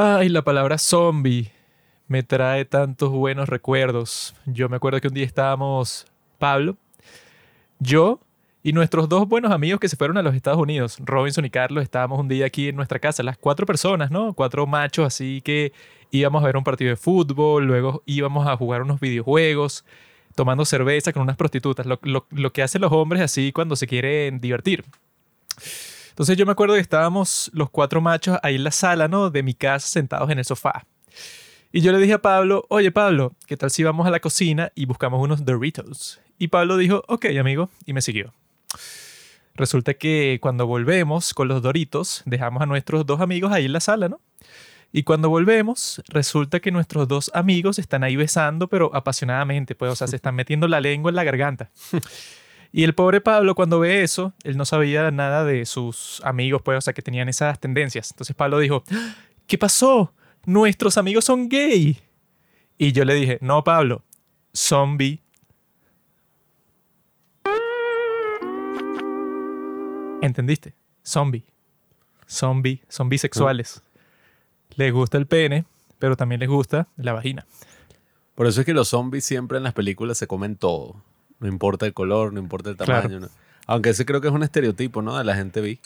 Ay, la palabra zombie me trae tantos buenos recuerdos. Yo me acuerdo que un día estábamos, Pablo, yo y nuestros dos buenos amigos que se fueron a los Estados Unidos, Robinson y Carlos, estábamos un día aquí en nuestra casa, las cuatro personas, ¿no? Cuatro machos, así que íbamos a ver un partido de fútbol, luego íbamos a jugar unos videojuegos, tomando cerveza con unas prostitutas, lo, lo que hacen los hombres así cuando se quieren divertir. Entonces yo me acuerdo que estábamos los cuatro machos ahí en la sala, ¿no? De mi casa sentados en el sofá. Y yo le dije a Pablo, oye Pablo, ¿qué tal si vamos a la cocina y buscamos unos Doritos? Y Pablo dijo, ok amigo, y me siguió. Resulta que cuando volvemos con los Doritos, dejamos a nuestros dos amigos ahí en la sala, ¿no? Y cuando volvemos, resulta que nuestros dos amigos están ahí besando, pero apasionadamente, pues, o sea, se están metiendo la lengua en la garganta. Y el pobre Pablo, cuando ve eso, él no sabía nada de sus amigos, pues, o sea, que tenían esas tendencias. Entonces Pablo dijo, ¿qué pasó? Nuestros amigos son gay. Y yo le dije, no, Pablo, zombie. ¿Entendiste? Zombie. Zombie. Son bisexuales. Les gusta el pene, pero también les gusta la vagina. Por eso es que los zombies siempre en las películas se comen todo. No importa el color, no importa el tamaño. Aunque ese creo que es un estereotipo, ¿no? De la gente vi.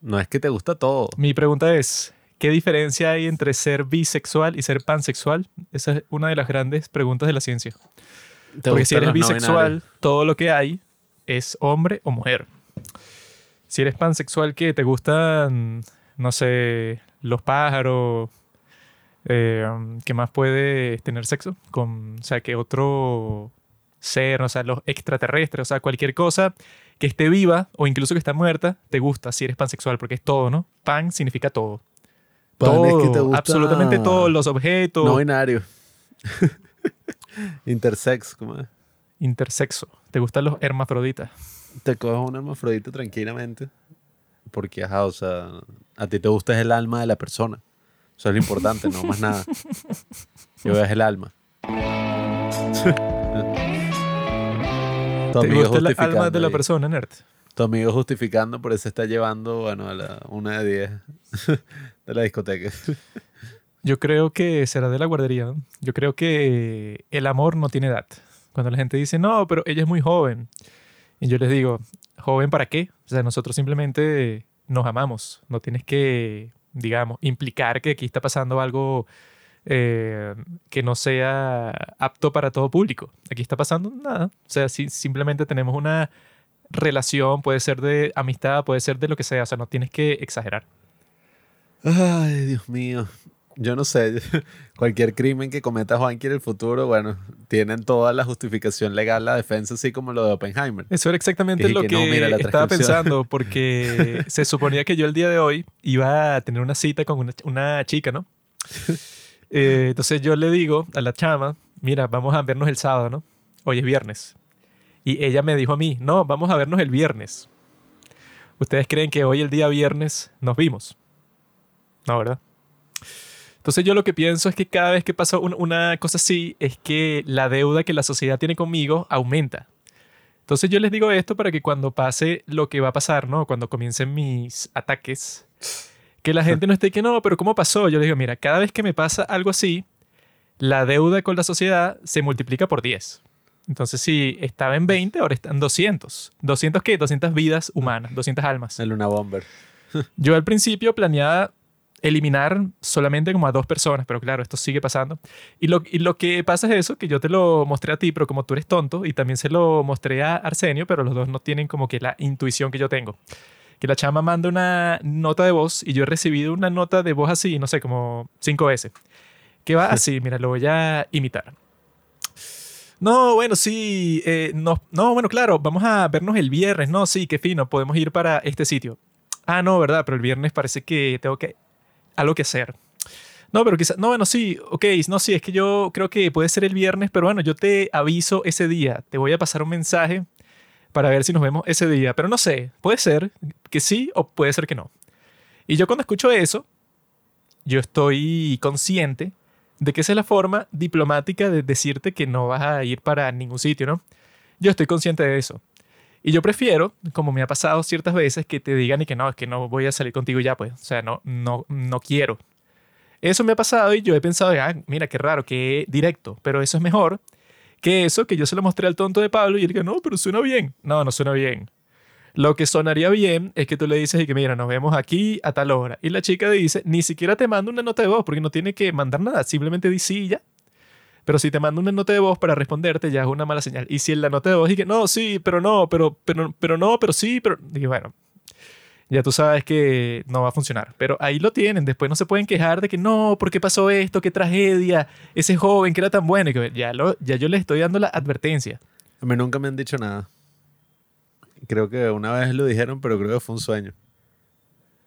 No es que te gusta todo. Mi pregunta es, ¿qué diferencia hay entre ser bisexual y ser pansexual? Esa es una de las grandes preguntas de la ciencia. Porque si eres bisexual, todo lo que hay es hombre o mujer. Si eres pansexual, ¿qué? ¿Te gustan, no sé, los pájaros? Eh, ¿Qué más puedes tener sexo? Con, o sea, que otro ser, o sea, los extraterrestres, o sea, cualquier cosa que esté viva o incluso que está muerta, te gusta si eres pansexual, porque es todo, ¿no? Pan significa todo. todo, absolutamente todos los objetos. No binario. Intersex, ¿cómo es? Intersexo. ¿Te gustan los hermafroditas? Te coges un hermafrodita tranquilamente. Porque, ajá, o sea, a ti te gusta es el alma de la persona. Eso es lo importante, no más nada. Yo es el alma. Tu amigo gusta alma de la persona, nerd? Tu amigo justificando, por eso está llevando, bueno, a la una de diez de la discoteca. Yo creo que será de la guardería. Yo creo que el amor no tiene edad. Cuando la gente dice, no, pero ella es muy joven. Y yo les digo, ¿joven para qué? O sea, nosotros simplemente nos amamos. No tienes que, digamos, implicar que aquí está pasando algo eh, que no sea apto para todo público. Aquí está pasando nada. O sea, si simplemente tenemos una relación, puede ser de amistad, puede ser de lo que sea. O sea, no tienes que exagerar. Ay, Dios mío. Yo no sé, cualquier crimen que cometa Juanqui en el futuro, bueno, tienen toda la justificación legal, la defensa, así como lo de Oppenheimer. Eso era exactamente lo que, estaba pensando, porque se suponía que yo el día de hoy iba a tener una cita con una, una chica, ¿no? Eh, entonces yo le digo a la chama, mira, vamos a vernos el sábado, ¿no? Hoy es viernes. Y ella me dijo a mí, no, vamos a vernos el viernes. ¿Ustedes creen que hoy el día viernes nos vimos? No, ¿verdad? Entonces yo lo que pienso es que cada vez que pasa una cosa así, es que la deuda que la sociedad tiene conmigo aumenta. Entonces yo les digo esto para que cuando pase lo que va a pasar, ¿no? Cuando comiencen mis ataques, que la gente no esté que no, pero ¿cómo pasó? Yo le digo, mira, cada vez que me pasa algo así, la deuda con la sociedad se multiplica por 10. Entonces, si estaba en 20, ahora está en 200. ¿200 qué? 200 vidas humanas, 200 almas. El Luna Bomber. Yo al principio planeaba eliminar solamente como a dos personas, pero claro, esto sigue pasando. Y lo, y lo que pasa es eso, que yo te lo mostré a ti, pero como tú eres tonto, y también se lo mostré a Arsenio, pero los dos no tienen como que la intuición que yo tengo que la chama manda una nota de voz y yo he recibido una nota de voz así, no sé, como cinco veces. Que va así, mira, lo voy a imitar. No, bueno, sí, eh, no, no, bueno, claro, vamos a vernos el viernes, no, sí, qué fino, podemos ir para este sitio. Ah, no, ¿verdad? Pero el viernes parece que tengo que, algo que hacer. No, pero quizás, no, bueno, sí, ok, no, sí, es que yo creo que puede ser el viernes, pero bueno, yo te aviso ese día, te voy a pasar un mensaje para ver si nos vemos ese día. Pero no sé, puede ser que sí o puede ser que no. Y yo cuando escucho eso, yo estoy consciente de que esa es la forma diplomática de decirte que no vas a ir para ningún sitio, ¿no? Yo estoy consciente de eso. Y yo prefiero, como me ha pasado ciertas veces, que te digan y que no, es que no voy a salir contigo ya, pues. O sea, no, no, no quiero. Eso me ha pasado y yo he pensado, ah, mira, qué raro, qué directo, pero eso es mejor que eso que yo se lo mostré al tonto de Pablo y él que no, pero suena bien. No, no suena bien. Lo que sonaría bien es que tú le dices y que mira, nos vemos aquí a tal hora. Y la chica dice, ni siquiera te mando una nota de voz porque no tiene que mandar nada, simplemente dice sí ya. Pero si te mando una nota de voz para responderte, ya es una mala señal. Y si en la nota de voz dice, no, sí, pero no, pero, pero, pero no, pero sí, pero... Y bueno, ya tú sabes que no va a funcionar. Pero ahí lo tienen. Después no se pueden quejar de que no, ¿por qué pasó esto? ¡Qué tragedia! Ese joven que era tan bueno. Ya, lo, ya yo le estoy dando la advertencia. A mí nunca me han dicho nada. Creo que una vez lo dijeron, pero creo que fue un sueño.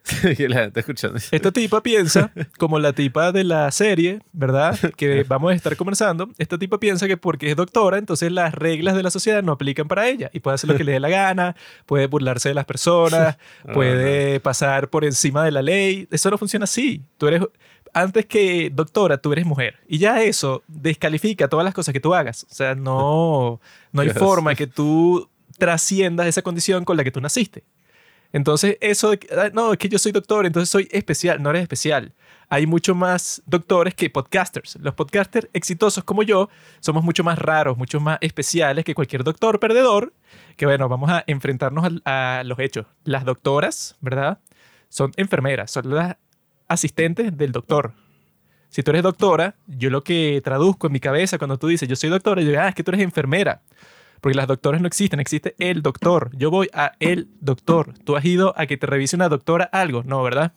la escuchando. Esta tipa piensa, como la tipa de la serie, ¿verdad? Que vamos a estar conversando. Esta tipa piensa que porque es doctora, entonces las reglas de la sociedad no aplican para ella. Y puede hacer lo que le dé la gana, puede burlarse de las personas, Ah, puede pasar por encima de la ley. Eso no funciona así. Tú eres, antes que doctora, tú eres mujer. Y ya eso descalifica todas las cosas que tú hagas. O sea, no, no hay forma que tú trasciendas esa condición con la que tú naciste. Entonces, eso de que, "Ah, no, es que yo soy doctor, entonces soy especial. No eres especial. Hay mucho más doctores que podcasters. Los podcasters exitosos como yo somos mucho más raros, mucho más especiales que cualquier doctor perdedor. Que bueno, vamos a enfrentarnos a, los hechos. Las doctoras, ¿verdad? Son enfermeras, son las asistentes del doctor. Si tú eres doctora, yo lo que traduzco en mi cabeza cuando tú dices yo soy doctora, yo digo, ah, es que tú eres enfermera. Porque las doctoras no existen, existe el doctor. Yo voy a el doctor. Tú has ido a que te revise una doctora algo, no, ¿verdad?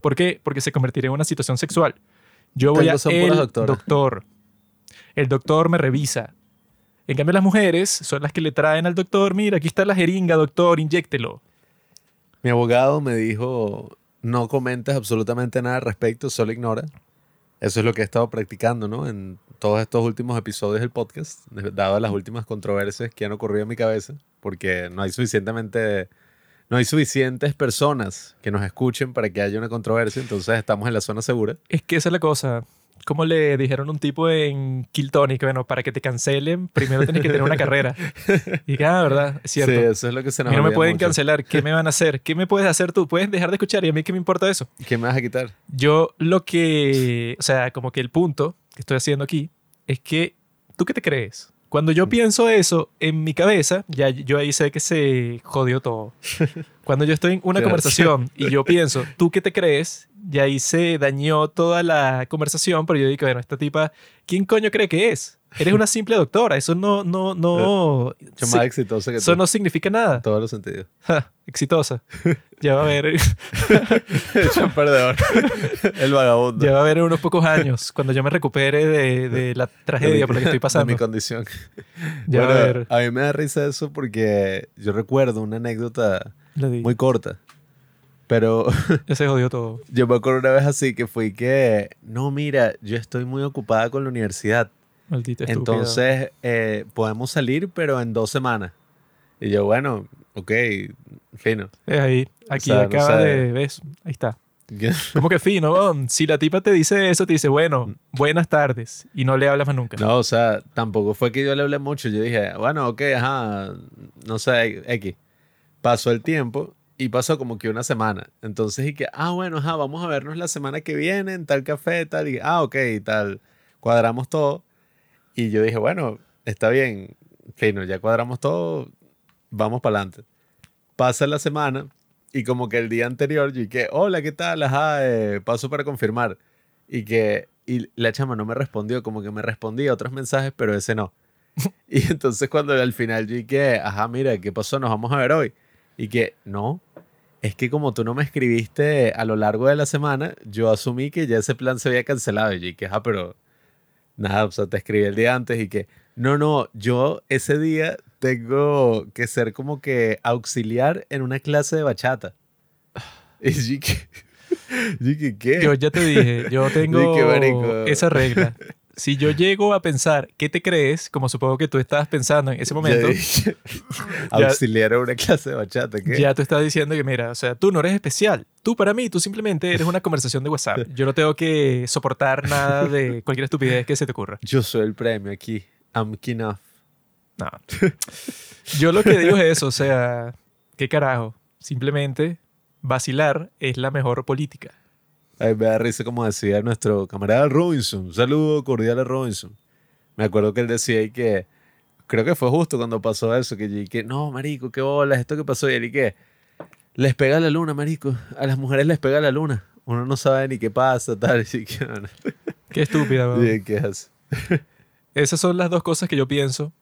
¿Por qué? Porque se convertiría en una situación sexual. Yo voy a el doctor. El doctor me revisa. En cambio, las mujeres son las que le traen al doctor, mira, aquí está la jeringa, doctor, inyéctelo. Mi abogado me dijo, no comentes absolutamente nada al respecto, solo ignora. Eso es lo que he estado practicando, ¿no? En todos estos últimos episodios del podcast, dado las últimas controversias que han ocurrido en mi cabeza, porque no hay suficientemente, no hay suficientes personas que nos escuchen para que haya una controversia, entonces estamos en la zona segura. Es que esa es la cosa. Como le dijeron a un tipo en Kill Tony, que bueno, para que te cancelen, primero tienes que tener una carrera. Y ah, ¿verdad? Es cierto. Sí, eso es lo que se A nos mí no me pueden mucho. cancelar. ¿Qué me van a hacer? ¿Qué me puedes hacer tú? Puedes dejar de escuchar y a mí qué me importa eso. ¿Qué me vas a quitar? Yo lo que, o sea, como que el punto que estoy haciendo aquí es que, ¿tú qué te crees? Cuando yo pienso eso en mi cabeza, ya yo ahí sé que se jodió todo. Cuando yo estoy en una conversación y yo pienso, ¿tú qué te crees? Ya ahí se dañó toda la conversación, pero yo digo, bueno, esta tipa, ¿quién coño cree que es? Eres una simple doctora, eso no, no, no, sí, más exitoso que eso tú, no significa nada. en todos los sentidos. Ja, exitosa. Ya va a haber, Hecho perdedor. El vagabundo. ya va a haber unos pocos años cuando yo me recupere de, de la tragedia por la que estoy De pasando. mi condición. Ya va a Bueno, haber. a mí me da risa eso porque yo recuerdo una anécdota muy corta. Pero Ya se jodió todo. yo me acuerdo una vez así que fui que, no, mira, yo estoy muy ocupada con la universidad. Estúpido. Entonces, eh, podemos salir, pero en dos semanas. Y yo, bueno, ok, fino. Es ahí. Aquí sea, no acaba sé. de. ¿Ves? Ahí está. ¿Cómo que fino? Si la tipa te dice eso, te dice, bueno, buenas tardes. Y no le hablas más nunca. No, o sea, tampoco fue que yo le hablé mucho. Yo dije, bueno, ok, ajá, no sé, X. Pasó el tiempo y pasó como que una semana. Entonces, que, ah, bueno, ajá, vamos a vernos la semana que viene en tal café, tal. Y, ah, ok, tal. Cuadramos todo. Y yo dije, bueno, está bien, fino, ya cuadramos todo, vamos para adelante. Pasa la semana y como que el día anterior yo dije, hola, ¿qué tal? Ajá, eh, paso para confirmar. Y que y la chama no me respondió, como que me respondía otros mensajes, pero ese no. Y entonces cuando al final yo dije, ajá, mira, ¿qué pasó? Nos vamos a ver hoy. Y que, no, es que como tú no me escribiste a lo largo de la semana, yo asumí que ya ese plan se había cancelado. Y yo dije, ajá, pero nada, o sea, te escribí el día antes y que, no, no, yo ese día tengo que ser como que auxiliar en una clase de bachata. Y yo dije, ¿qué? Yo ya te dije, yo tengo esa regla. Si yo llego a pensar, ¿qué te crees? Como supongo que tú estabas pensando en ese momento, Ya auxiliar en una clase de bachata, ¿qué? ya tú estás diciendo que, mira, o sea, tú no eres especial. Tú para mí, tú simplemente eres una conversación de WhatsApp. Yo no tengo que soportar nada de cualquier estupidez que se te ocurra. Yo soy el premio aquí. I'm enough. No. Yo lo que digo es eso, o sea, ¿qué carajo? Simplemente vacilar es la mejor política. Ahí me da risa como decía nuestro camarada Robinson. Un saludo cordial a Robinson. Me acuerdo que él decía que, creo que fue justo cuando pasó eso, que yo dije, no, marico, qué bola, esto que pasó. Y él y que, les pega la luna, marico. A las mujeres les pega la luna. Uno no sabe ni qué pasa, tal. Y que, bueno, Qué estúpida, weón. y ¿qué hace? Esas son las dos cosas que yo pienso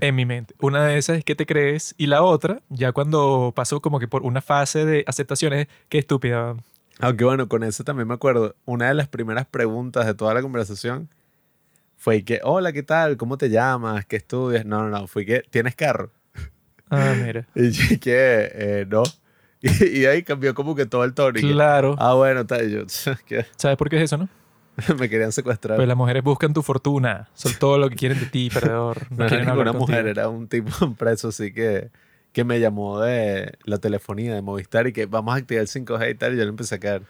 en mi mente. Una de esas es que te crees y la otra, ya cuando paso como que por una fase de aceptación es qué estúpida. weón. Aunque bueno, con eso también me acuerdo. Una de las primeras preguntas de toda la conversación fue que, hola, ¿qué tal? ¿Cómo te llamas? ¿Qué estudias? No, no, no. Fue que, ¿tienes carro? Ah, mira. Y yo que, eh, no. Y, y ahí cambió como que todo el tono. que, Claro. ah, bueno, tal. Yo, que ¿Sabes por qué es eso, no? me querían secuestrar. Pues las mujeres buscan tu fortuna. Son todo lo que quieren de ti, perdedor. No, no era ninguna mujer, era un tipo preso así que, que me llamó de la telefonía de Movistar y que vamos a activar el 5G y tal. Y yo le empecé a caer.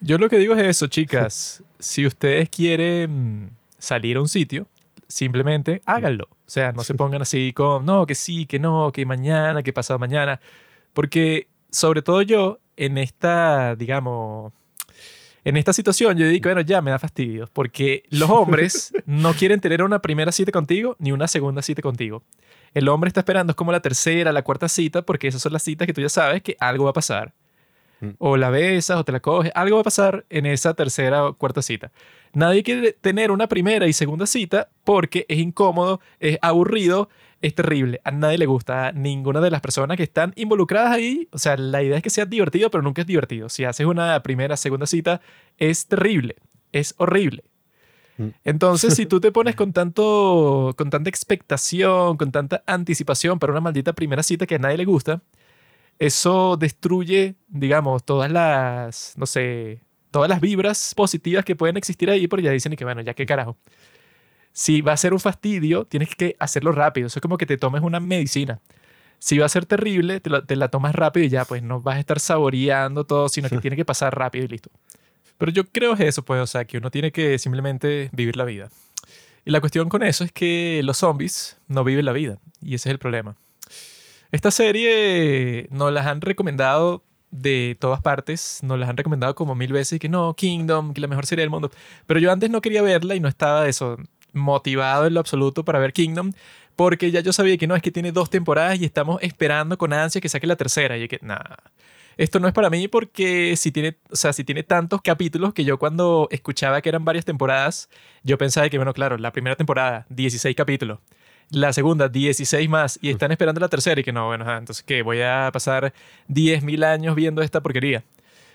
Yo lo que digo es eso, chicas. si ustedes quieren salir a un sitio, simplemente háganlo. O sea, no se pongan así con, no, que sí, que no, que mañana, que pasado mañana. Porque, sobre todo yo, en esta, digamos, en esta situación, yo digo, bueno, ya me da fastidio. Porque los hombres no quieren tener una primera cita contigo ni una segunda cita contigo. El hombre está esperando, es como la tercera, la cuarta cita, porque esas son las citas que tú ya sabes que algo va a pasar. Mm. O la besas o te la coges, algo va a pasar en esa tercera o cuarta cita. Nadie quiere tener una primera y segunda cita porque es incómodo, es aburrido, es terrible. A nadie le gusta, a ninguna de las personas que están involucradas ahí. O sea, la idea es que sea divertido, pero nunca es divertido. Si haces una primera, segunda cita, es terrible, es horrible. Mm. Entonces, si tú te pones con tanto, con tanta expectación, con tanta anticipación para una maldita primera cita que a nadie le gusta, eso destruye, digamos, todas las, no sé, todas las vibras positivas que pueden existir ahí, porque ya dicen que bueno, ya qué carajo. Si va a ser un fastidio, tienes que hacerlo rápido. Eso es como que te tomes una medicina. Si va a ser terrible, te, lo- te la tomas rápido y ya, pues no vas a estar saboreando todo, sino que tiene que pasar rápido y listo. Pero yo creo es eso, pues, o sea, que uno tiene que simplemente vivir la vida. Y la cuestión con eso es que los zombies no viven la vida, y ese es el problema. Esta serie nos las han recomendado de todas partes, nos las han recomendado como mil veces que no, Kingdom, que la mejor serie del mundo. Pero yo antes no quería verla y no estaba eso motivado en lo absoluto para ver Kingdom, porque ya yo sabía que no, es que tiene dos temporadas y estamos esperando con ansia que saque la tercera. Y que, nada, esto no es para mí porque si tiene, o sea, si tiene tantos capítulos que yo cuando escuchaba que eran varias temporadas, yo pensaba que, bueno, claro, la primera temporada, 16 capítulos. La segunda, 16 más. Y están esperando la tercera y que no, bueno, entonces que voy a pasar 10.000 años viendo esta porquería.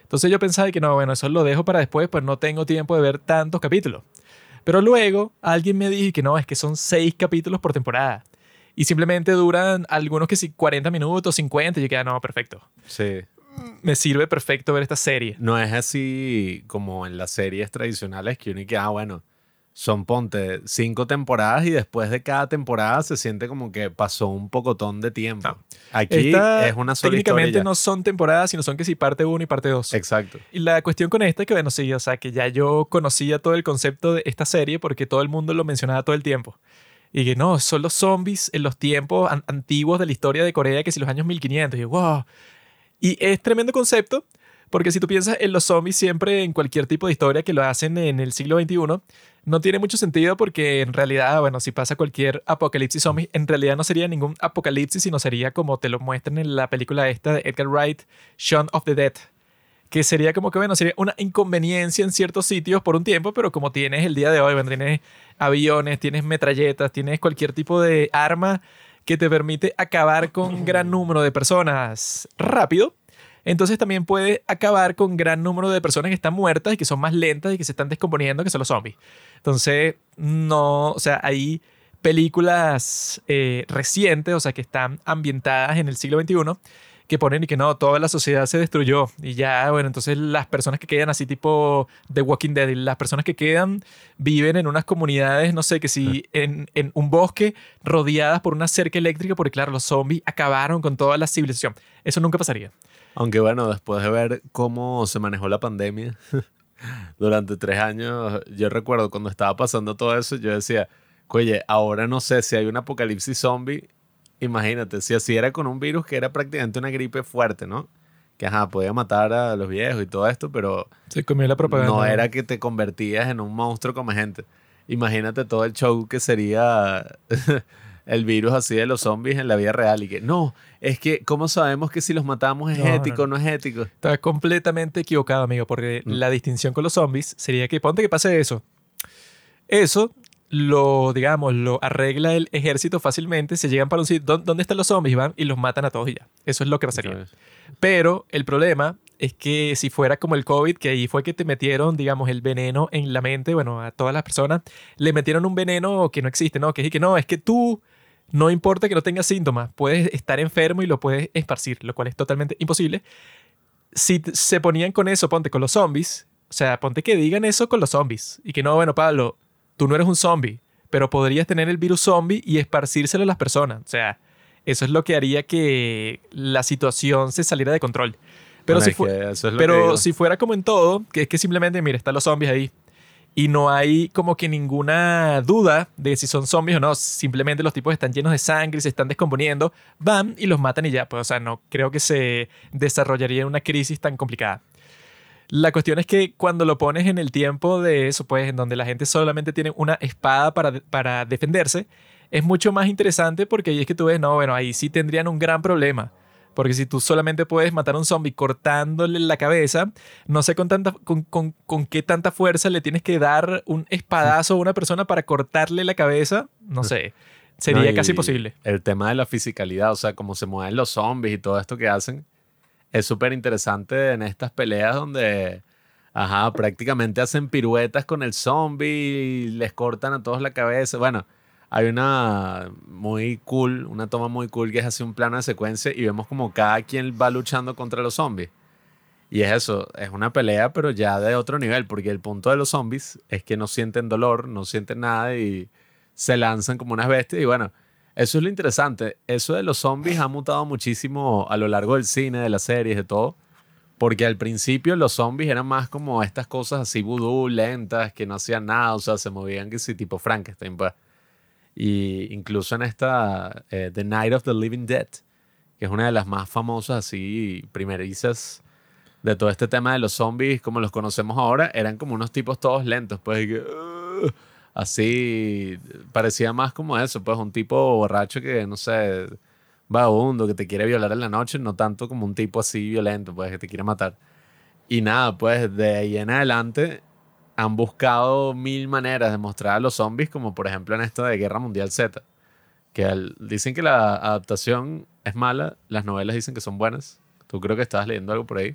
Entonces yo pensaba que no, bueno, eso lo dejo para después, pues no tengo tiempo de ver tantos capítulos. Pero luego alguien me dijo que no, es que son 6 capítulos por temporada. Y simplemente duran algunos que sí 40 minutos, 50, y yo queda, no, perfecto. Sí. Me sirve perfecto ver esta serie. No es así como en las series tradicionales que uno y que, ah, bueno, son, ponte, cinco temporadas y después de cada temporada se siente como que pasó un pocotón de tiempo. No. Aquí Esta, es una sola técnicamente historia. no son temporadas, sino son que sí parte 1 y parte 2. Exacto. Y la cuestión con esta es que, bueno, sí, o sea, que ya yo conocía todo el concepto de esta serie porque todo el mundo lo mencionaba todo el tiempo. Y que no, son los zombies en los tiempos an- antiguos de la historia de Corea, que si los años 1500. Y yo, wow. Y es tremendo concepto porque si tú piensas en los zombies siempre en cualquier tipo de historia que lo hacen en el siglo XXI, no tiene mucho sentido porque en realidad, bueno, si pasa cualquier apocalipsis zombie, en realidad no sería ningún apocalipsis, sino sería como te lo muestran en la película esta de Edgar Wright, Shaun of the Dead que sería como que, bueno, sería una inconveniencia en ciertos sitios por un tiempo, pero como tienes el día de hoy, bueno, tienes aviones, tienes metralletas, tienes cualquier tipo de arma que te permite acabar con gran número de personas. Rápido, entonces también puede acabar con gran número de personas que están muertas y que son más lentas y que se están descomponiendo, que son los zombies. Entonces, no, o sea, hay películas eh, recientes, o sea, que están ambientadas en el siglo XXI, que ponen y que no, toda la sociedad se destruyó y ya, bueno, entonces las personas que quedan así tipo The Walking Dead, y las personas que quedan viven en unas comunidades, no sé, que si en, en un bosque rodeadas por una cerca eléctrica, porque claro, los zombies acabaron con toda la civilización. Eso nunca pasaría. Aunque bueno, después de ver cómo se manejó la pandemia durante tres años, yo recuerdo cuando estaba pasando todo eso, yo decía, oye, ahora no sé si hay un apocalipsis zombie, imagínate, si así era con un virus que era prácticamente una gripe fuerte, ¿no? que ajá, podía matar a los viejos y todo esto, pero Se comió la propaganda. no era que te convertías en un monstruo como gente. Imagínate todo el show que sería el virus así de los zombies en la vida real y que no, es que ¿cómo sabemos que si los matamos es No, no, ético o no es ético? Estás completamente equivocado, amigo, porque Mm. la distinción con los zombies sería que ponte que pase eso. Eso lo, digamos, lo arregla el ejército fácilmente. Se llegan para un sitio, ¿dó- ¿dónde están los zombies? Van y los matan a todos y ya. Eso es lo que pasaría. Pero el problema es que si fuera como el COVID, que ahí fue que te metieron, digamos, el veneno en la mente, bueno, a todas las personas, le metieron un veneno que no existe, ¿no? Que es que no, es que tú, no importa que no tengas síntomas, puedes estar enfermo y lo puedes esparcir, lo cual es totalmente imposible. Si se ponían con eso, ponte con los zombies, o sea, ponte que digan eso con los zombies y que no, bueno, Pablo, tú no eres un zombie, pero podrías tener el virus zombie y esparcírselo a las personas, o sea, eso es lo que haría que la situación se saliera de control. Pero, Bueno, es si fuera como en todo, que es que simplemente, mira, están los zombies ahí. Y no hay como que ninguna duda de si son zombies o no. Simplemente los tipos están llenos de sangre y se están descomponiendo. Van y los matan y ya. Pues, o sea, no creo que se desarrollaría una crisis tan complicada. La cuestión es que cuando lo pones en el tiempo de eso, pues, en donde la gente solamente tiene una espada para, para defenderse, es mucho más interesante porque ahí es que tú ves, no, bueno, ahí sí tendrían un gran problema. Porque si tú solamente puedes matar a un zombie cortándole la cabeza, no sé con, tanta, con, con- con qué tanta fuerza le tienes que dar un espadazo a una persona para cortarle la cabeza. No sé. Sería No, casi imposible. El tema de la fisicalidad, o sea, cómo se mueven los zombies y todo esto que hacen, es súper interesante en estas peleas donde, ajá, prácticamente hacen piruetas con el zombie y les cortan a todos la cabeza. Bueno, hay una muy cool, una toma muy cool que es así un plano de secuencia y vemos como cada quien va luchando contra los zombies. Y es eso, es una pelea, pero ya de otro nivel, porque el punto de los zombies es que no sienten dolor, no sienten nada y se lanzan como unas bestias. Y bueno, eso es lo interesante. Eso de los zombies ha mutado muchísimo a lo largo del cine, de las series, de todo. Porque al principio los zombies eran más como estas cosas así vudú, lentas, que no hacían nada, o sea, se movían que sí, tipo Frankenstein, pues. Y incluso en esta eh, The Night of the Living Dead, que es una de las más famosas así primerizas de todo este tema de los zombies como los conocemos ahora, eran como unos tipos todos lentos, pues y que, así parecía más como eso, pues un tipo borracho que no sé, vagabundo que te quiere violar en la noche, no tanto como un tipo así violento, pues que te quiere matar. Y nada, pues de ahí en adelante han buscado mil maneras de mostrar a los zombies, como por ejemplo en esto de Guerra Mundial Z, que dicen que la adaptación es mala, las novelas dicen que son buenas. Tú creo que estabas leyendo algo por ahí.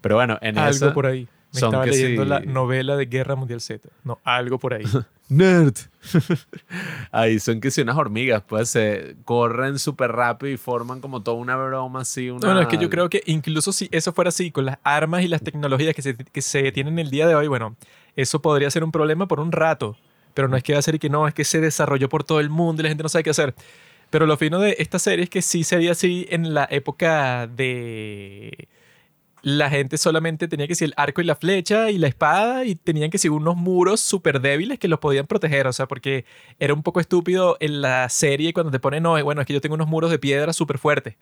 Pero bueno, en Algo esa... por ahí. Me son estaba leyendo sí- la novela de Guerra Mundial Z. No, algo por ahí. Nerd. Ahí son que si unas hormigas, pues se corren súper rápido y forman como toda una broma así. Una... No, no, es que yo creo que incluso si eso fuera así, con las armas y las tecnologías que se, que se tienen el día de hoy, bueno, eso podría ser un problema por un rato. Pero no es que va a ser y que no, es que se desarrolló por todo el mundo y la gente no sabe qué hacer. Pero lo fino de esta serie es que sí sería así en la época de... La gente solamente tenía que ser el arco y la flecha y la espada y tenían que ser unos muros súper débiles que los podían proteger. O sea, porque era un poco estúpido en la serie cuando te ponen, no, bueno, es que yo tengo unos muros de piedra súper fuertes.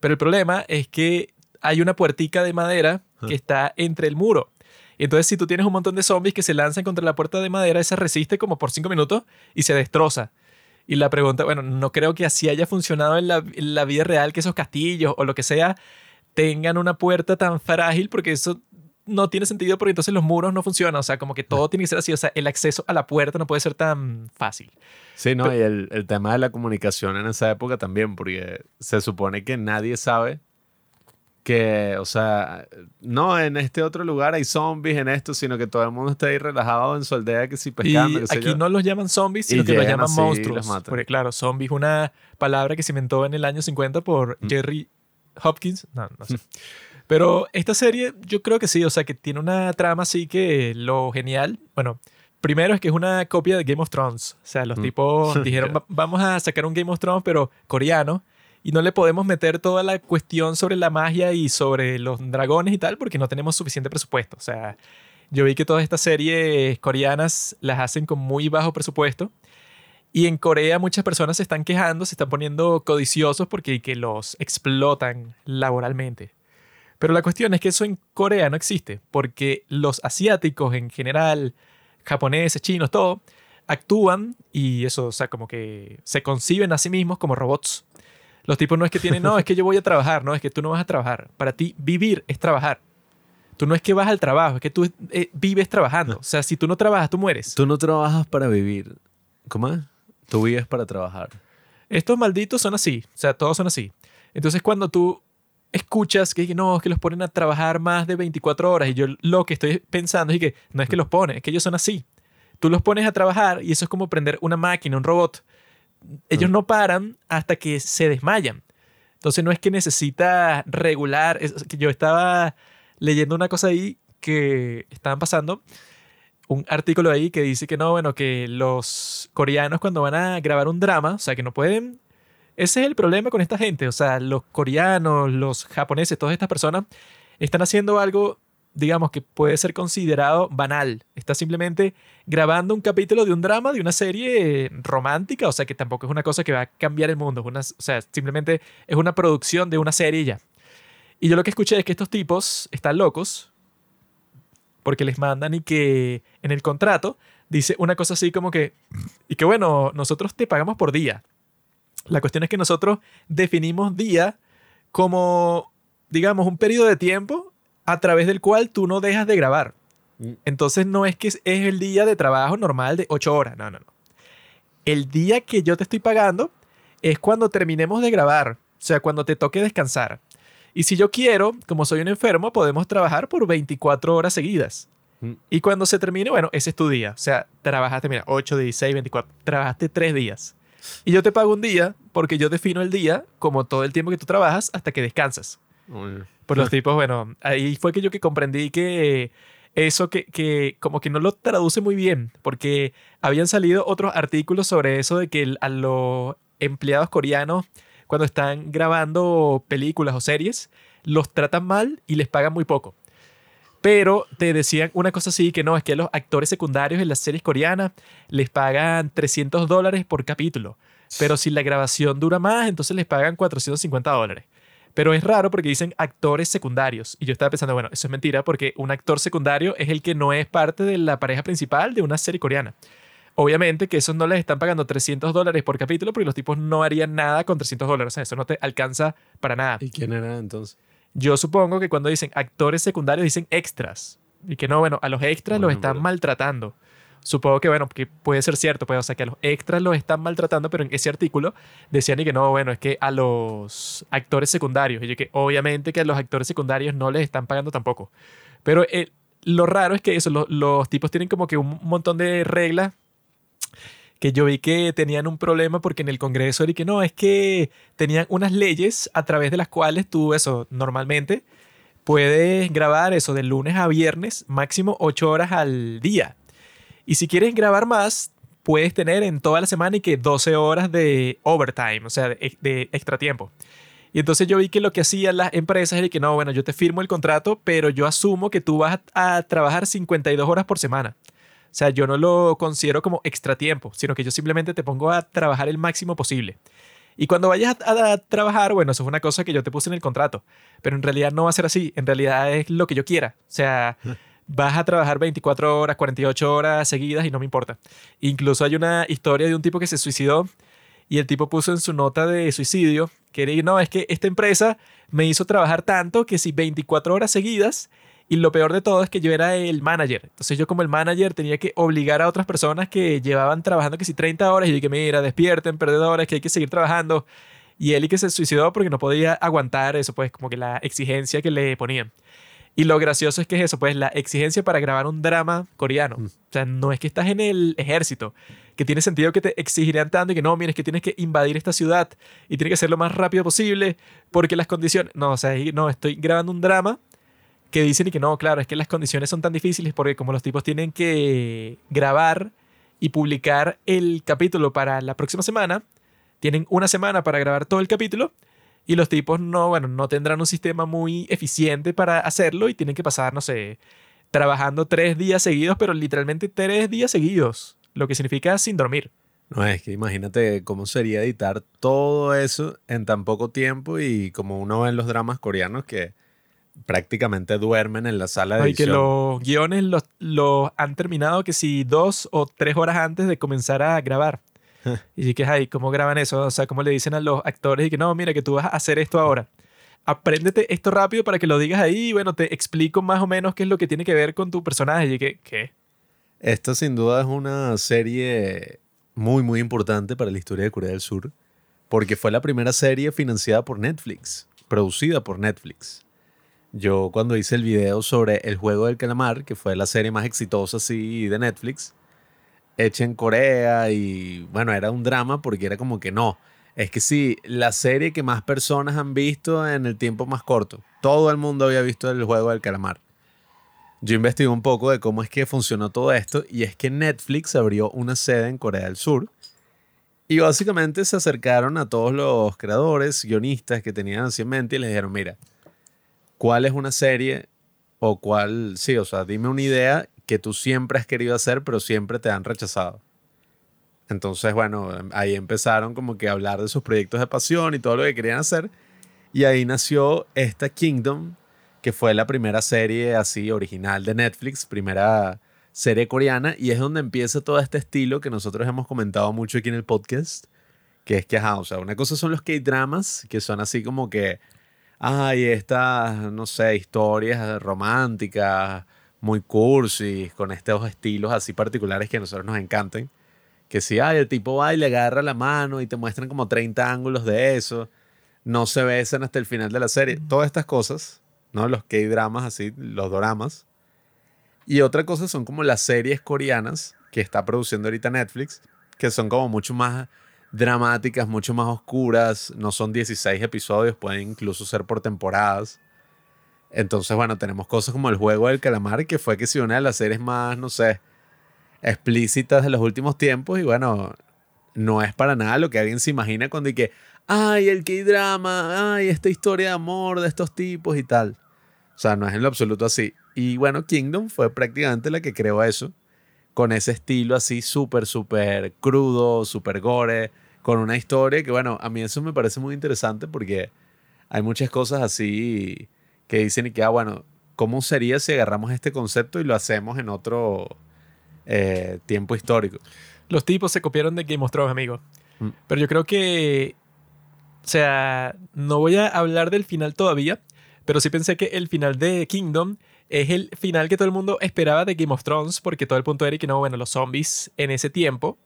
Pero el problema es que hay una puertica de madera que está entre el muro. Y entonces, si tú tienes un montón de zombies que se lanzan contra la puerta de madera, esa resiste como por cinco minutos y se destroza. Y la pregunta, bueno, no creo que así haya funcionado en la, en la vida real, que esos castillos o lo que sea tengan una puerta tan frágil, porque eso no tiene sentido, porque entonces los muros no funcionan. O sea, como que todo tiene que ser así. O sea, el acceso a la puerta no puede ser tan fácil. Sí, no, y el, el tema de la comunicación en esa época también, porque se supone que nadie sabe que, o sea, no en este otro lugar hay zombies en esto, sino que todo el mundo está ahí relajado en su aldea, que si pescando, y sé aquí yo. no los llaman zombies, Y sino que los llaman y los monstruos. matan. Porque claro, zombie es una palabra que se inventó en el año 50 por Mm. Jerry Hopkins. No, no sé. Pero esta serie yo creo que sí, o sea, que tiene una trama así que lo genial, bueno, primero es que es una copia de Game of Thrones. O sea, los Mm. tipos dijeron, "Va- vamos a sacar un Game of Thrones, pero coreano. Y no le podemos meter toda la cuestión sobre la magia y sobre los dragones y tal, porque no tenemos suficiente presupuesto. O sea, yo vi que todas estas series coreanas las hacen con muy bajo presupuesto. Y en Corea muchas personas se están quejando, se están poniendo codiciosos porque que los explotan laboralmente. Pero la cuestión es que eso en Corea no existe, porque los asiáticos en general, japoneses, chinos, todo, actúan y eso, o sea, como que se conciben a sí mismos como robots. Los tipos no es que tienen, no, es que yo voy a trabajar, no, es que tú no vas a trabajar. Para ti, vivir es trabajar. Tú no es que vas al trabajo, es que tú eh, vives trabajando. O sea, si tú no trabajas, tú mueres. Tú no trabajas para vivir. ¿Cómo es? Tú vives para trabajar. Estos malditos son así, o sea, todos son así. Entonces, cuando tú escuchas que no, es que los ponen a trabajar más de 24 horas y yo lo que estoy pensando es que no es que los ponen, es que ellos son así. Tú los pones a trabajar y eso es como prender una máquina, un robot. Ellos no paran hasta que se desmayan. Entonces no es que necesita regular. yo estaba leyendo una cosa ahí que estaban pasando. Un artículo ahí que dice que no, bueno, que los coreanos cuando van a grabar un drama, o sea, que no pueden... Ese es el problema con esta gente. O sea, los coreanos, los japoneses, todas estas personas están haciendo algo digamos que puede ser considerado banal. Está simplemente grabando un capítulo de un drama, de una serie romántica, o sea que tampoco es una cosa que va a cambiar el mundo, o sea, simplemente es una producción de una serie ya. Y yo lo que escuché es que estos tipos están locos porque les mandan y que en el contrato dice una cosa así como que, y que bueno, nosotros te pagamos por día. La cuestión es que nosotros definimos día como, digamos, un periodo de tiempo a través del cual tú no dejas de grabar. Mm. Entonces no es que es el día de trabajo normal de 8 horas, no, no, no. El día que yo te estoy pagando es cuando terminemos de grabar, o sea, cuando te toque descansar. Y si yo quiero, como soy un enfermo, podemos trabajar por 24 horas seguidas. Mm. Y cuando se termine, bueno, ese es tu día. O sea, trabajaste, mira, 8, 16, 24, trabajaste 3 días. Y yo te pago un día porque yo defino el día como todo el tiempo que tú trabajas hasta que descansas. Por los tipos, bueno, ahí fue que yo que comprendí que eso que, que, como que no lo traduce muy bien, porque habían salido otros artículos sobre eso de que a los empleados coreanos, cuando están grabando películas o series, los tratan mal y les pagan muy poco. Pero te decían una cosa así, que no, es que los actores secundarios en las series coreanas les pagan 300 dólares por capítulo. Pero si la grabación dura más, entonces les pagan 450 dólares. Pero es raro porque dicen actores secundarios. Y yo estaba pensando, bueno, eso es mentira porque un actor secundario es el que no es parte de la pareja principal de una serie coreana. Obviamente que esos no les están pagando 300 dólares por capítulo porque los tipos no harían nada con 300 dólares. O sea, eso no te alcanza para nada. ¿Y quién era entonces? Yo supongo que cuando dicen actores secundarios dicen extras. Y que no, bueno, a los extras los están maltratando supongo que, bueno, que puede ser cierto, pues, o sea, que a los extras los están maltratando, pero en ese artículo decían y que no, bueno, es que a los actores secundarios, y que obviamente que a los actores secundarios no les están pagando tampoco. Pero eh, lo raro es que eso, los tipos tienen como que un montón de reglas que yo vi que tenían un problema porque en el Congreso y que no, es que tenían unas leyes a través de las cuales tú eso normalmente puedes grabar eso de lunes a viernes máximo 8 horas al día. Y si quieres grabar más, puedes tener en toda la semana y que 12 horas de overtime, o sea, de, extra tiempo. Y entonces yo vi que lo que hacían las empresas era que no, bueno, yo te firmo el contrato, pero yo asumo que tú vas a, trabajar 52 horas por semana. O sea, yo no lo considero como extra tiempo, sino que yo simplemente te pongo a trabajar el máximo posible. Y cuando vayas a, a, trabajar, bueno, eso es una cosa que yo te puse en el contrato, pero en realidad no va a ser así, en realidad es lo que yo quiera. O sea, vas a trabajar 24 horas, 48 horas seguidas y no me importa. Incluso hay una historia de un tipo que se suicidó y el tipo puso en su nota de suicidio que no, es que esta empresa me hizo trabajar tanto que si 24 horas seguidas y lo peor de todo es que yo era el manager. Entonces yo como el manager tenía que obligar a otras personas que llevaban trabajando que si 30 horas y dije, mira, despierten, perdedores, que hay que seguir trabajando. Y él y que se suicidó porque no podía aguantar eso, pues como que la exigencia que le ponían. Y lo gracioso es que es eso, pues la exigencia para grabar un drama coreano. Mm. O sea, no es que estás en el ejército, que tiene sentido que te exigirían tanto y que no, mira, es que tienes que invadir esta ciudad y tiene que ser lo más rápido posible porque las condiciones... No, o sea, no, estoy grabando un drama que dicen y que no, claro, es que las condiciones son tan difíciles porque como los tipos tienen que grabar y publicar el capítulo para la próxima semana, tienen una semana para grabar todo el capítulo y los tipos no, bueno, no tendrán un sistema muy eficiente para hacerlo y tienen que pasar, no sé, trabajando tres días seguidos, pero literalmente tres días seguidos, lo que significa sin dormir. No, es que imagínate cómo sería editar todo eso en tan poco tiempo y como uno ve en los dramas coreanos que prácticamente duermen en la sala de Ay, que los guiones los, los han terminado que si dos o tres horas antes de comenzar a grabar. y que, ay, ¿cómo graban eso? O sea, ¿cómo le dicen a los actores y que no, mira, que tú vas a hacer esto ahora? Apréndete esto rápido para que lo digas ahí y bueno, te explico más o menos qué es lo que tiene que ver con tu personaje. Y que, ¿qué? Esta sin duda es una serie muy, muy importante para la historia de Corea del Sur, porque fue la primera serie financiada por Netflix, producida por Netflix. Yo cuando hice el video sobre El Juego del Calamar, que fue la serie más exitosa así de Netflix, hecha en Corea y bueno, era un drama porque era como que no, es que sí, la serie que más personas han visto en el tiempo más corto. Todo el mundo había visto El Juego del Calamar. Yo investigué un poco de cómo es que funcionó todo esto y es que Netflix abrió una sede en Corea del Sur y básicamente se acercaron a todos los creadores, guionistas que tenían así en mente y les dijeron, mira, ¿cuál es una serie o cuál, sí, o sea, dime una idea que tú siempre has querido hacer pero siempre te han rechazado? Entonces, bueno, ahí empezaron como que a hablar de sus proyectos de pasión y todo lo que querían hacer y ahí nació esta Kingdom que fue la primera serie así original de Netflix, primera serie coreana, y es donde empieza todo este estilo que nosotros hemos comentado mucho aquí en el podcast, que es que, ajá, o sea, una cosa son los K-dramas, que son así como que, ay, estas, no sé, historias románticas, muy cursis, con estos estilos así particulares que a nosotros nos encantan, que si, ay, el tipo va y le agarra la mano y te muestran como 30 ángulos de eso, no se besan hasta el final de la serie, todas estas cosas ¿no? Los K-dramas así, los doramas. Y otra cosa son como las series coreanas que está produciendo ahorita Netflix, que son como mucho más dramáticas, mucho más oscuras, no son 16 episodios, pueden incluso ser por temporadas. Entonces, bueno, tenemos cosas como el juego del calamar, que fue que sí, una de las series más, no sé, explícitas de los últimos tiempos, y bueno, no es para nada lo que alguien se imagina cuando dice, ay, el K-drama, ay, esta historia de amor de estos tipos y tal. O sea, no es en lo absoluto así. Y bueno, Kingdom fue prácticamente la que creó eso, con ese estilo así súper, súper crudo, súper gore, con una historia que, bueno, a mí eso me parece muy interesante porque hay muchas cosas así que dicen y que, ah, bueno, ¿cómo sería si agarramos este concepto y lo hacemos en otro eh, tiempo histórico? Los tipos se copiaron de Game of Thrones, amigo. Mm. Pero yo creo que, o sea, no voy a hablar del final todavía, pero sí pensé que el final de Kingdom es el final que todo el mundo esperaba de Game of Thrones, porque todo el punto era que no, bueno, los zombies en ese tiempo,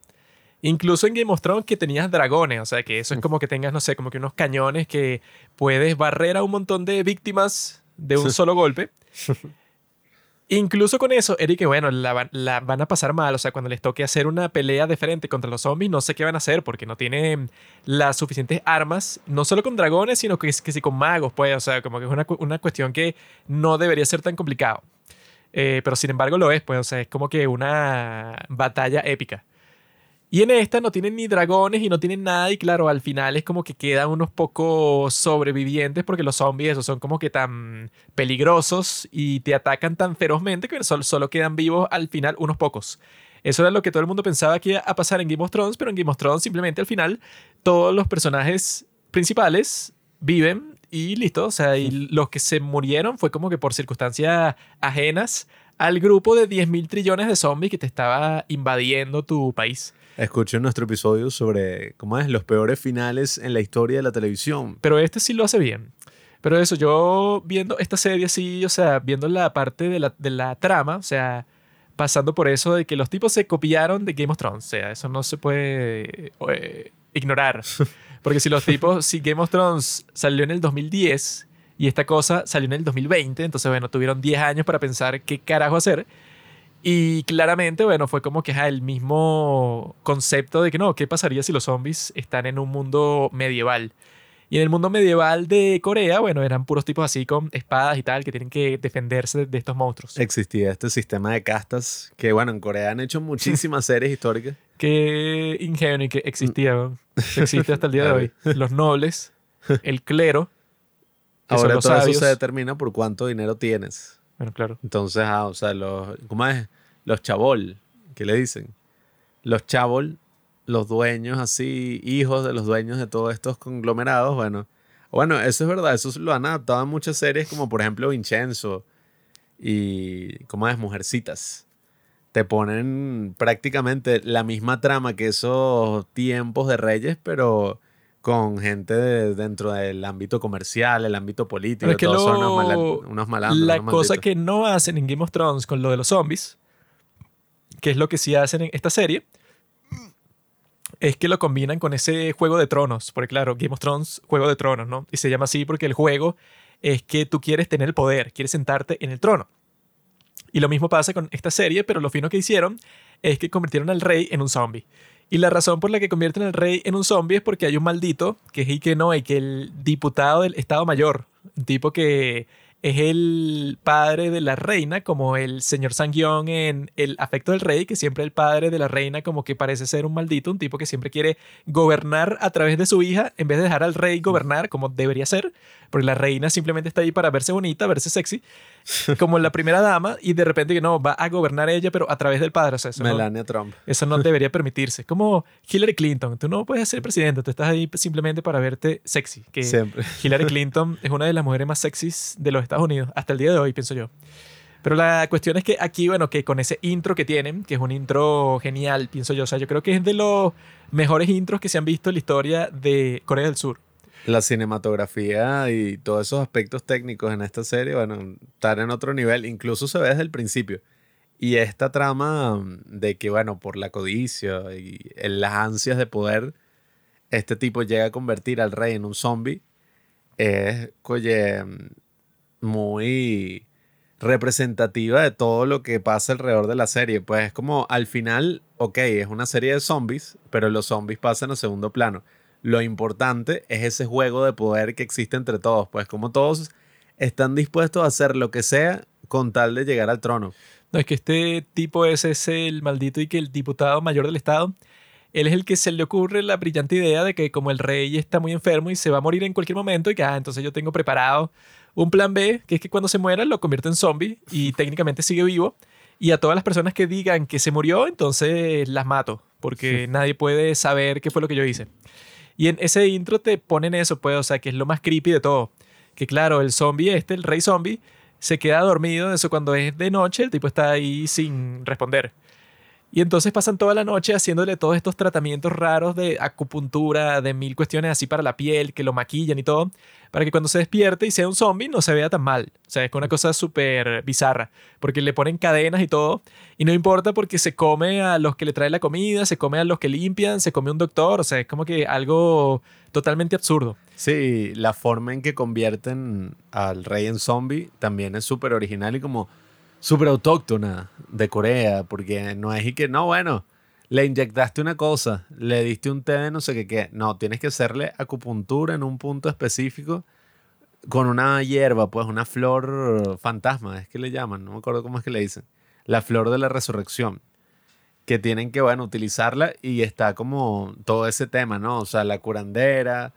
incluso en Game of Thrones que tenías dragones, o sea, que eso es como que tengas, no sé, como que unos cañones que puedes barrer a un montón de víctimas de un solo golpe. Incluso con eso, Eric, bueno, la, van- la van a pasar mal. O sea, cuando les toque hacer una pelea de frente contra los zombies, no sé qué van a hacer porque no tienen las suficientes armas, no solo con dragones, sino que, que sí con magos, pues. O sea, como que es una, una cuestión que no debería ser tan complicado. Eh, pero sin embargo lo es, pues. O sea, es como que una batalla épica. Y en esta no tienen ni dragones y no tienen nada. Y claro, al final es como que quedan unos pocos sobrevivientes porque los zombies esos son como que tan peligrosos y te atacan tan ferozmente que solo, solo quedan vivos al final unos pocos. Eso era lo que todo el mundo pensaba que iba a pasar en Game of Thrones, pero en Game of Thrones simplemente al final todos los personajes principales viven y listo. O sea, y los que se murieron fue como que por circunstancias ajenas al grupo de 10 mil trillones de zombies que te estaba invadiendo tu país. Escuchen nuestro episodio sobre, ¿cómo es? Los peores finales en la historia de la televisión. Pero este sí lo hace bien. Pero eso, yo viendo esta serie así, o sea, viendo la parte de la, de la trama, o sea, pasando por eso de que los tipos se copiaron de Game of Thrones. O sea, eso no se puede eh, ignorar. Porque si los tipos, si Game of Thrones salió en el 2010 y esta cosa salió en el 2020, entonces, bueno, tuvieron 10 años para pensar qué carajo hacer. Y claramente, bueno, fue como que ajá, el mismo concepto de que no, ¿qué pasaría si los zombies están en un mundo medieval? Y en el mundo medieval de Corea, bueno, eran puros tipos así con espadas y tal que tienen que defenderse de estos monstruos. Existía este sistema de castas que, bueno, en Corea han hecho muchísimas series históricas. Qué ingenio y que existía, ¿no? existe hasta el día de hoy. Los nobles, el clero, Ahora todo eso sabios. se determina por cuánto dinero tienes. Bueno, claro. Entonces, ah, o sea, los, ¿cómo es? Los chabol, ¿qué le dicen? Los chabol, los dueños así, hijos de los dueños de todos estos conglomerados, bueno, Bueno, eso es verdad, eso lo han adaptado en muchas series, como por ejemplo Vincenzo y, ¿cómo es? Mujercitas. Te ponen prácticamente la misma trama que esos tiempos de Reyes, pero con gente de- dentro del ámbito comercial, el ámbito político, Pero es que todos son lo- unos, mala- unos malandros. La unos cosa que no hacen en Game of Thrones con lo de los zombies, que es lo que sí hacen en esta serie, es que lo combinan con ese juego de tronos. Porque claro, Game of Thrones, juego de tronos, ¿no? Y se llama así porque el juego es que tú quieres tener el poder, quieres sentarte en el trono. Y lo mismo pasa con esta serie, pero lo fino que hicieron es que convirtieron al rey en un zombie. Y la razón por la que convierten al rey en un zombie es porque hay un maldito, que es Ike Noe, que el diputado del Estado Mayor, un tipo que es el padre de la reina, como el señor Sanguión en El afecto del rey, que siempre el padre de la reina como que parece ser un maldito, un tipo que siempre quiere gobernar a través de su hija en vez de dejar al rey gobernar como debería ser, porque la reina simplemente está ahí para verse bonita, verse sexy, como la primera dama, y de repente que no, va a gobernar ella, pero a través del padre. O sea, eso no- Melania Trump. eso no debería permitirse. Como Hillary Clinton. Tú no puedes ser presidente. Tú estás ahí simplemente para verte sexy. Que Siempre. Hillary Clinton es una de las mujeres más sexys de los Estados Unidos. Hasta el día de hoy, pienso yo. Pero la cuestión es que aquí, bueno, que con ese intro que tienen, que es un intro genial, pienso yo. O sea, yo creo que es de los mejores intros que se han visto en la historia de Corea del Sur. La cinematografía y todos esos aspectos técnicos en esta serie, bueno, están en otro nivel, incluso se ve desde el principio. Y esta trama mm, de que, bueno, por la codicia y las ansias de poder, este tipo llega a convertir al rey en un zombie, es, oye, mm, muy representativa de todo lo que pasa alrededor de la serie. Pues es como al final, ok, es una serie de zombies, pero los zombies pasan a segundo plano. Lo importante es ese juego de poder que existe entre todos, pues como todos están dispuestos a hacer lo que sea con tal de llegar al trono. No, es que este tipo ese es el maldito y que el diputado mayor del estado, él es el que se le ocurre la brillante idea de que como el rey está muy enfermo y se va a morir en cualquier momento y que, ah, entonces yo tengo preparado un plan B, que es que cuando se muera lo convierte en zombie y técnicamente sigue vivo. Y a todas las personas que digan que se murió, entonces las mato, porque nadie puede saber qué fue lo que yo hice. Y en ese intro te ponen eso, pues, o sea, que es lo más creepy de todo. Que claro, el zombie este, el rey zombie, se queda dormido, eso cuando es de noche, el tipo está ahí sin responder. Y entonces pasan toda la noche haciéndole todos estos tratamientos raros de acupuntura, de mil cuestiones así para la piel, que lo maquillan y todo, para que cuando se despierte y sea un zombie no se vea tan mal. O sea, es una cosa súper bizarra, porque le ponen cadenas y todo, y no importa porque se come a los que le traen la comida, se come a los que limpian, se come un doctor, o sea, es como que algo totalmente absurdo. Sí, la forma en que convierten al rey en zombie también es súper original y como súper autóctona de Corea, porque no es que, no, bueno, le inyectaste una cosa, le diste un té de no sé qué, qué. No, tienes que hacerle acupuntura en un punto específico con una hierba, pues una flor fantasma, es que le llaman, no me acuerdo cómo es que le dicen. La flor de la resurrección. Que tienen que, bueno, utilizarla y está como todo ese tema, ¿no? O sea, la curandera,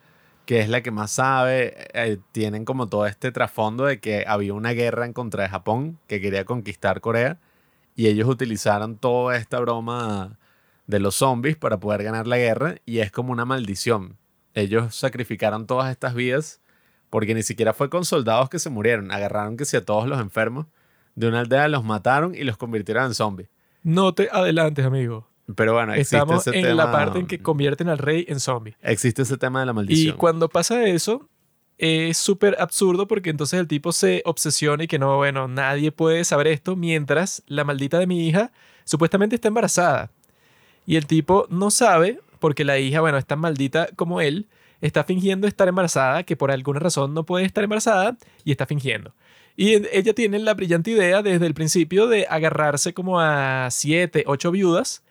que es la que más sabe, eh, tienen como todo este trasfondo de que había una guerra en contra de Japón que quería conquistar Corea y ellos utilizaron toda esta broma de los zombies para poder ganar la guerra y es como una maldición. Ellos sacrificaron todas estas vidas porque ni siquiera fue con soldados que se murieron, agarraron que si a todos los enfermos de una aldea los mataron y los convirtieron en zombies. No te adelantes, amigo. Pero bueno, existe Estamos ese en tema. la parte en que convierten al rey en zombie. Existe ese tema de la Y maldición. cuando pasa eso, es súper absurdo porque entonces el tipo se obsesiona y que no, bueno, nadie puede saber esto mientras la maldita de mi hija supuestamente está embarazada. Y el tipo no sabe porque la hija, bueno, es tan maldita como él, está fingiendo estar embarazada, que por alguna razón no puede estar embarazada y está fingiendo. Y ella tiene la brillante idea desde el principio de agarrarse como a siete, ocho viudas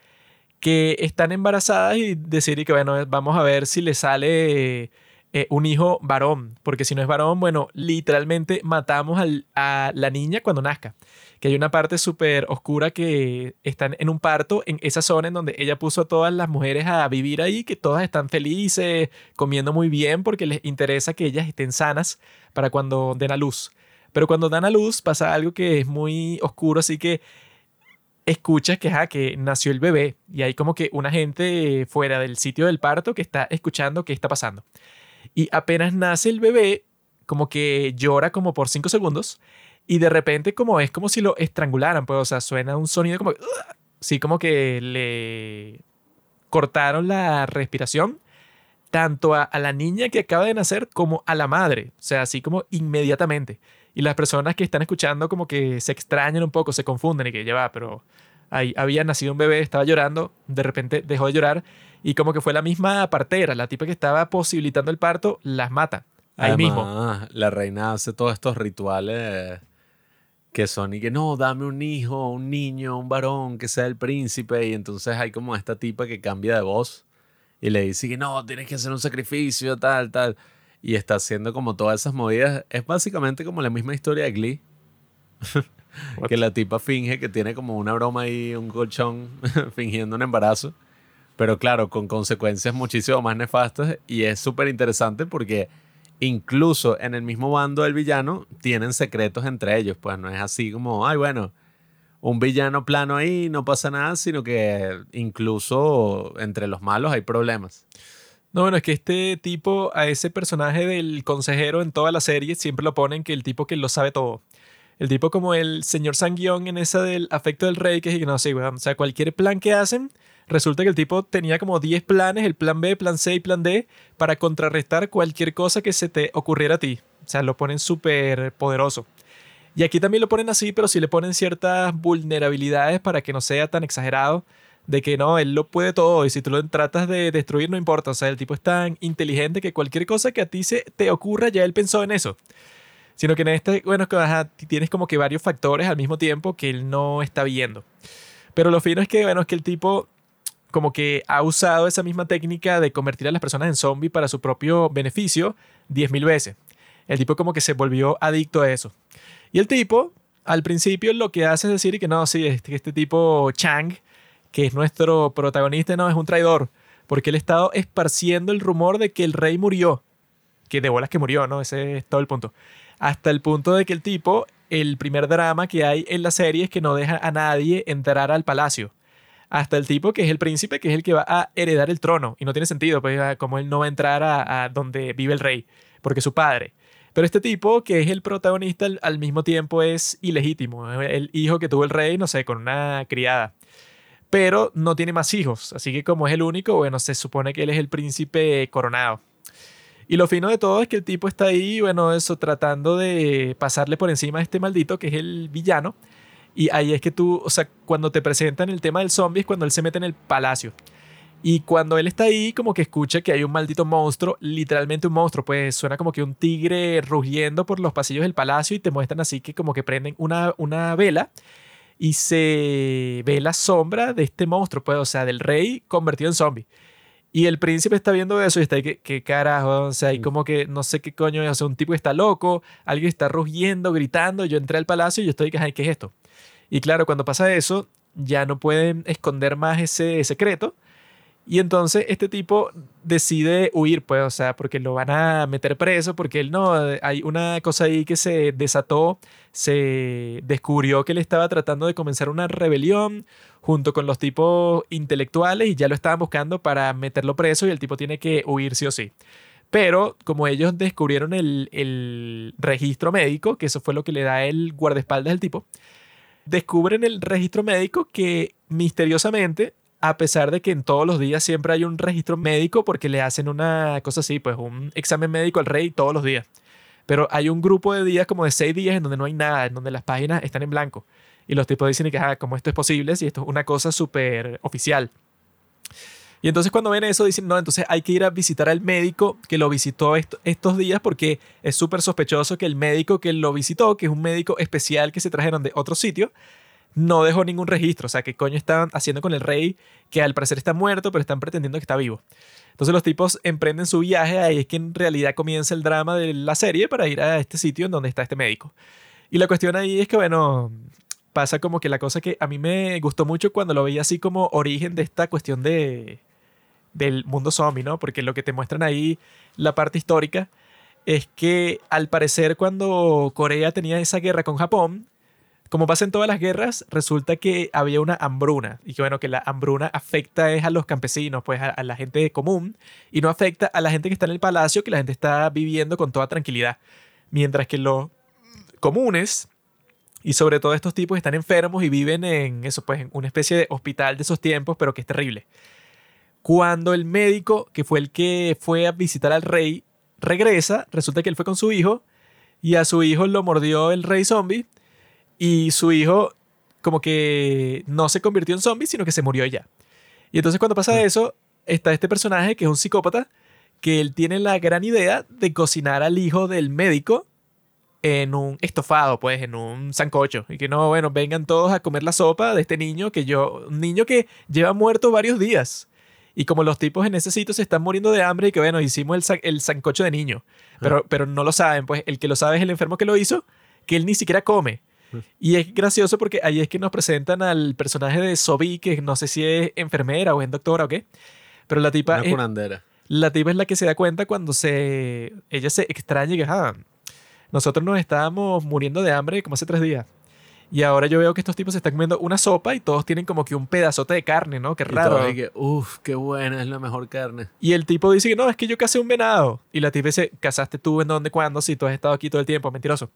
que están embarazadas y decir que, bueno, vamos a ver si le sale eh, un hijo varón, porque si no es varón, bueno, literalmente matamos a la niña cuando nazca. Que hay una parte súper oscura que están en un parto en esa zona en donde ella puso a todas las mujeres a vivir ahí, que todas están felices, comiendo muy bien, porque les interesa que ellas estén sanas para cuando den a luz. Pero cuando dan a luz pasa algo que es muy oscuro, así que escuchas que, ajá, que nació el bebé y hay como que una gente fuera del sitio del parto que está escuchando qué está pasando. Y apenas nace el bebé, como que llora como por cinco segundos y de repente como es como si lo estrangularan, pues, o sea, suena un sonido como... Sí, como que le cortaron la respiración tanto a, a, la niña que acaba de nacer como a la madre, o sea, así como inmediatamente. Y las personas que están escuchando como que se extrañan un poco, se confunden y que ya va, pero ahí había nacido un bebé, estaba llorando, de repente dejó de llorar y como que fue la misma partera, la tipa que estaba posibilitando el parto, las mata. Ahí mismo. La reina hace todos estos rituales que son y que no, dame un hijo, un niño, un varón, que sea el príncipe. Y entonces hay como esta tipa que cambia de voz y le dice que no, tienes que hacer un sacrificio, tal, tal. Y está haciendo como todas esas movidas. Es básicamente como la misma historia de Glee. que la tipa finge que tiene como una broma ahí, un colchón, fingiendo un embarazo. Pero claro, con consecuencias muchísimo más nefastas. Y es súper interesante porque incluso en el mismo bando del villano tienen secretos entre ellos. Pues no es así como, ay, bueno, un villano plano ahí, no pasa nada, sino que incluso entre los malos hay problemas. No, bueno, es que este tipo, a ese personaje del consejero en toda la serie, siempre lo ponen que el tipo que lo sabe todo. El tipo como el señor Sanguión en esa del afecto del rey, que es que no sé, o sea, cualquier plan que hacen, resulta que el tipo tenía como 10 planes, el plan B, plan C y plan D, para contrarrestar cualquier cosa que se te ocurriera a ti. O sea, lo ponen súper poderoso. Y aquí también lo ponen así, pero sí le ponen ciertas vulnerabilidades para que no sea tan exagerado de que no, él lo puede todo y si tú lo tratas de destruir no importa, o sea, el tipo es tan inteligente que cualquier cosa que a ti se te ocurra ya él pensó en eso. Sino que en este, bueno, tienes como que varios factores al mismo tiempo que él no está viendo. Pero lo fino es que, bueno, es que el tipo como que ha usado esa misma técnica de convertir a las personas en zombies para su propio beneficio 10.000 veces. El tipo como que se volvió adicto a eso. Y el tipo, al principio, lo que hace es decir que no, sí, este, este tipo Chang, que es nuestro protagonista, no, es un traidor. Porque él ha estado esparciendo el rumor de que el rey murió. Que de bolas que murió, ¿no? Ese es todo el punto. Hasta el punto de que el tipo, el primer drama que hay en la serie es que no deja a nadie entrar al palacio. Hasta el tipo que es el príncipe, que es el que va a heredar el trono. Y no tiene sentido, pues como él no va a entrar a donde vive el rey, porque es su padre. Pero este tipo, que es el protagonista, al, mismo tiempo es ilegítimo. El hijo que tuvo el rey, no sé, con una criada. Pero no tiene más hijos. Así que como es el único, bueno, se supone que él es el príncipe coronado. Y lo fino de todo es que el tipo está ahí, bueno, eso, tratando de pasarle por encima a este maldito que es el villano. Y ahí es que tú, o sea, cuando te presentan el tema del zombie es cuando él se mete en el palacio. Y cuando él está ahí, como que escucha que hay un maldito monstruo, literalmente un monstruo, pues suena como que un tigre rugiendo por los pasillos del palacio y te muestran así que como que prenden una, una vela y se ve la sombra de este monstruo, pues, o sea, del rey convertido en zombie. Y el príncipe está viendo eso y está ahí, ¿qué, carajo? O sea, hay mm. como que no sé qué coño es, o sea, un tipo está loco, alguien está rugiendo, gritando, yo entré al palacio y yo estoy, ¿qué es esto? Y claro, cuando pasa eso, ya no pueden esconder más ese secreto y entonces este tipo decide huir, pues, o sea, porque lo van a meter preso, porque él no, hay una cosa ahí que se desató, se descubrió que él estaba tratando de comenzar una rebelión junto con los tipos intelectuales y ya lo estaban buscando para meterlo preso y el tipo tiene que huir sí o sí. Pero como ellos descubrieron el, el registro médico, que eso fue lo que le da el guardaespaldas del tipo, descubren el registro médico que misteriosamente a pesar de que en todos los días siempre hay un registro médico porque le hacen una cosa así, pues un examen médico al rey todos los días. Pero hay un grupo de días, como de seis días, en donde no hay nada, en donde las páginas están en blanco. Y los tipos dicen que, ah, como esto es posible, si esto es una cosa súper oficial. Y entonces cuando ven eso dicen, no, entonces hay que ir a visitar al médico que lo visitó estos días porque es súper sospechoso que el médico que lo visitó, que es un médico especial que se trajeron de otro sitio, no dejó ningún registro. O sea, ¿qué coño están haciendo con el rey que al parecer está muerto, pero están pretendiendo que está vivo? Entonces los tipos emprenden su viaje, ahí es que en realidad comienza el drama de la serie para ir a este sitio en donde está este médico. Y la cuestión ahí es que, bueno, pasa como que la cosa que a mí me gustó mucho cuando lo veía así como origen de esta cuestión de del mundo zombie, ¿no? Porque lo que te muestran ahí, la parte histórica, es que al parecer cuando Corea tenía esa guerra con Japón, como pasa en todas las guerras, resulta que había una hambruna y que bueno, que la hambruna afecta es a los campesinos, pues a, a la gente común y no afecta a la gente que está en el palacio, que la gente está viviendo con toda tranquilidad. Mientras que los comunes y sobre todo estos tipos están enfermos y viven en eso, pues en una especie de hospital de esos tiempos, pero que es terrible. Cuando el médico, que fue el que fue a visitar al rey, regresa, resulta que él fue con su hijo y a su hijo lo mordió el rey zombie y su hijo como que no se convirtió en zombie, sino que se murió ya. Y entonces cuando pasa eso, está este personaje que es un psicópata, que él tiene la gran idea de cocinar al hijo del médico en un estofado, pues, en un sancocho. Y que no, bueno, vengan todos a comer la sopa de este niño que yo, un niño que lleva muerto varios días. Y como los tipos en ese sitio se están muriendo de hambre y que, bueno, hicimos el, sa- el sancocho de niño. Pero, pero no lo saben, pues el que lo sabe es el enfermo que lo hizo, que él ni siquiera come. Y es gracioso porque ahí es que nos presentan al personaje de Sobi, que no sé si es enfermera o es doctora o qué. Pero la tipa, Una es, curandera. la tipa es la que se da cuenta cuando se, ella se extraña y que, ah, nosotros nos estábamos muriendo de hambre como hace tres días. Y ahora yo veo que estos tipos se están comiendo una sopa y todos tienen como que un pedazote de carne, ¿no? Qué raro. y que, Uf, qué buena, es la mejor carne. Y el tipo dice que no, es que yo casé un venado. Y la tipa dice, ¿casaste tú en dónde, cuándo? Si tú has estado aquí todo el tiempo, mentiroso.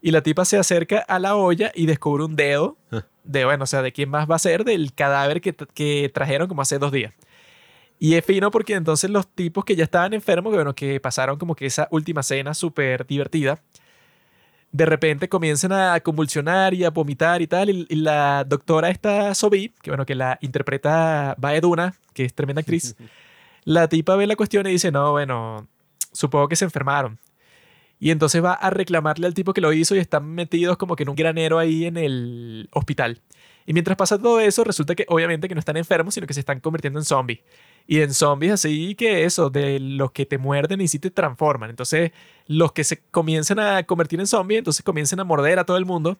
Y la tipa se acerca a la olla y descubre un dedo Ah. de, bueno, o sea, de quién más va a ser, del cadáver que, que trajeron como hace dos días. Y es fino porque entonces los tipos que ya estaban enfermos, que bueno, que pasaron como que esa última cena súper divertida, de repente comienzan a convulsionar y a vomitar y tal. Y, y la doctora esta Sobi, que bueno, que la interpreta Baeduna, que es tremenda actriz, la tipa ve la cuestión y dice, no, bueno, supongo que se enfermaron. Y entonces va a reclamarle al tipo que lo hizo y están metidos como que en un granero ahí en el hospital. Y mientras pasa todo eso, resulta que obviamente que no están enfermos, sino que se están convirtiendo en zombies. Y en zombies así que eso, de los que te muerden y sí te transforman. Entonces, los que se comienzan a convertir en zombies, entonces comienzan a morder a todo el mundo.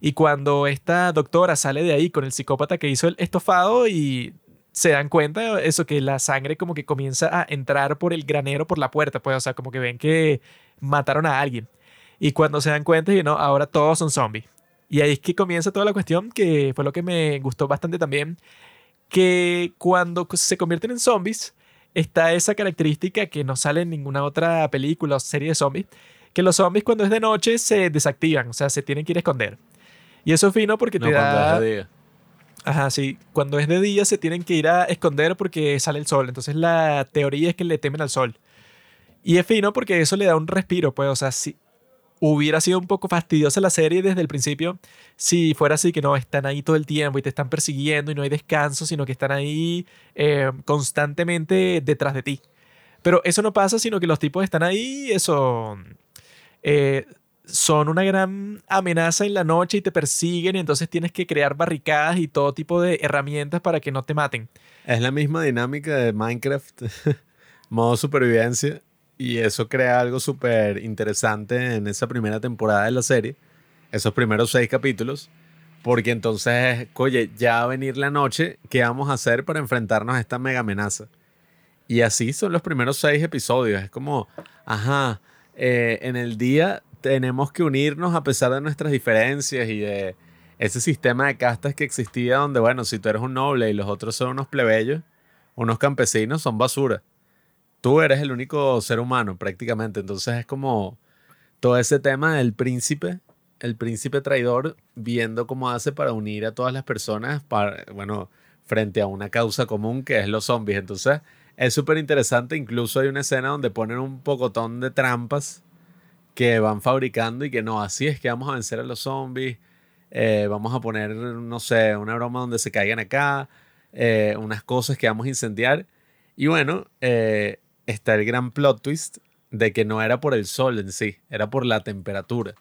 Y cuando esta doctora sale de ahí con el psicópata que hizo el estofado y se dan cuenta eso que la sangre como que comienza a entrar por el granero por la puerta, pues, o sea, como que ven que mataron a alguien. Y cuando se dan cuenta, y no, ahora todos son zombies. Y ahí es que comienza toda la cuestión, que fue lo que me gustó bastante también, que cuando se convierten en zombies, está esa característica que no sale en ninguna otra película o serie de zombies, que los zombies cuando es de noche se desactivan, o sea, se tienen que ir a esconder. Y eso es fino porque No, te cuando da... Ajá, sí. Cuando es de día se tienen que ir a esconder porque sale el sol. Entonces la teoría es que le temen al sol. Y es fino porque eso le da un respiro, pues. O sea, si hubiera sido un poco fastidiosa la serie desde el principio, si fuera así que no, están ahí todo el tiempo y te están persiguiendo y no hay descanso, sino que están ahí eh, constantemente detrás de ti. Pero eso no pasa, sino que los tipos están ahí, eso... eh, son una gran amenaza en la noche y te persiguen y entonces tienes que crear barricadas y todo tipo de herramientas para que no te maten. Es la misma dinámica de Minecraft, modo supervivencia, y eso crea algo súper interesante en esa primera temporada de la serie, esos primeros seis capítulos, porque entonces, oye, ya va a venir la noche, ¿qué vamos a hacer para enfrentarnos a esta mega amenaza? Y así son los primeros seis episodios, es como, ajá, eh, en el día tenemos que unirnos a pesar de nuestras diferencias y de ese sistema de castas que existía donde, bueno, si tú eres un noble y los otros son unos plebeyos, unos campesinos, son basura. Tú eres el único ser humano prácticamente. Entonces es como todo ese tema del príncipe, el príncipe traidor, viendo cómo hace para unir a todas las personas, para, bueno, frente a una causa común que es los zombies. Entonces es súper interesante. Incluso hay una escena donde ponen un pocotón de trampas que van fabricando y que no, así es que vamos a vencer a los zombies. eh, vamos a poner, no sé, una broma donde se caigan acá, eh, unas cosas que vamos a incendiar. Y bueno, eh, está el gran plot twist de que no era por el sol en sí, era por la temperatura.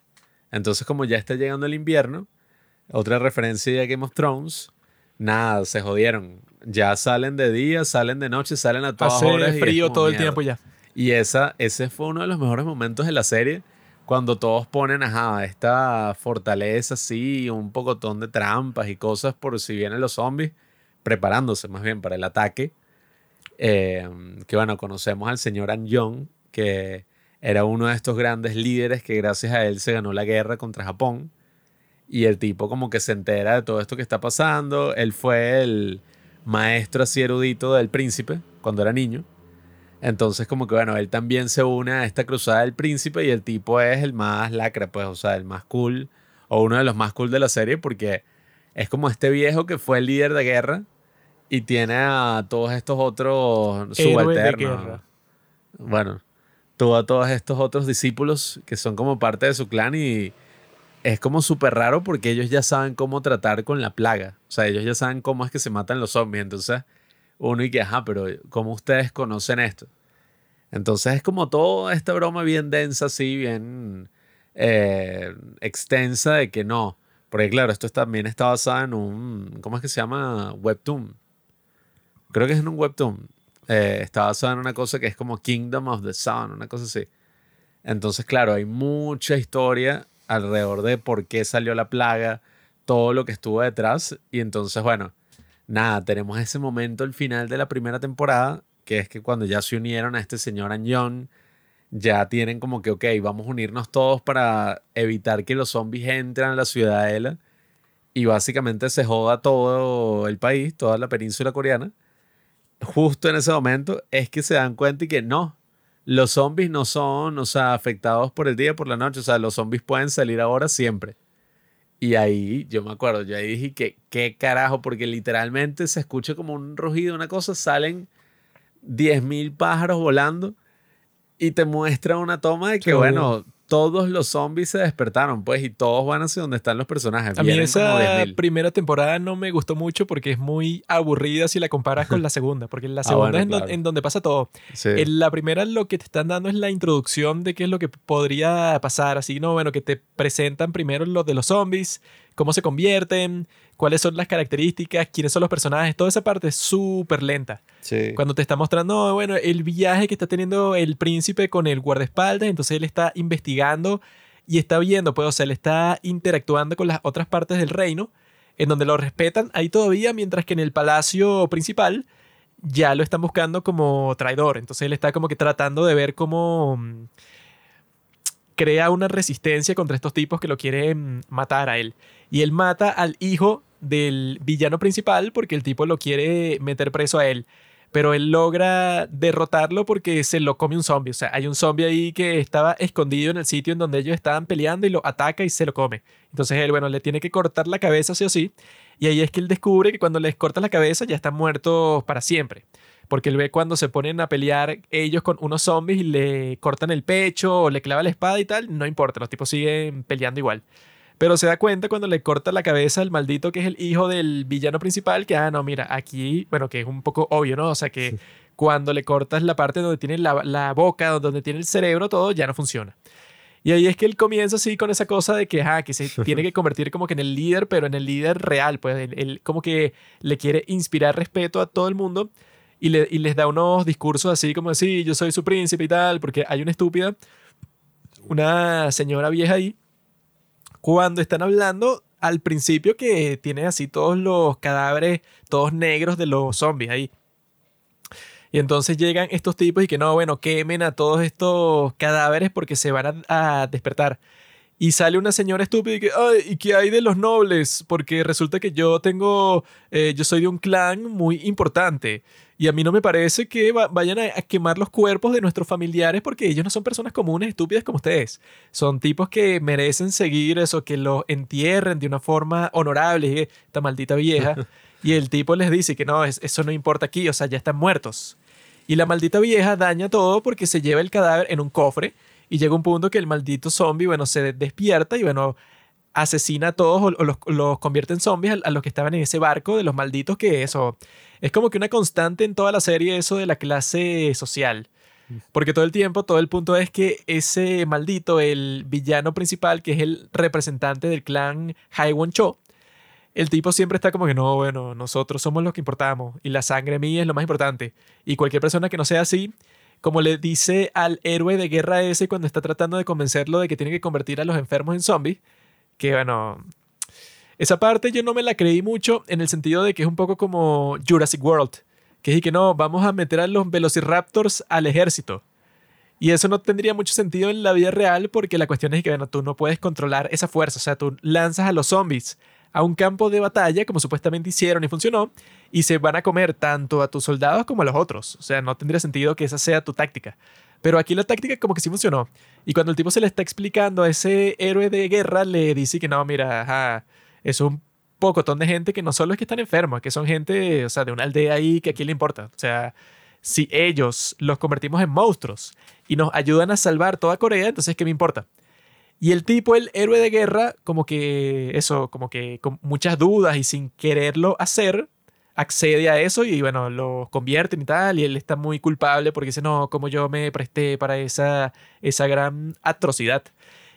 Entonces, como ya está llegando el invierno, otra referencia a Game of Thrones, nada, se jodieron. Ya salen de día, salen de noche, salen a todas horas. Hace es frío todo el tiempo ya. Y esa, ese fue uno de los mejores momentos de la serie, cuando todos ponen, ajá, esta fortaleza así, un pocotón de trampas y cosas por si vienen los zombies, preparándose más bien para el ataque. Eh, que bueno, conocemos al señor Anjon, que era uno de estos grandes líderes que gracias a él se ganó la guerra contra Japón. Y el tipo como que se entera de todo esto que está pasando. Él fue el maestro así erudito del príncipe cuando era niño. Entonces como que bueno, él también se une a esta cruzada del príncipe y el tipo es el más lacra, pues, o sea, el más cool o uno de los más cool de la serie porque es como este viejo que fue el líder de guerra y tiene a todos estos otros subalternos. Bueno, tuvo a todos estos otros discípulos que son como parte de su clan y es como súper raro porque ellos ya saben cómo tratar con la plaga. O sea, ellos ya saben cómo es que se matan los zombies. Entonces, uno y que, ajá, pero ¿cómo ustedes conocen esto? Entonces es como toda esta broma bien densa, así, bien eh, extensa de que no. Porque claro, esto también está basado en un, ¿cómo es que se llama? Webtoon. Creo que es en un webtoon. Eh, está basado en una cosa que es como Kingdom of the Sun, una cosa así. Entonces, claro, hay mucha historia alrededor de por qué salió la plaga, todo lo que estuvo detrás. Y entonces, bueno, nada, tenemos ese momento al final de la primera temporada, que es que cuando ya se unieron a este señor Anjon, ya tienen como que, ok, vamos a unirnos todos para evitar que los zombies entren a la ciudadela. Y básicamente se joda todo el país, toda la península coreana. Justo en ese momento es que se dan cuenta y que no, los zombies no son, o sea, afectados por el día, por la noche. O sea, los zombies pueden salir ahora siempre. Y ahí, yo me acuerdo, yo ahí dije que, qué carajo, porque literalmente se escucha como un rugido, una cosa, salen 10.000 pájaros volando y te muestra una toma de que, bueno, todos los zombies se despertaron, pues, y todos van hacia donde están los personajes. A mí esa primera temporada no me gustó mucho porque es muy aburrida si la comparas con la segunda, porque la ah, segunda es en, donde pasa todo. En la primera lo que te están dando es la introducción de qué es lo que podría pasar, así, ¿no? Bueno, que te presentan primero lo de los zombies, cómo se convierten, cuáles son las características, quiénes son los personajes, toda esa parte es súper lenta. Cuando te está mostrando, bueno, el viaje que está teniendo el príncipe con el guardaespaldas, entonces él está investigando y está viendo, pues, o sea, él está interactuando con las otras partes del reino, en donde lo respetan ahí todavía, mientras que en el palacio principal ya lo están buscando como traidor. Entonces él está como que tratando de ver cómo mm, crea una resistencia contra estos tipos que lo quieren matar a él. Y él mata al hijo del villano principal porque el tipo lo quiere meter preso a él. Pero él logra derrotarlo porque se lo come un zombie. O sea, hay un zombie ahí que estaba escondido en el sitio en donde ellos estaban peleando y lo ataca y se lo come. Entonces él, bueno, le tiene que cortar la cabeza sí o sí. Y ahí es que él descubre que cuando les corta la cabeza ya están muertos para siempre. Porque él ve cuando se ponen a pelear ellos con unos zombies y le cortan el pecho o le clava la espada y tal, no importa, los tipos siguen peleando igual. Pero se da cuenta cuando le corta la cabeza al maldito que es el hijo del villano principal, que, ah, no, mira, aquí, bueno, que es un poco obvio, ¿no? O sea, que cuando le cortas la parte donde tiene la, boca, donde tiene el cerebro, todo ya no funciona. Y ahí es que él comienza así con esa cosa de que, ah, que se tiene que convertir como que en el líder, pero en el líder real, pues él, como que le quiere inspirar respeto a todo el mundo y, le, y les da unos discursos así como así, yo soy su príncipe y tal, porque hay una estúpida, una señora vieja ahí, cuando están hablando al principio que tiene así todos los cadáveres, todos negros de los zombies ahí. Y entonces llegan estos tipos y que no, bueno, quemen a todos estos cadáveres porque se van a, despertar. Y sale una señora estúpida y que, ay, ¿y qué hay de los nobles? Porque resulta que yo tengo, eh, yo soy de un clan muy importante. Y a mí no me parece que vayan a, quemar los cuerpos de nuestros familiares porque ellos no son personas comunes, estúpidas como ustedes. Son tipos que merecen seguir eso, que los entierren de una forma honorable. Esta maldita vieja. y el tipo les dice que no, eso no importa aquí, o sea, ya están muertos. Y la maldita vieja daña todo porque se lleva el cadáver en un cofre y llega un punto que el maldito zombie, bueno, se despierta y bueno, asesina a todos o, los, convierte en zombies a, los que estaban en ese barco de los malditos que eso es como que una constante en toda la serie eso de la clase social. Porque todo el tiempo, todo el punto es que ese maldito, el villano principal, que es el representante del clan Haiwon Cho, el tipo siempre está como que no, bueno, nosotros somos los que importamos y la sangre mía es lo más importante. Y cualquier persona que no sea así, como le dice al héroe de guerra ese cuando está tratando de convencerlo de que tiene que convertir a los enfermos en zombies, que bueno, esa parte yo no me la creí mucho en el sentido de que es un poco como Jurassic World, que es que no, vamos a meter a los velociraptors al ejército. Y eso no tendría mucho sentido en la vida real porque la cuestión es que bueno, tú no puedes controlar esa fuerza. O sea, tú lanzas a los zombies a un campo de batalla, como supuestamente hicieron y funcionó, y se van a comer tanto a tus soldados como a los otros. O sea, no tendría sentido que esa sea tu táctica. Pero aquí la táctica como que sí funcionó. Y cuando el tipo se le está explicando a ese héroe de guerra, le dice que no, mira, ajá, es un pocotón de gente que no solo es que están enfermos, que son gente, o sea, de una aldea ahí que a quién le importa. O sea, si ellos los convertimos en monstruos y nos ayudan a salvar toda Corea, entonces ¿qué me importa? Y el tipo, el héroe de guerra, como que eso, como que con muchas dudas y sin quererlo hacer, accede a eso y bueno, lo convierten y tal, y él está muy culpable porque dice, no, como yo me presté para esa, esa gran atrocidad.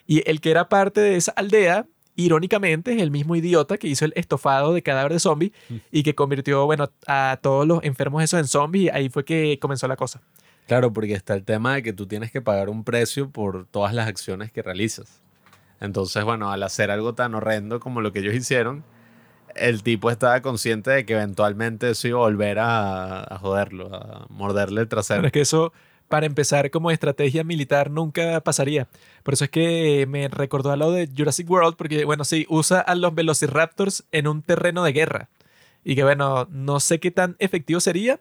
Y el que era parte de esa aldea, irónicamente, es el mismo idiota que hizo el estofado de cadáver de zombie Mm. y que convirtió, bueno, a todos los enfermos esos en zombies y ahí fue que comenzó la cosa. Claro, porque está el tema de que tú tienes que pagar un precio por todas las acciones que realizas. Entonces, bueno, al hacer algo tan horrendo como lo que ellos hicieron, el tipo estaba consciente de que eventualmente eso iba a volver a, joderlo, a morderle el trasero. Pero es que eso, para empezar, como estrategia militar nunca pasaría. Por eso es que me recordó a lo de Jurassic World, porque, bueno, sí, usa a los Velociraptors en un terreno de guerra. Y que, bueno, no sé qué tan efectivo sería.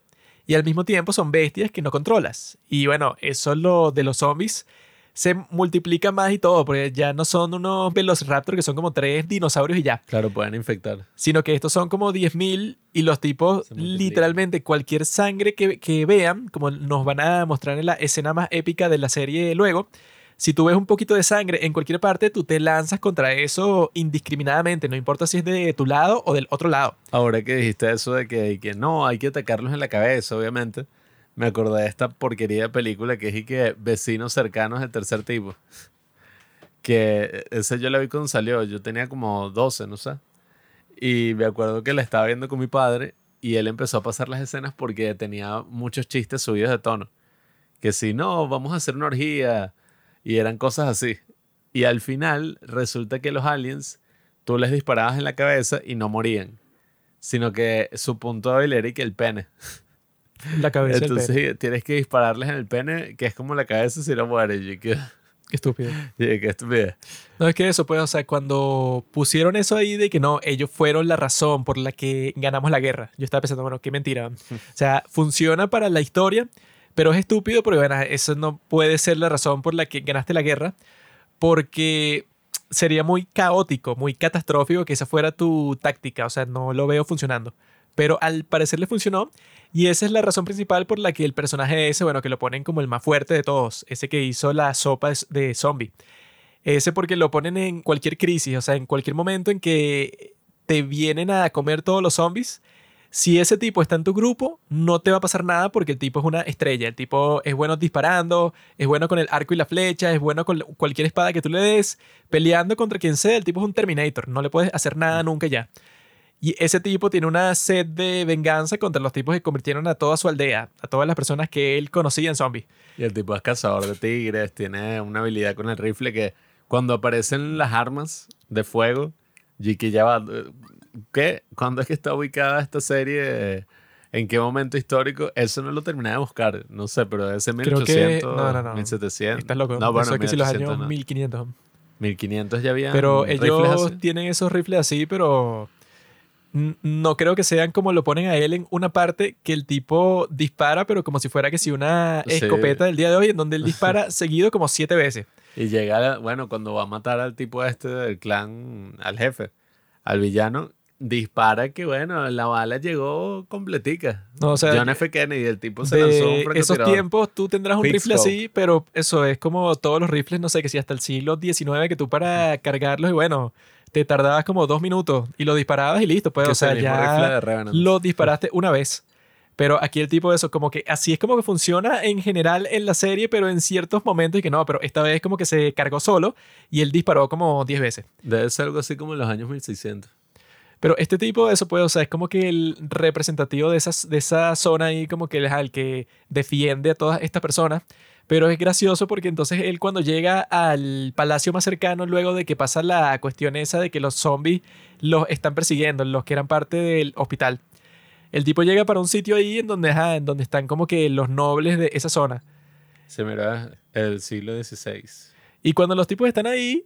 Y al mismo tiempo son bestias que no controlas. Y bueno, eso lo de los zombies se multiplica más y todo, porque ya no son unos Velociraptors que son como tres dinosaurios y ya Claro, pueden infectar. sino que estos son como 10.000 y los tipos literalmente cualquier sangre que, que vean, como nos van a mostrar en la escena más épica de la serie luego, si tú ves un poquito de sangre en cualquier parte, tú te lanzas contra eso indiscriminadamente, no importa si es de tu lado o del otro lado. Ahora que dijiste eso de que, no, hay que atacarlos en la cabeza, obviamente, me acordé de esta porquería de película que es y que vecinos cercanos del tercer tipo. Que ese yo la vi cuando salió, yo tenía como 12, no sé. Y me acuerdo que la estaba viendo con mi padre y él empezó a pasar las escenas porque tenía muchos chistes subidos de tono. Que si no, vamos a hacer una orgía. Y eran cosas así. Y al final resulta que los aliens, tú les disparabas en la cabeza y no morían sino que su punto débil era que el pene. La cabeza Entonces pene. tienes que dispararles en el pene, que es como la cabeza si no muere. Qué, estúpido. y qué estupidez. No es que eso, pues, o sea, cuando pusieron eso ahí de que no, ellos fueron la razón por la que ganamos la guerra. Yo estaba pensando, bueno, qué mentira. O sea, funciona para la historia, pero es estúpido porque, bueno, eso no puede ser la razón por la que ganaste la guerra, porque sería muy caótico, muy catastrófico que esa fuera tu táctica. O sea, no lo veo funcionando. Pero al parecer le funcionó y esa es la razón principal por la que el personaje ese, bueno, que lo ponen como el más fuerte de todos, ese que hizo la sopa de- zombie. Ese porque lo ponen en cualquier crisis, o sea, en cualquier momento en que te vienen a comer todos los zombies. Si ese tipo está en tu grupo, no te va a pasar nada porque el tipo es una estrella. El tipo es bueno disparando, es bueno con el arco y la flecha, es bueno con cualquier espada que tú le des, peleando contra quien sea. El tipo es un Terminator, no le puedes hacer nada nunca ya. Y ese tipo tiene una sed de venganza contra los tipos que convirtieron a toda su aldea, a todas las personas que él conocía en zombies. Y el tipo es cazador de tigres, tiene una habilidad con el rifle que cuando aparecen las armas de fuego, Jiki ya va. ¿Qué? ¿Cuándo es que está ubicada esta serie? ¿En qué momento histórico? Eso no lo terminé de buscar, no sé, pero debe ser Creo 1800, que- no, no, no. 1700. Estás loco. No, bueno, que si los 1800 años no. 1500. 1500 ya había. Pero ellos tienen esos rifles así, pero no creo que sean como lo ponen a él en una parte que el tipo dispara, pero como si fuera que si una Sí. escopeta del día de hoy, en donde él dispara seguido como siete veces. Y llega, bueno, cuando va a matar al tipo este del clan, al jefe, al villano, dispara que, bueno, la bala llegó completica. No, o sea, John F. Kennedy, el tipo se lanzó un esos tiempos tú tendrás un rifle scope. así, pero eso es como todos los rifles, no sé, que si hasta el siglo XIX que tú para cargarlos y bueno, te tardabas como dos minutos y lo disparabas y listo, pues, Que o sea, ya lo disparaste una vez. Pero aquí el tipo de eso, como que así es como que funciona en general en la serie, pero en ciertos momentos y que no, pero esta vez como que se cargó solo y él disparó como 10 veces. Debe ser algo así como en los años 1600. Pero este tipo de eso, pues, o sea, es como que el representativo de, esas, de esa zona ahí, como que es el que defiende a todas estas personas. Pero es gracioso porque entonces él cuando llega al palacio más cercano, luego de que pasa la cuestión esa de que los zombies los están persiguiendo, los que eran parte del hospital, el tipo llega para un sitio ahí en donde, en donde están como que los nobles de esa zona. Se mira el siglo XVI. Y cuando los tipos están ahí,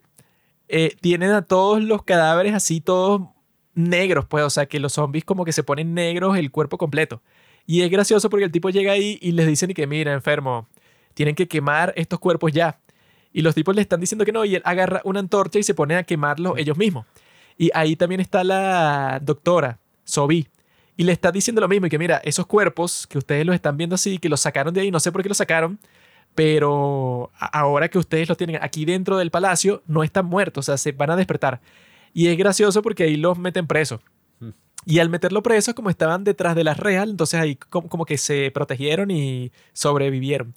eh, tienen a todos los cadáveres así, todos negros, pues, o sea, que los zombies como que se ponen negros el cuerpo completo. Y es gracioso porque el tipo llega ahí y les dicen y que, mira, enfermo, tienen que quemar estos cuerpos ya. Y los tipos le están diciendo que no, y él agarra una antorcha y se pone a quemarlos ellos mismos. Y ahí también está la doctora, Sobi, y le está diciendo lo mismo, y que mira, esos cuerpos que ustedes los están viendo así, que los sacaron de ahí, no sé por qué los sacaron, pero ahora que ustedes los tienen aquí dentro del palacio, no están muertos, o sea, se van a despertar. Y es gracioso porque ahí los meten presos. Hmm. Y al meterlo presos, como estaban detrás de las rejas, entonces ahí como, que se protegieron y sobrevivieron.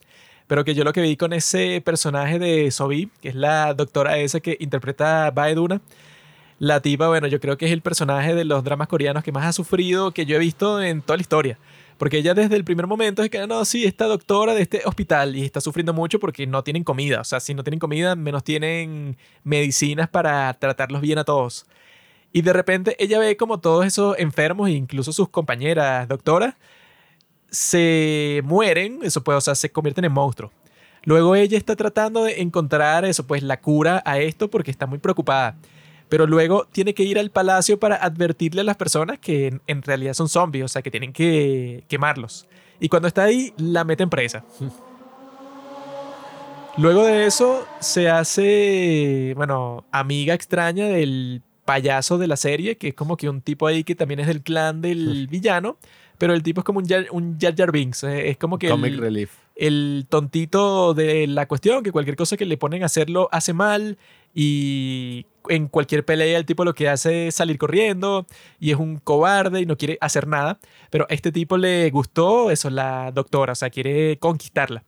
Pero que yo lo que vi con ese personaje de Sobi, que es la doctora esa que interpreta Baeduna, la tipa, bueno, yo creo que es el personaje de los dramas coreanos que más ha sufrido que yo he visto en toda la historia. Porque ella desde el primer momento es que, no, sí, esta doctora de este hospital y está sufriendo mucho porque no tienen comida. O sea, si no tienen comida, menos tienen medicinas para tratarlos bien a todos. Y de repente ella ve como todos esos enfermos, incluso sus compañeras doctoras, se mueren, eso pues, o sea, se convierten en monstruos. Luego ella está tratando de encontrar eso, pues la cura a esto porque está muy preocupada pero luego tiene que ir al palacio para advertirle a las personas que en, realidad son zombies, o sea, que tienen que quemarlos. Y cuando está ahí, la meten presa. Luego de eso, se hace, bueno, amiga extraña del payaso de la serie, que es como que un tipo ahí que también es del clan del villano, pero el tipo es como un Jar, un Jar, Binks, es como que... Comic Relief. El tontito de la cuestión, que cualquier cosa que le ponen a hacerlo hace mal y en cualquier pelea el tipo lo que hace es salir corriendo y es un cobarde y no quiere hacer nada. Pero a este tipo le gustó eso, la doctora, o sea, quiere conquistarla.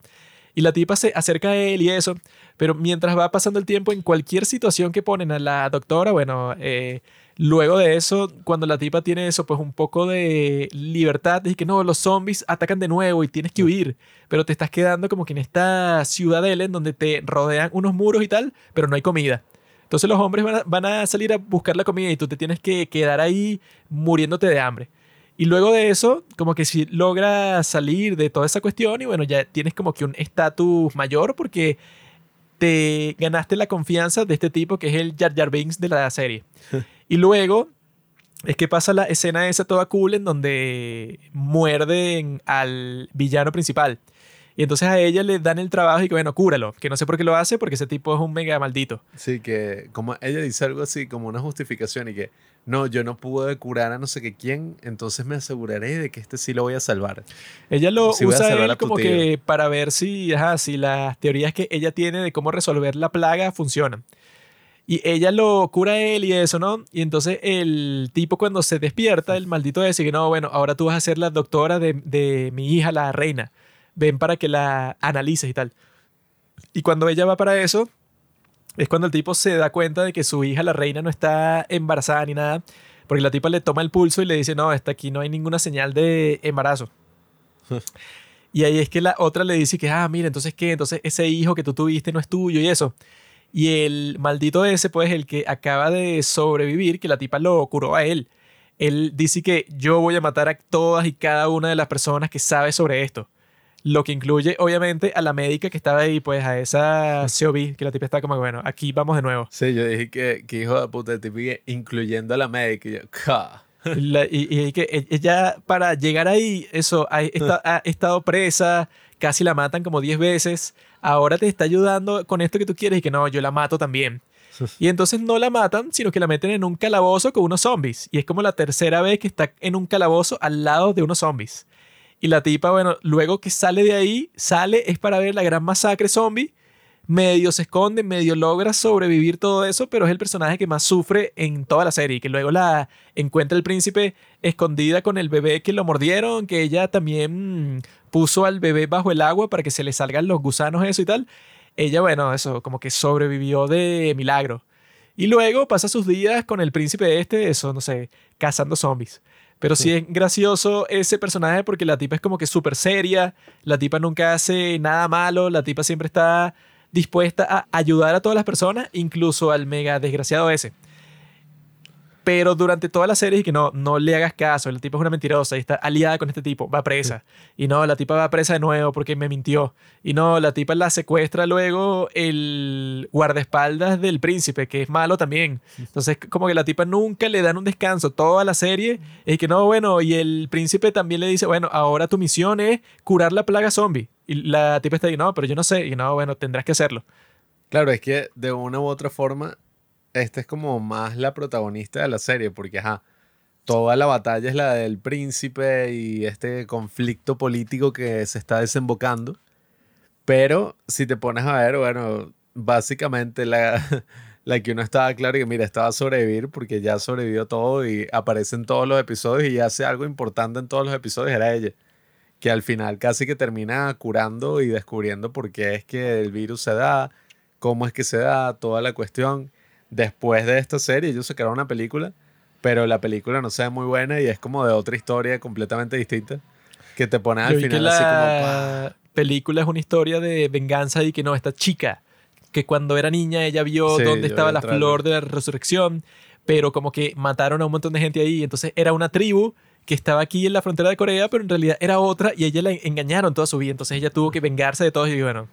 Y la tipa se acerca a él y eso, pero mientras va pasando el tiempo en cualquier situación que ponen a la doctora, bueno, eh, luego de eso, cuando la tipa tiene eso, pues un poco de libertad, dice que no, los zombies atacan de nuevo y tienes que huir, pero te estás quedando como que en esta ciudadela en donde te rodean unos muros y tal, pero no hay comida. Entonces los hombres van a, salir a buscar la comida y tú te tienes que quedar ahí muriéndote de hambre. Y luego de eso, como que si logras salir de toda esa cuestión y bueno, ya tienes como que un estatus mayor porque te ganaste la confianza de este tipo que es el Jar Jar Binks de la serie. y luego es que pasa la escena esa toda cool en donde muerden al villano principal. Y entonces a ella le dan el trabajo y que, bueno, cúralo. Que no sé por qué lo hace, porque ese tipo es un mega maldito. Sí, que como ella dice algo así, como una justificación y que, no, yo no pude curar a no sé qué quién, entonces me aseguraré de que este sí lo voy a salvar. Ella lo usa él como que para ver si, ajá, si las teorías que ella tiene de cómo resolver la plaga funcionan. Y ella lo cura a él y eso, ¿no? Y entonces el tipo cuando se despierta, el maldito dice que no, bueno, ahora tú vas a ser la doctora de, de mi hija, la reina ven para que la analices y tal. Y cuando ella va para eso, es cuando el tipo se da cuenta de que su hija, la reina, no está embarazada ni nada, porque la tipa le toma el pulso y le dice, no, hasta aquí no hay ninguna señal de embarazo. y ahí es que la otra le dice que, ah, mira, entonces qué, entonces ese hijo que tú tuviste no es tuyo y eso. Y el maldito ese, pues, el que acaba de sobrevivir, que la tipa lo curó a él. Él dice que yo voy a matar a todas y cada una de las personas que sabe sobre esto. Lo que incluye, obviamente, a la médica que estaba ahí, pues a esa COB, que la tipa está como, bueno, aquí vamos de nuevo. Sí, yo dije que, que hijo de puta, el tipo, incluyendo a la médica. Y yo, y, y, que e, ella, para llegar ahí, eso, ha, ha estado presa, casi la matan como 10 veces. Ahora te está ayudando con esto que tú quieres y que no, yo la mato también. Y entonces no la matan, sino que la meten en un calabozo con unos zombies. Y es como la tercera vez que está en un calabozo al lado de unos zombies. Y la tipa, bueno, luego que sale de ahí, sale es para ver la gran masacre zombie. Medio se esconde, medio logra sobrevivir todo eso, pero es el personaje que más sufre en toda la serie. Que luego la encuentra el príncipe escondida con el bebé que lo mordieron, que ella también puso al bebé bajo el agua para que se le salgan los gusanos, eso y tal. Ella, bueno, eso, como que sobrevivió de milagro. Y luego pasa sus días con el príncipe este, eso, no sé, cazando zombies. Pero sí. es gracioso ese personaje porque la tipa es como que súper seria, la tipa nunca hace nada malo, la tipa siempre está dispuesta a ayudar a todas las personas, incluso al mega desgraciado ese. Pero durante toda la serie que no, no le hagas caso, el tipo es una mentirosa y está aliada con este tipo, va presa. Y no, la tipa va presa de nuevo porque me mintió. Y no, la tipa la secuestra luego el guardaespaldas del príncipe, que es malo también. Entonces, como que la tipa nunca le dan un descanso toda la serie. Es que no, bueno, y el príncipe también le dice, bueno, ahora tu misión es curar la plaga zombie. Y la tipa está ahí, no, pero yo no sé. Y no, bueno, tendrás que hacerlo. Claro, es que de una u otra forma esta es como más la protagonista de la serie, porque ajá, toda la batalla es la del príncipe y este conflicto político que se está desembocando. Pero si te pones a ver, bueno, básicamente la, la que uno estaba claro que, mira, estaba a sobrevivir porque ya sobrevivió todo y aparece en todos los episodios y hace algo importante en todos los episodios, era ella. Que al final casi que termina curando y descubriendo por qué es que el virus se da, cómo es que se da, toda la cuestión. Después de esta serie ellos sacaron una película, pero la película no se ve muy buena y es como de otra historia completamente distinta que te pone al final así como... La película es una historia de venganza y que no, esta chica, que cuando era niña ella vio dónde estaba la flor de la resurrección, pero como que mataron a un montón de gente ahí, entonces era una tribu que estaba aquí en la frontera de Corea, pero en realidad era otra y ella la engañaron toda su vida, entonces ella tuvo que vengarse de todos y bueno,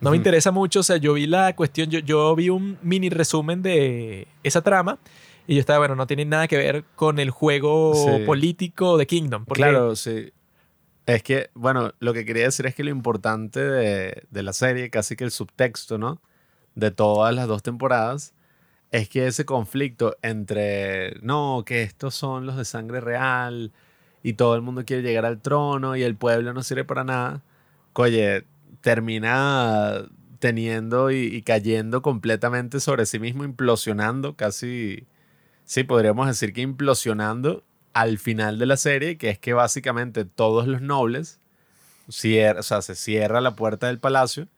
no me interesa mucho, o sea, yo vi la cuestión, yo, yo vi un mini resumen de esa trama y yo estaba, bueno, no tiene nada que ver con el juego político de Kingdom. Claro, sí. Es que, bueno, lo que quería decir es que lo importante de, de, la serie, casi que el subtexto, ¿no? De todas las dos temporadas, es que ese conflicto entre, no, que estos son los de sangre real y todo el mundo quiere llegar al trono y el pueblo no sirve para nada. Oye, termina teniendo y, cayendo completamente sobre sí mismo, implosionando, casi, sí, podríamos decir que implosionando al final de la serie, que es que básicamente todos los nobles, o sea, se cierra la puerta del palacio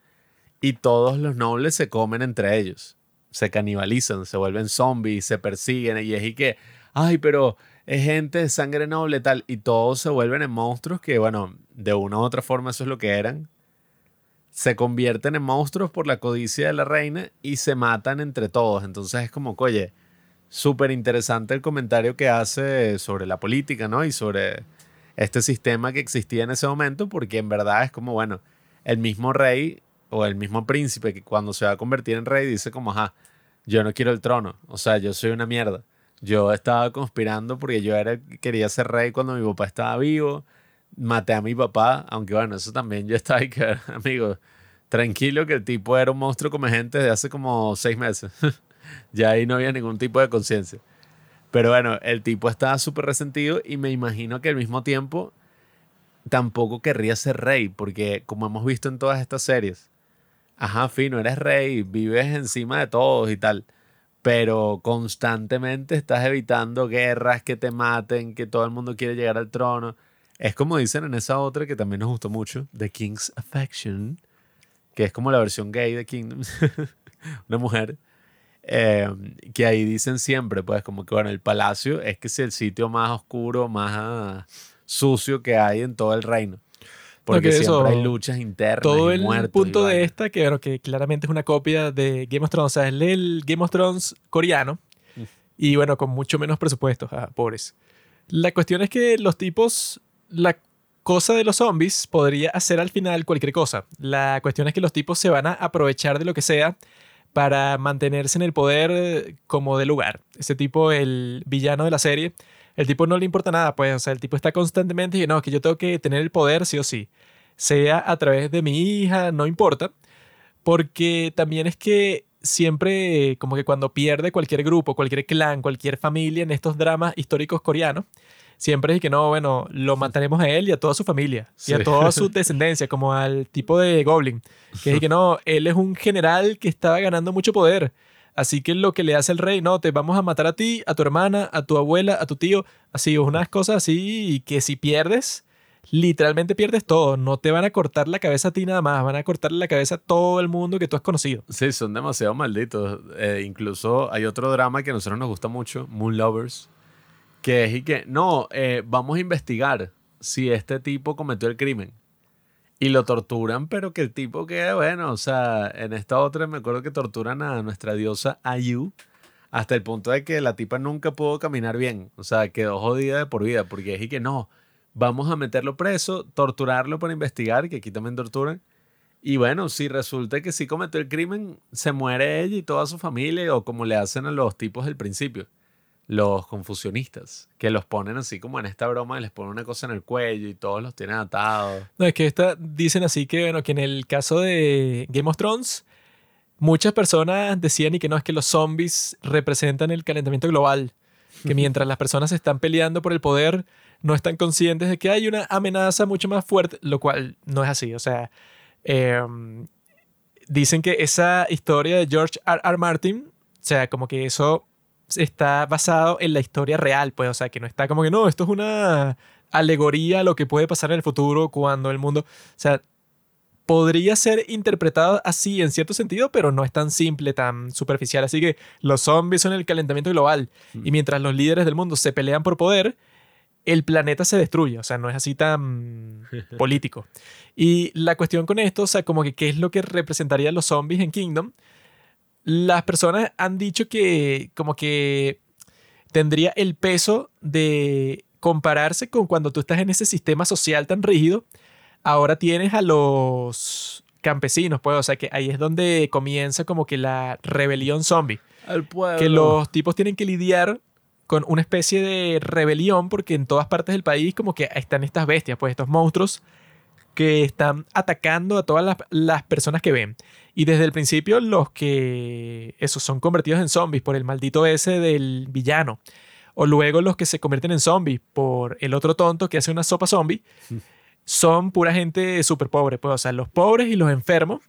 y todos los nobles se comen entre ellos, se canibalizan, se vuelven zombies, se persiguen y es y que, ay, pero es gente de sangre noble tal, y todos se vuelven en monstruos que, bueno, de una u otra forma eso es lo que eran, se convierten en monstruos por la codicia de la reina y se matan entre todos. Entonces es como, oye, súper interesante el comentario que hace sobre la política, ¿no? Y sobre este sistema que existía en ese momento, porque en verdad es como, bueno, el mismo rey o el mismo príncipe que cuando se va a convertir en rey dice como, ajá, yo no quiero el trono, o sea, yo soy una mierda. Yo estaba conspirando porque yo era, quería ser rey cuando mi papá estaba vivo maté a mi papá, aunque bueno, eso también yo estaba ahí que, amigo, tranquilo que el tipo era un monstruo come gente de hace como seis meses. ya ahí no había ningún tipo de conciencia. Pero bueno, el tipo estaba súper resentido y me imagino que al mismo tiempo tampoco querría ser rey, porque como hemos visto en todas estas series, ajá, fino, eres rey, vives encima de todos y tal, pero constantemente estás evitando guerras que te maten, que todo el mundo quiere llegar al trono. Es como dicen en esa otra que también nos gustó mucho, The King's Affection, que es como la versión gay de Kingdom, una mujer, eh, que ahí dicen siempre, pues como que bueno, el palacio es que es el sitio más oscuro, más sucio que hay en todo el reino. Porque siempre hay luchas internas. Todo el punto de esta, que, bueno, que claramente es una copia de Game of Thrones, o sea, es el Game of Thrones coreano mm. y bueno, con mucho menos presupuesto, ah, pobres. La cuestión es que los tipos la cosa de los zombies podría hacer al final cualquier cosa. La cuestión es que los tipos se van a aprovechar de lo que sea para mantenerse en el poder como de lugar. Ese tipo, el villano de la serie, el tipo no le importa nada, pues, o sea, el tipo está constantemente y no, que yo tengo que tener el poder sí o sí. Sea a través de mi hija, no importa. Porque también es que siempre, como que cuando pierde cualquier grupo, cualquier clan, cualquier familia en estos dramas históricos coreanos, siempre es que no, bueno, lo mataremos a él y a toda su familia y a toda su descendencia, como al tipo de Goblin, que es que no, él es un general que estaba ganando mucho poder. Así que lo que le hace el rey, no, te vamos a matar a ti, a tu hermana, a tu abuela, a tu tío, así, unas cosas así, que si pierdes, literalmente pierdes todo. No te van a cortar la cabeza a ti nada más, van a cortarle la cabeza a todo el mundo que tú has conocido. Sí, son demasiado malditos. Eh, incluso hay otro drama que a nosotros nos gusta mucho, Moon Lovers, que es y que, no, eh, vamos a investigar si este tipo cometió el crimen. Y lo torturan, pero que el tipo que, bueno, o sea, en esta otra me acuerdo que torturan a nuestra diosa Ayu, hasta el punto de que la tipa nunca pudo caminar bien. O sea, quedó jodida de por vida, porque es y que no, vamos a meterlo preso, torturarlo para investigar, que aquí también torturan. Y bueno, si resulta que sí cometió el crimen, se muere ella y toda su familia, o como le hacen a los tipos del principio, los confusionistas, que los ponen así como en esta broma, les ponen una cosa en el cuello y todos los tienen atados. No, es que esta, dicen así que, bueno, que en el caso de Game of Thrones, muchas personas decían y que no es que los zombies representan el calentamiento global, que mientras las personas están peleando por el poder, no están conscientes de que hay una amenaza mucho más fuerte, lo cual no es así. O sea, em, dicen que esa historia de George R. R. Martin, o sea, como que eso está basado en la historia real, pues, o sea, que no está como que no, esto es una alegoría a lo que puede pasar en el futuro cuando el mundo, o sea, podría ser interpretado así en cierto sentido, pero no es tan simple, tan superficial. Así que los zombies son el calentamiento global y mientras los líderes del mundo se pelean por poder, el planeta se destruye, o sea, no es así tan político. Y la cuestión con esto, o sea, como que qué es lo que representarían los zombies en Kingdom, las personas han dicho que como que tendría el peso de compararse con cuando tú estás en ese sistema social tan rígido, ahora tienes a los campesinos, pues, o sea, que ahí es donde comienza como que la rebelión zombie. Al pueblo. Que los tipos tienen que lidiar con una especie de rebelión porque en todas partes del país como que están estas bestias, pues estos monstruos que están atacando a todas las, las personas que ven. Y desde el principio los que esos son convertidos en zombies por el maldito ese del villano. O luego los que se convierten en zombies por el otro tonto que hace una sopa zombie. Son pura gente súper pobre. Pues, o sea, los pobres y los enfermos.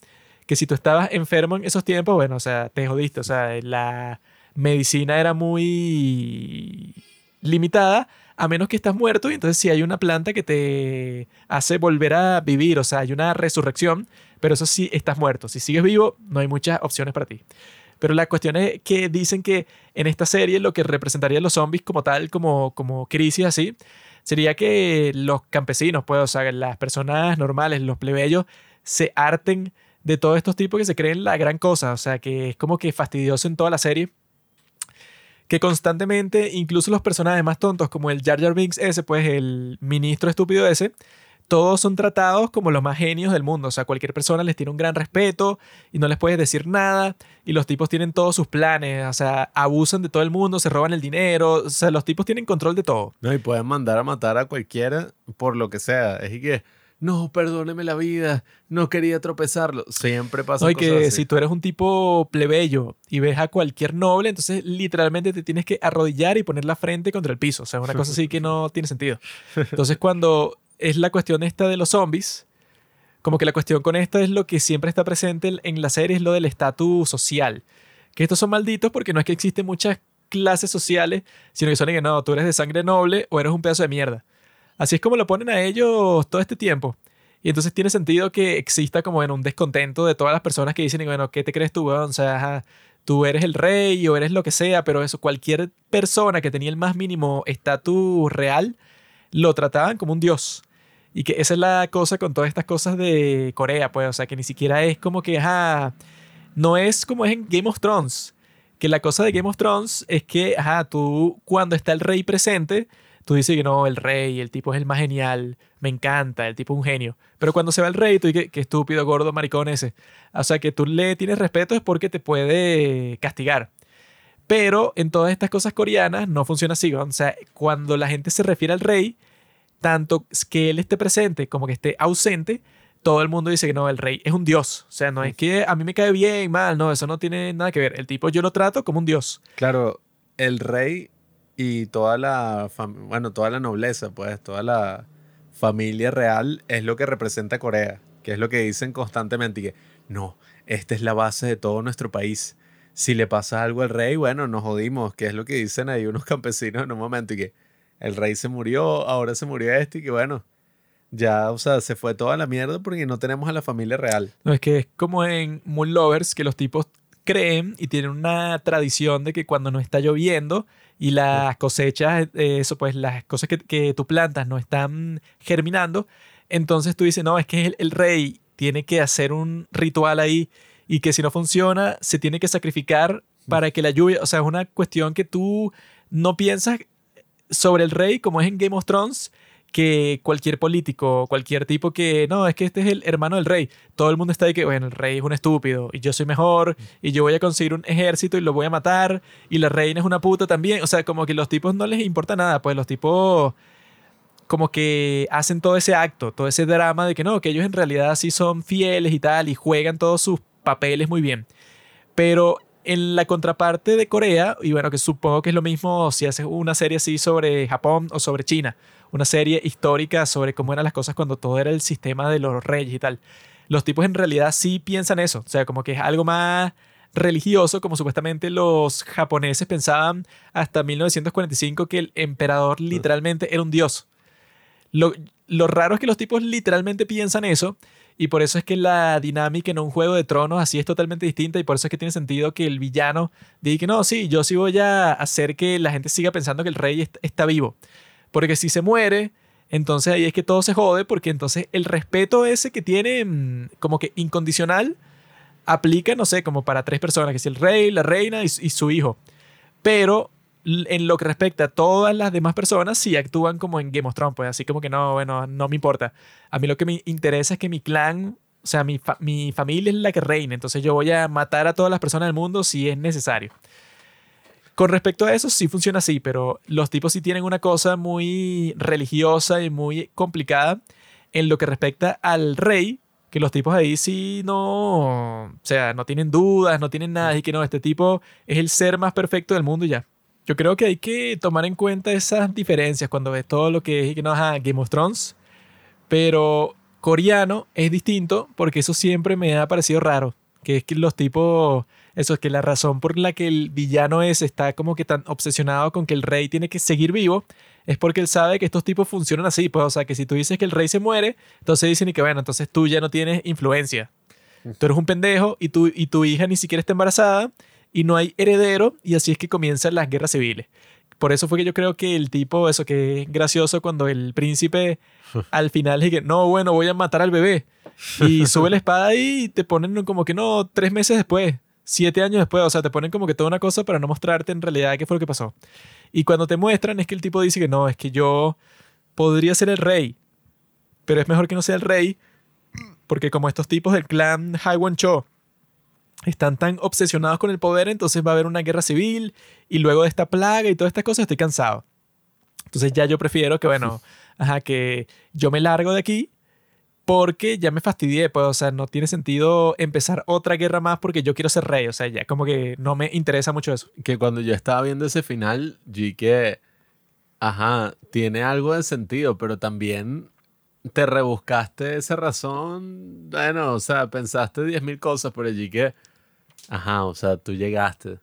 Que si tú estabas enfermo en esos tiempos, bueno, o sea, te jodiste. O sea, la medicina era muy limitada a menos que estás muerto y entonces si hay una planta que te hace volver a vivir, o sea, hay una resurrección, pero eso sí estás muerto. Si sigues vivo, no hay muchas opciones para ti. Pero la cuestión es que dicen que en esta serie lo que representaría los zombies como tal, como, como crisis así, sería que los campesinos, pues, o sea, las personas normales, los plebeyos, se harten de todos estos tipos que se creen la gran cosa. O sea, que es como que fastidioso en toda la serie que constantemente, incluso los personajes más tontos, como el Jar Jar Binks ese, pues el ministro estúpido ese, todos son tratados como los más genios del mundo. O sea, cualquier persona les tiene un gran respeto y no les puedes decir nada. Y los tipos tienen todos sus planes. O sea, abusan de todo el mundo, se roban el dinero. O sea, los tipos tienen control de todo. No, y pueden mandar a matar a cualquiera por lo que sea. Es que no, perdóneme la vida, no quería tropezarlo. Siempre pasa. No, y que si tú eres un tipo plebeyo y ves a cualquier noble, entonces literalmente te tienes que arrodillar y poner la frente contra el piso. O sea, una cosa así que no tiene sentido. Entonces, cuando es la cuestión esta de los zombies, como que la cuestión con esto es lo que siempre está presente en la serie, es lo del estatus social. Que estos son malditos porque no es que existen muchas clases sociales, sino que son que no, tú eres de sangre noble o eres un pedazo de mierda. Así es como lo ponen a ellos todo este tiempo. Y entonces tiene sentido que exista como en un descontento de todas las personas que dicen, bueno, ¿qué te crees tú, O sea, tú eres el rey o eres lo que sea, pero eso, cualquier persona que tenía el más mínimo estatus real, lo trataban como un dios. Y que esa es la cosa con todas estas cosas de Corea, pues, o sea, que ni siquiera es como que, ajá, no es como es en Game of Thrones. Que la cosa de Game of Thrones es que, ajá, tú cuando está el rey presente, tú dices que no, el rey, el tipo es el más genial, me encanta, el tipo es un genio. Pero cuando se va el rey, tú dices, qué estúpido, gordo, maricón ese. O sea, que tú le tienes respeto es porque te puede castigar. Pero en todas estas cosas coreanas no funciona así. O sea, cuando la gente se refiere al rey, tanto que él esté presente como que esté ausente, todo el mundo dice que no, el rey es un dios. O sea, no es que a mí me cae bien, mal, no, eso no tiene nada que ver. El tipo yo lo trato como un dios. Claro, el rey y toda la, bueno, toda la nobleza, pues, toda la familia real es lo que representa Corea, que es lo que dicen constantemente que no, esta es la base de todo nuestro país. Si le pasa algo al rey, bueno, nos jodimos, que es lo que dicen ahí unos campesinos en un momento y que el rey se murió, ahora se murió este y que bueno, ya, o sea, se fue toda la mierda porque no tenemos a la familia real. No, es que es como en Moon Lovers, que los tipos creen y tienen una tradición de que cuando no está lloviendo, y las cosechas, eh, eso pues las cosas que, que tú plantas no están germinando, entonces tú dices, no, es que el, el rey tiene que hacer un ritual ahí y que si no funciona se tiene que sacrificar para que la lluvia, o sea, es una cuestión que tú no piensas sobre el rey como es en Game of Thrones, que cualquier político, cualquier tipo que, no, es que este es el hermano del rey, todo el mundo está de que, bueno, el rey es un estúpido y yo soy mejor y yo voy a conseguir un ejército y lo voy a matar y la reina es una puta también, o sea, como que los tipos no les importa nada, pues los tipos como que hacen todo ese acto, todo ese drama de que no, que ellos en realidad sí son fieles y tal y juegan todos sus papeles muy bien. Pero en la contraparte de Corea, y bueno, que supongo que es lo mismo si haces una serie así sobre Japón o sobre China, una serie histórica sobre cómo eran las cosas cuando todo era el sistema de los reyes y tal. Los tipos en realidad sí piensan eso, o sea, como que es algo más religioso, como supuestamente los japoneses pensaban hasta 1945 que el emperador literalmente era un dios. Lo, lo raro es que los tipos literalmente piensan eso y por eso es que la dinámica en un juego de tronos así es totalmente distinta y por eso es que tiene sentido que el villano diga que no, sí, yo sí voy a hacer que la gente siga pensando que el rey está vivo. Porque si se muere, entonces ahí es que todo se jode porque entonces el respeto ese que tiene mm, como que incondicional aplica, no sé, como para tres personas, que es el rey, la reina y, y su hijo. Pero en lo que respecta a todas las demás personas, sí actúan como en Game of Thrones, pues así como que no, bueno, no me importa. A mí lo que me interesa es que mi clan, o sea, mi, mi familia es la que reina, entonces yo voy a matar a todas las personas del mundo si es necesario. Con respecto a eso, sí funciona así, pero los tipos sí tienen una cosa muy religiosa y muy complicada en lo que respecta al rey, que los tipos ahí sí no, o sea, no tienen dudas, no tienen nada, y que no, este tipo es el ser más perfecto del mundo y ya. Yo creo que hay que tomar en cuenta esas diferencias cuando ves todo lo que es que no, Game of Thrones. Pero coreano es distinto porque eso siempre me ha parecido raro. Que es que los tipos. Eso es que la razón por la que el villano es está como que tan obsesionado con que el rey tiene que seguir vivo es porque él sabe que estos tipos funcionan así. Pues, o sea, que si tú dices que el rey se muere, entonces dicen y que bueno, entonces tú ya no tienes influencia. Tú eres un pendejo y, tú, y tu hija ni siquiera está embarazada y no hay heredero y así es que comienzan las guerras civiles. Por eso fue que yo creo que el tipo, eso que es gracioso cuando el príncipe al final dice, no, bueno, voy a matar al bebé. Y sube la espada y te ponen como que no, tres meses después, siete años después, o sea, te ponen como que toda una cosa para no mostrarte en realidad qué fue lo que pasó. Y cuando te muestran es que el tipo dice que no, es que yo podría ser el rey, pero es mejor que no sea el rey, porque como estos tipos del clan Haiwan Cho están tan obsesionados con el poder, entonces va a haber una guerra civil y luego de esta plaga y todas estas cosas estoy cansado. Entonces ya yo prefiero que, bueno, ajá, que yo me largo de aquí porque ya me fastidié, pues, o sea, no tiene sentido empezar otra guerra más porque yo quiero ser rey, o sea, ya como que no me interesa mucho eso. Que cuando yo estaba viendo ese final, yo ajá, tiene algo de sentido, pero también te rebuscaste esa razón, bueno, o sea, pensaste 10.000 cosas, por allí que Ajá, o sea, tú llegaste.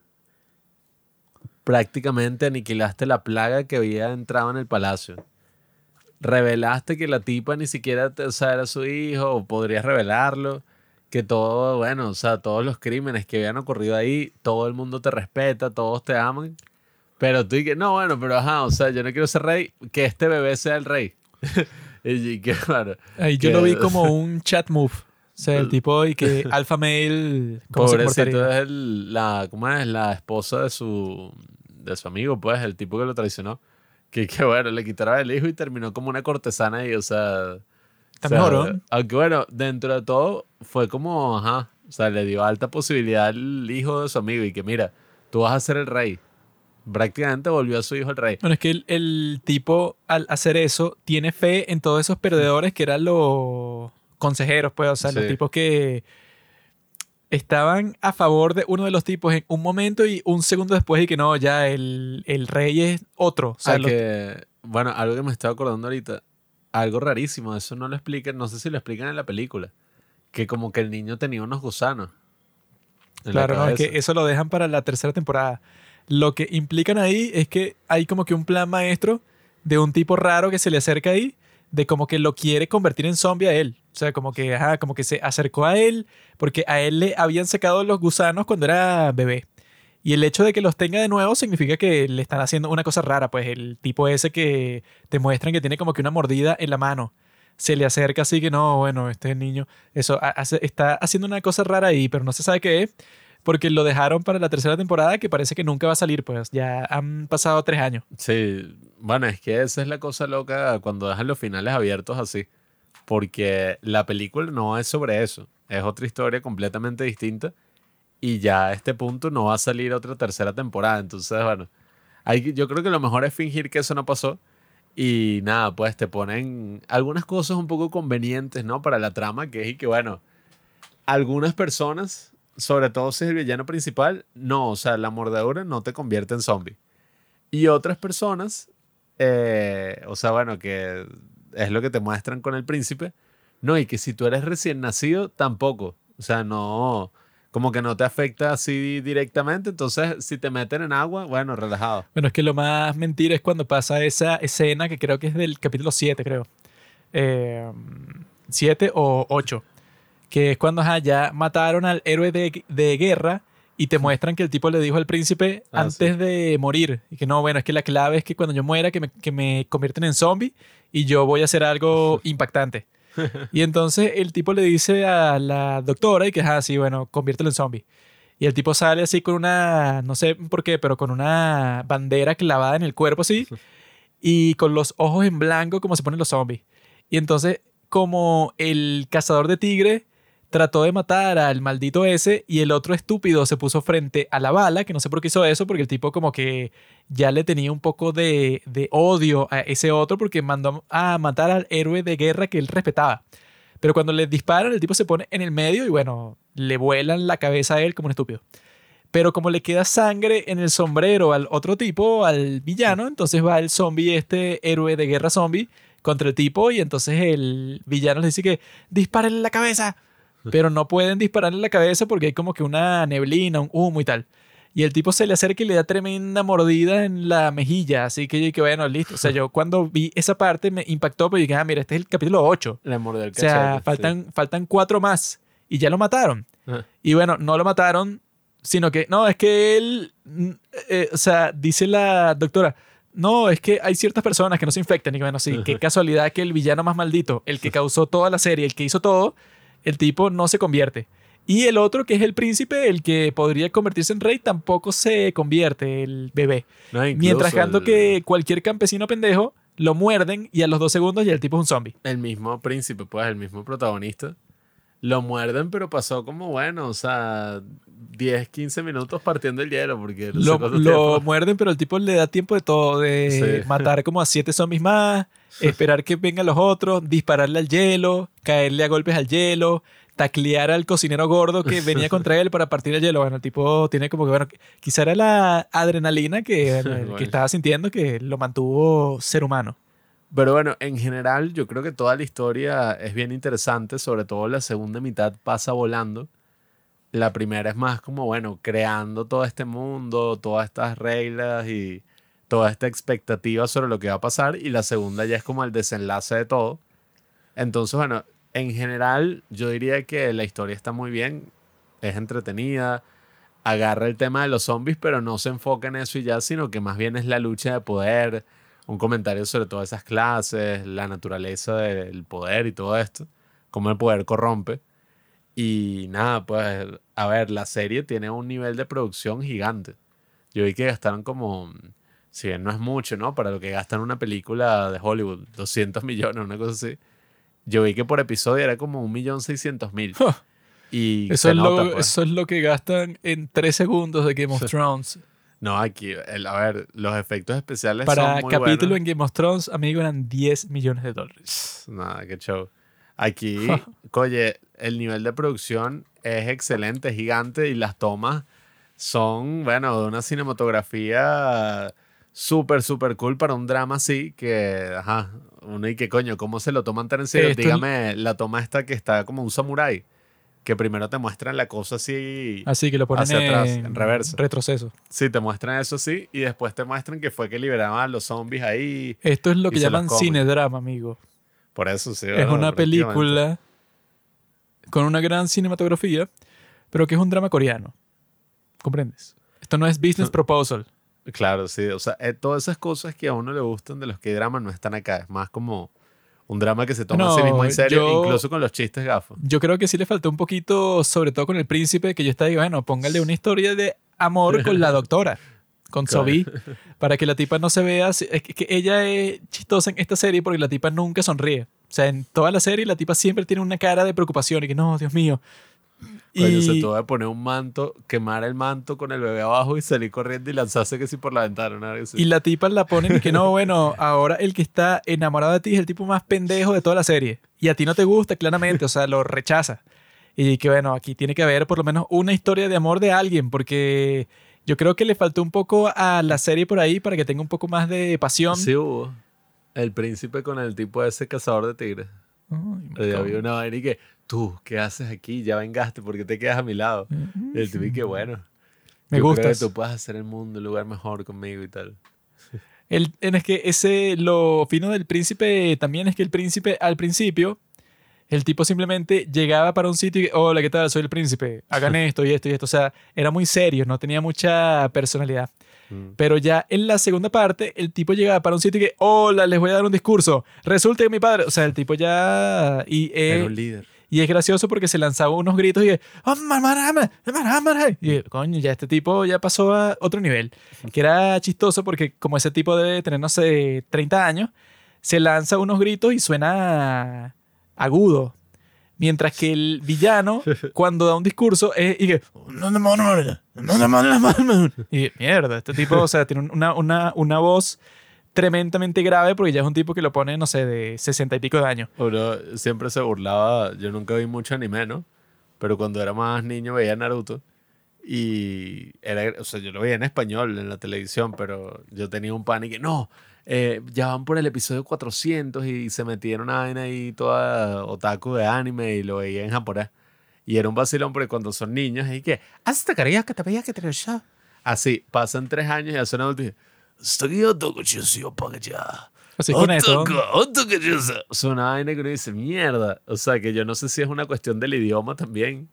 Prácticamente aniquilaste la plaga que había entrado en el palacio. Revelaste que la tipa ni siquiera o sea, era su hijo, o podrías revelarlo. Que todo, bueno, o sea, todos los crímenes que habían ocurrido ahí, todo el mundo te respeta, todos te aman. Pero tú dices, no, bueno, pero ajá, o sea, yo no quiero ser rey, que este bebé sea el rey. y que, Ahí yo lo vi como un chat move. O sea, el tipo y que alfa ¿cómo Pobrecito es el, la, ¿cómo es? La esposa de su, de su amigo, pues, el tipo que lo traicionó. Que, que bueno, le quitaron el hijo y terminó como una cortesana y, o sea... Está mejor, Aunque bueno, dentro de todo fue como, ajá, o sea, le dio alta posibilidad al hijo de su amigo y que mira, tú vas a ser el rey. Prácticamente volvió a su hijo el rey. Bueno, es que el, el tipo al hacer eso tiene fe en todos esos perdedores que eran los consejeros, pues, o sea, los tipos que estaban a favor de uno de los tipos en un momento y un segundo después y que no, ya el, rey es otro. O sea, ah, que, bueno, algo que me estaba acordando ahorita, algo rarísimo, eso no lo explican, no sé si lo explican en la película, que como que el niño tenía unos gusanos. Claro, no, es que eso lo dejan para la tercera temporada. Lo que implican ahí es que hay como que un plan maestro de un tipo raro que se le acerca ahí de como que lo quiere convertir en zombie a él. O sea, como que, ajá, como que se acercó a él porque a él le habían secado los gusanos cuando era bebé. Y el hecho de que los tenga de nuevo significa que le están haciendo una cosa rara, pues el tipo ese que te muestran que tiene como que una mordida en la mano. Se le acerca así que no, bueno, este niño, eso está haciendo una cosa rara ahí, pero no se sabe qué es. porque lo dejaron para la tercera temporada que parece que nunca va a salir, pues ya han pasado tres años. Sí, bueno, es que esa es la cosa loca cuando dejan los finales abiertos así, porque la película no es sobre eso, es otra historia completamente distinta y ya a este punto no va a salir otra tercera temporada, entonces bueno, yo creo que lo mejor es fingir que eso no pasó y nada, pues te ponen algunas cosas un poco convenientes, ¿no? Para la trama, que es y que bueno, algunas personas, sobre todo si es el villano principal, no, o sea, la mordedura no te convierte en zombie. Y otras personas, eh, o sea, bueno, que es lo que te muestran con el príncipe, no, y que si tú eres recién nacido, tampoco. O sea, no, como que no te afecta así directamente. Entonces, si te meten en agua, bueno, relajado. Bueno, es que lo más mentira es cuando pasa esa escena que creo que es del capítulo 7, creo. 7 o 8. Que es cuando ajá, ya mataron al héroe de, de, guerra y te muestran que el tipo le dijo al príncipe Ah, antes sí. de morir. Y que no, bueno, es que la clave es que cuando yo muera, que me, que me convierten en zombie y yo voy a hacer algo impactante. Y entonces el tipo le dice a la doctora y que, ah, sí, bueno, conviértelo en zombie. Y el tipo sale así con una, no sé por qué, pero con una bandera clavada en el cuerpo así y con los ojos en blanco como se ponen los zombies. Y entonces, como el cazador de tigre trató de matar al maldito ese y el otro estúpido se puso frente a la bala, que no sé por qué hizo eso, porque el tipo como que ya le tenía un poco de, de odio a ese otro porque mandó a matar al héroe de guerra que él respetaba. Pero cuando le disparan, el tipo se pone en el medio y bueno, le vuelan la cabeza a él como un estúpido. Pero como le queda sangre en el sombrero al otro tipo, al villano, entonces va el zombie, este héroe de guerra zombie, contra el tipo y entonces el villano le dice que disparen en la cabeza. Pero no pueden dispararle en la cabeza porque hay como que una neblina, un humo y tal. Y el tipo se le acerca y le da tremenda mordida en la mejilla. Así que yo dije, bueno, listo. O sea, yo cuando vi esa parte me impactó, pero dije, ah, mira, este es el capítulo 8. Le mordió el O sea, cachete, sí. faltan, faltan cuatro más. Y ya lo mataron. Ajá. Y bueno, no lo mataron, sino que, no, es que él, mm, eh, o sea, dice la doctora, no, es que hay ciertas personas que no se infectan. Y bueno, sí, qué casualidad que el villano más maldito, el que causó toda la serie, el que hizo todo, el tipo no se convierte. Y el otro, que es el príncipe, el que podría convertirse en rey, tampoco se convierte, el bebé. No, Mientras tanto el- que cualquier campesino pendejo lo muerden y a los dos segundos ya el tipo es un zombie. el mismo príncipe, pues, el mismo protagonista, lo muerden, pero pasó como, bueno, o sea, 10, 15 minutos partiendo el hielo, porque Lo, lo muerden, pero el tipo le da tiempo de todo, de Sí. matar como a siete zombies más, esperar que vengan los otros, dispararle al hielo, caerle a golpes al hielo, taclear al cocinero gordo que venía contra él para partir el hielo. Bueno, el tipo tiene como que, bueno, quizá era la adrenalina que, bueno, que estaba sintiendo que lo mantuvo ser humano. Pero bueno, en general yo creo que toda la historia es bien interesante, sobre todo la segunda mitad pasa volando. La primera es más como, bueno, creando todo este mundo, todas estas reglas y toda esta expectativa sobre lo que va a pasar. Y la segunda ya es como el desenlace de todo. Entonces, bueno, en general yo diría que la historia está muy bien, es entretenida, agarra el tema de los zombies, pero no se enfoca en eso y ya, sino que más bien es la lucha de poder, un comentario sobre todas esas clases, la naturaleza del poder y todo esto, cómo el poder corrompe. Y nada, pues, a ver, la serie tiene un nivel de producción gigante. Yo vi que gastaron como, si bien no es mucho, ¿no? Para lo que gastan una película de Hollywood, 200 millones, una cosa así. Yo vi que por episodio era como 1.600.000. Y Eso es, nota, lo, pues. eso es lo que gastan en tres segundos de Game of Thrones. No, aquí, el- a ver, los efectos especiales Para son muy capítulo buenos. en Game of Thrones, amigo, eran 10 millones de dólares. Nada, qué show. Aquí, oye, el nivel de producción es excelente, es gigante y las tomas son, bueno, de una cinematografía súper, súper cool para un drama así que, ajá, uno y que coño, ¿cómo se lo toman tan en serio? Esto es- Dígame la toma esta que está como un samurái, que primero te muestran la cosa así, Así que lo ponen Hacia atrás, en, reversa. retroceso. sí, te muestran eso así y después te muestran que fue que liberaban a los zombies ahí, Esto es lo que llaman cinedrama, amigo. por eso sí. es una película con una gran cinematografía, pero que es un drama coreano. ¿Comprendes? Esto no es business proposal. Claro, sí. O sea, eh, todas esas cosas que a uno le gustan de los que dramas no están acá. Es más como Un drama que se toma a No, sí mismo en serio, yo- incluso con los chistes gafos. Yo creo que sí le faltó un poquito, sobre todo con el príncipe, que yo estaba, bueno, póngale una historia de amor con la doctora, con Claro. Sobi, para que la tipa no se vea. Es que ella es chistosa en esta serie porque la tipa nunca sonríe. O sea, en toda la serie la tipa siempre tiene una cara de preocupación y que no, Dios mío. Coño, se Y, tuvo que poner un manto, quemar el manto con el bebé abajo y salir corriendo y lanzarse que sí por la ventana. así. y la tipa la ponen y que no, bueno, ahora el que está enamorado de ti es el tipo más pendejo de toda la serie. Y a ti no te gusta, claramente, o sea, lo rechaza. Y que bueno, aquí tiene que haber por lo menos una historia de amor de alguien, porque yo creo que le faltó un poco a la serie por ahí para que tenga un poco más de pasión. Sí hubo. El príncipe con el tipo ese cazador de tigres. Ay, había una vaina y que, tú, ¿qué haces aquí? Ya vengaste, ¿por qué te quedas a mi lado? Y el tipo que, bueno. Me. Creo que tú puedes hacer el mundo un lugar mejor conmigo y tal. El, en es que ese, lo fino del príncipe también es que el príncipe al principio, el tipo simplemente llegaba para un sitio y, hola, ¿qué tal? Soy el príncipe, hagan esto y esto y esto. O sea, era muy serio, no tenía mucha personalidad. Mm. Pero ya en la segunda parte, el tipo llegaba para un sitio y que, hola, les voy a dar un discurso. Resulta que mi padre, o sea, el tipo ya... Y, eh, Era un líder. y es gracioso porque se lanzaba unos gritos y que, "Oh, marama, marama", y coño, ya este tipo ya pasó a otro nivel. Que era chistoso porque como ese tipo debe tener, no sé, 30 años, se lanza unos gritos y suena agudo. Mientras que el villano, cuando da un discurso, es y que, y mierda, este tipo, o sea, tiene una, una, una voz tremendamente grave porque ya es un tipo que lo pone, no sé, de 60 y pico de años. Uno siempre se burlaba, yo nunca vi mucho anime, ¿no? Pero cuando era más niño veía Naruto y era, o sea, yo lo veía en español en la televisión, pero yo tenía un pan y que no, eh, ya van por el episodio 400 y se metía en una vaina ahí toda otaku de anime y lo veía en japonés. Y era un vacilón porque cuando son niños es que, hasta querías que te veía que te ya. Así, pasan tres años y hacen adultos y. Así con esto. Es una vaina que uno dice, mierda. O sea, que yo no sé si es una cuestión del idioma también.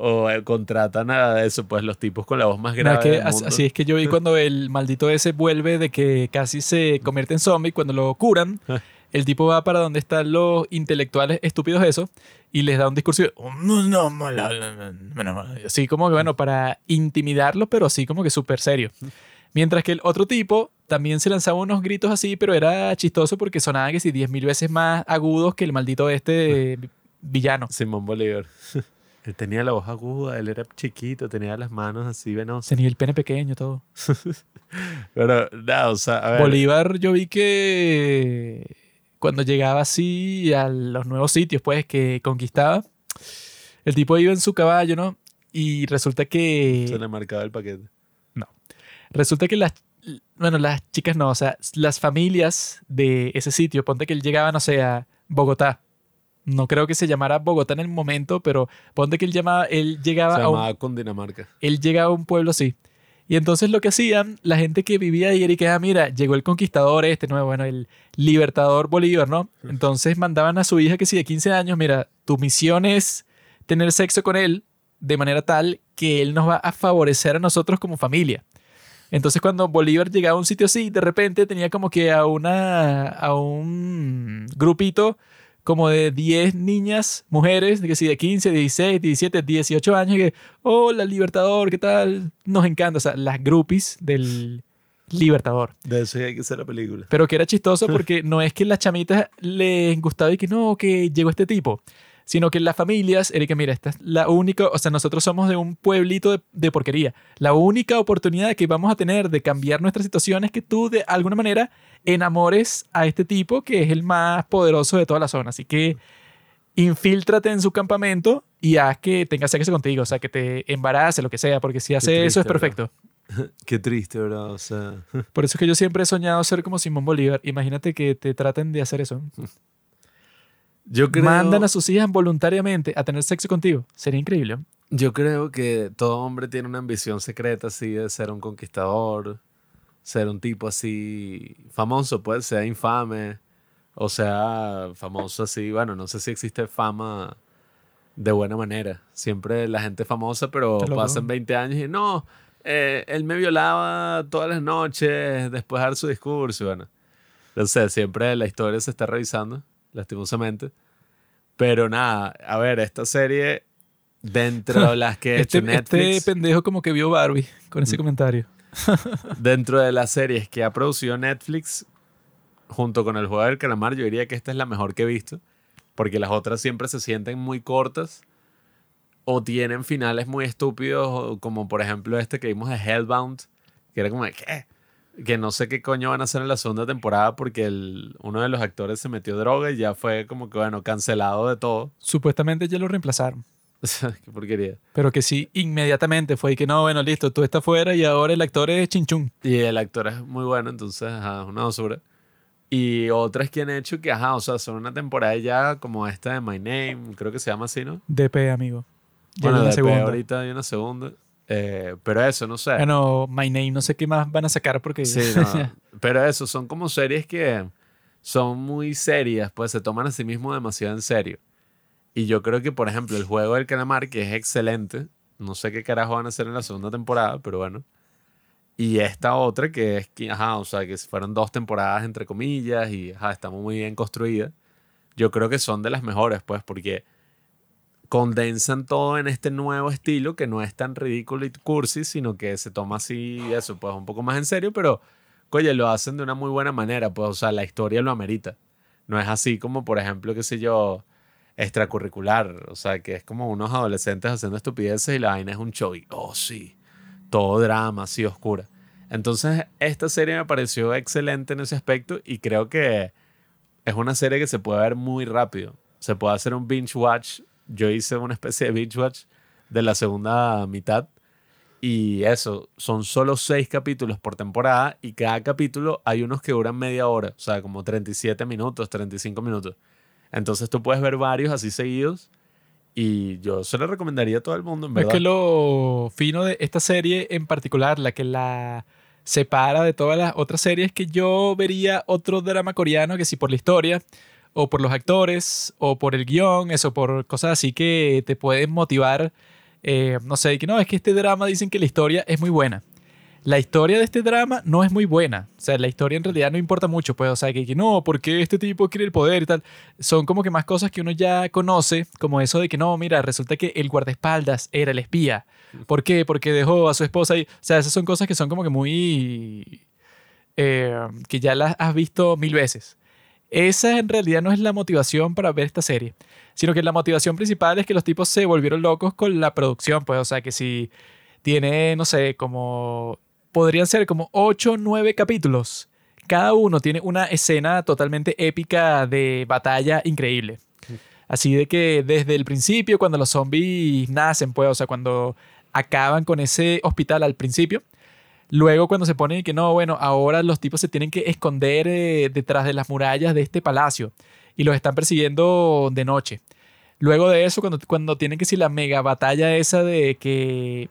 O eh, contratan a eso, pues los tipos con la voz más No, grave. es que del mundo. así es que yo vi cuando el maldito ese vuelve de que casi se convierte en zombie, cuando lo curan, el tipo va para donde están los intelectuales estúpidos eso y les da un discurso y- así como que bueno, para intimidarlo, pero así como que súper serio. Mientras que el otro tipo también se lanzaba unos gritos así, pero era chistoso porque sonaban que sí 10.000 veces más agudos que el maldito este villano. Simón Bolívar. él tenía la voz aguda, él era chiquito, tenía las manos así venosas. Tenía el pene pequeño, todo. Pero, nada, o sea, a ver. Bolívar, yo vi que cuando llegaba así a los nuevos sitios, pues, que conquistaba, el tipo iba en su caballo, ¿no? Y resulta Se que. le marcaba el paquete. Resulta que las. Bueno, las chicas no, o sea, las familias de ese sitio, ponte que él llegaba, no sé, a Bogotá. No creo que se llamara Bogotá en el momento, pero ponte que él, llamaba, él llegaba Se a un llamaba Cundinamarca. él llega a un pueblo así. Y entonces lo que hacían, la gente que vivía ahí era que, ah, mira, llegó el conquistador este, ¿no? Bueno, el libertador Bolívar, ¿no? Entonces mandaban a su hija que sí de 15 años, mira, tu misión es tener sexo con él de manera tal que él nos va a favorecer a nosotros como familia. Entonces cuando Bolívar llegaba a un sitio así, de repente tenía como que a una a un grupito como de 10 niñas, mujeres, de que sí, de 15, 16, 17, 18 años, que, hola, Libertador, ¿qué tal? Nos encanta, o sea, las groupies del Libertador. De eso hay que hacer la película. Pero que era chistoso porque no es que las chamitas les gustaba y que no, que llegó este tipo, sino que las familias, que mira, esta es la única, o sea, nosotros somos de un pueblito de, de porquería. La única oportunidad que vamos a tener de cambiar nuestra situación es que tú de alguna manera enamores a este tipo que es el más poderoso de toda la zona. Así que infíltrate en su campamento y haz que tenga sexo contigo, o sea, que te embarace, lo que sea, porque si hace eso es perfecto. Qué triste, ¿verdad? O sea, Por eso es que yo siempre he soñado ser como Simón Bolívar. Imagínate que te traten de hacer eso. yo creo, Mandan a sus hijas voluntariamente a tener sexo contigo. Sería increíble. yo creo que todo hombre tiene una ambición secreta así de ser un conquistador, ser un tipo así famoso, pues, sea infame, o sea famoso así, bueno, no sé si existe fama de buena manera. Siempre la gente famosa, pero pasan 20 años y no, eh, él me violaba todas las noches después de dar su discurso, bueno. No sé, siempre la historia se está revisando. Lastimosamente. Pero nada, a ver, esta serie, dentro de las que he Este, hecho Netflix, este pendejo como que vio Barbie con ese Mm. comentario. dentro de las series que ha producido Netflix, junto con el juego del calamar, yo diría que esta es la mejor que he visto, porque las otras siempre se sienten muy cortas o tienen finales muy estúpidos, como por ejemplo este que vimos de Hellbound, que era como de ¿qué? Que no sé qué coño van a hacer en la segunda temporada porque el, uno de los actores se metió droga y ya fue como que, bueno, cancelado de todo. Supuestamente ya lo reemplazaron. qué porquería. Pero que sí, inmediatamente fue que no, bueno, listo, tú estás fuera y ahora el actor es Chinchún. Y el actor es muy bueno, entonces, ajá, una basura. Y otras que han hecho que, ajá, o sea, son una temporada ya como esta de My Name, creo que se llama así, ¿no? DP, amigo. Ya bueno, de segunda. ahorita hay una segunda. Eh, pero eso, no sé. Bueno, My Name, no sé qué más van a sacar porque... Sí, no. pero eso, son como series que son muy serias, pues se toman a sí mismos demasiado en serio. Y yo creo que, por ejemplo, el juego del calamar, que es excelente, no sé qué carajo van a hacer en la segunda temporada, pero bueno. Y esta otra que es que, ajá, o sea, que fueron dos temporadas entre comillas y, ajá, está muy bien construida. Yo creo que son de las mejores, pues, porque condensan todo en este nuevo estilo que no es tan ridículo y cursi, sino que se toma así, eso, pues, un poco más en serio, pero, oye, lo hacen de una muy buena manera, pues, o sea, la historia lo amerita. No es así como, por ejemplo, qué sé yo, extracurricular, o sea, que es como unos adolescentes haciendo estupideces y la vaina es un show y, oh, sí, todo drama, así oscura. Entonces, esta serie me pareció excelente en ese aspecto y creo que es una serie que se puede ver muy rápido. Se puede hacer un binge watch. Yo hice una especie de binge watch de la segunda mitad y eso, son solo seis capítulos por temporada y cada capítulo hay unos que duran media hora, o sea, como 37 minutos, 35 minutos. Entonces tú puedes ver varios así seguidos y yo se lo recomendaría a todo el mundo, en Es verdad. que lo fino de esta serie en particular, la que la separa de todas las otras series, que yo vería otro drama coreano que si por la historia, o por los actores, o por el guion, eso, por cosas así que te pueden motivar. eh, no sé, que no, es que este drama dicen que la historia es muy buena. La historia de este drama no es muy buena. O sea, la historia en realidad no importa mucho. Pues, o sea, que, que no, porque este tipo quiere el poder y tal. Son como que más cosas que uno ya conoce, como eso de que no, mira, resulta que el guardaespaldas era el espía. ¿Por qué? Porque dejó a su esposa ahí. O sea, esas son cosas que son como que muy... eh, que ya las has visto mil veces. Esa en realidad no es la motivación para ver esta serie, sino que la motivación principal es que los tipos se volvieron locos con la producción, pues, o sea, que si tiene, no sé, como... Podrían ser como 8 o 9 capítulos. Cada uno tiene una escena totalmente épica de batalla increíble. Así de que desde el principio, cuando los zombies nacen, pues, o sea, cuando acaban con ese hospital al principio, luego cuando se ponen que no, bueno, ahora los tipos se tienen que esconder eh, detrás de las murallas de este palacio y los están persiguiendo de noche. Luego de eso, cuando, cuando tienen que si la mega batalla esa de que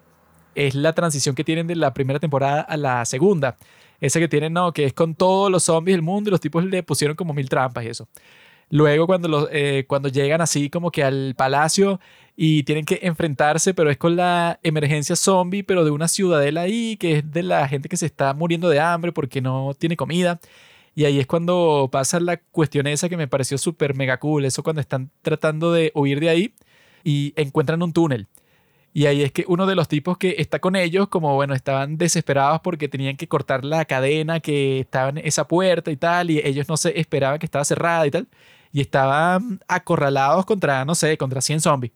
es la transición que tienen de la primera temporada a la segunda. Esa que tienen, no, que es con todos los zombies del mundo y los tipos le pusieron como mil trampas y eso. Luego cuando, los, eh, cuando llegan así como que al palacio y tienen que enfrentarse, pero es con la emergencia zombie, pero de una ciudadela ahí, que es de la gente que se está muriendo de hambre porque no tiene comida. Y ahí es cuando pasa la cuestión esa que me pareció súper mega cool, eso cuando están tratando de huir de ahí y encuentran un túnel. Y ahí es que uno de los tipos que está con ellos, como bueno, estaban desesperados porque tenían que cortar la cadena que estaba en esa puerta y tal, y ellos no se esperaban que estaba cerrada y tal, y estaban acorralados contra, no sé, contra 100 zombies.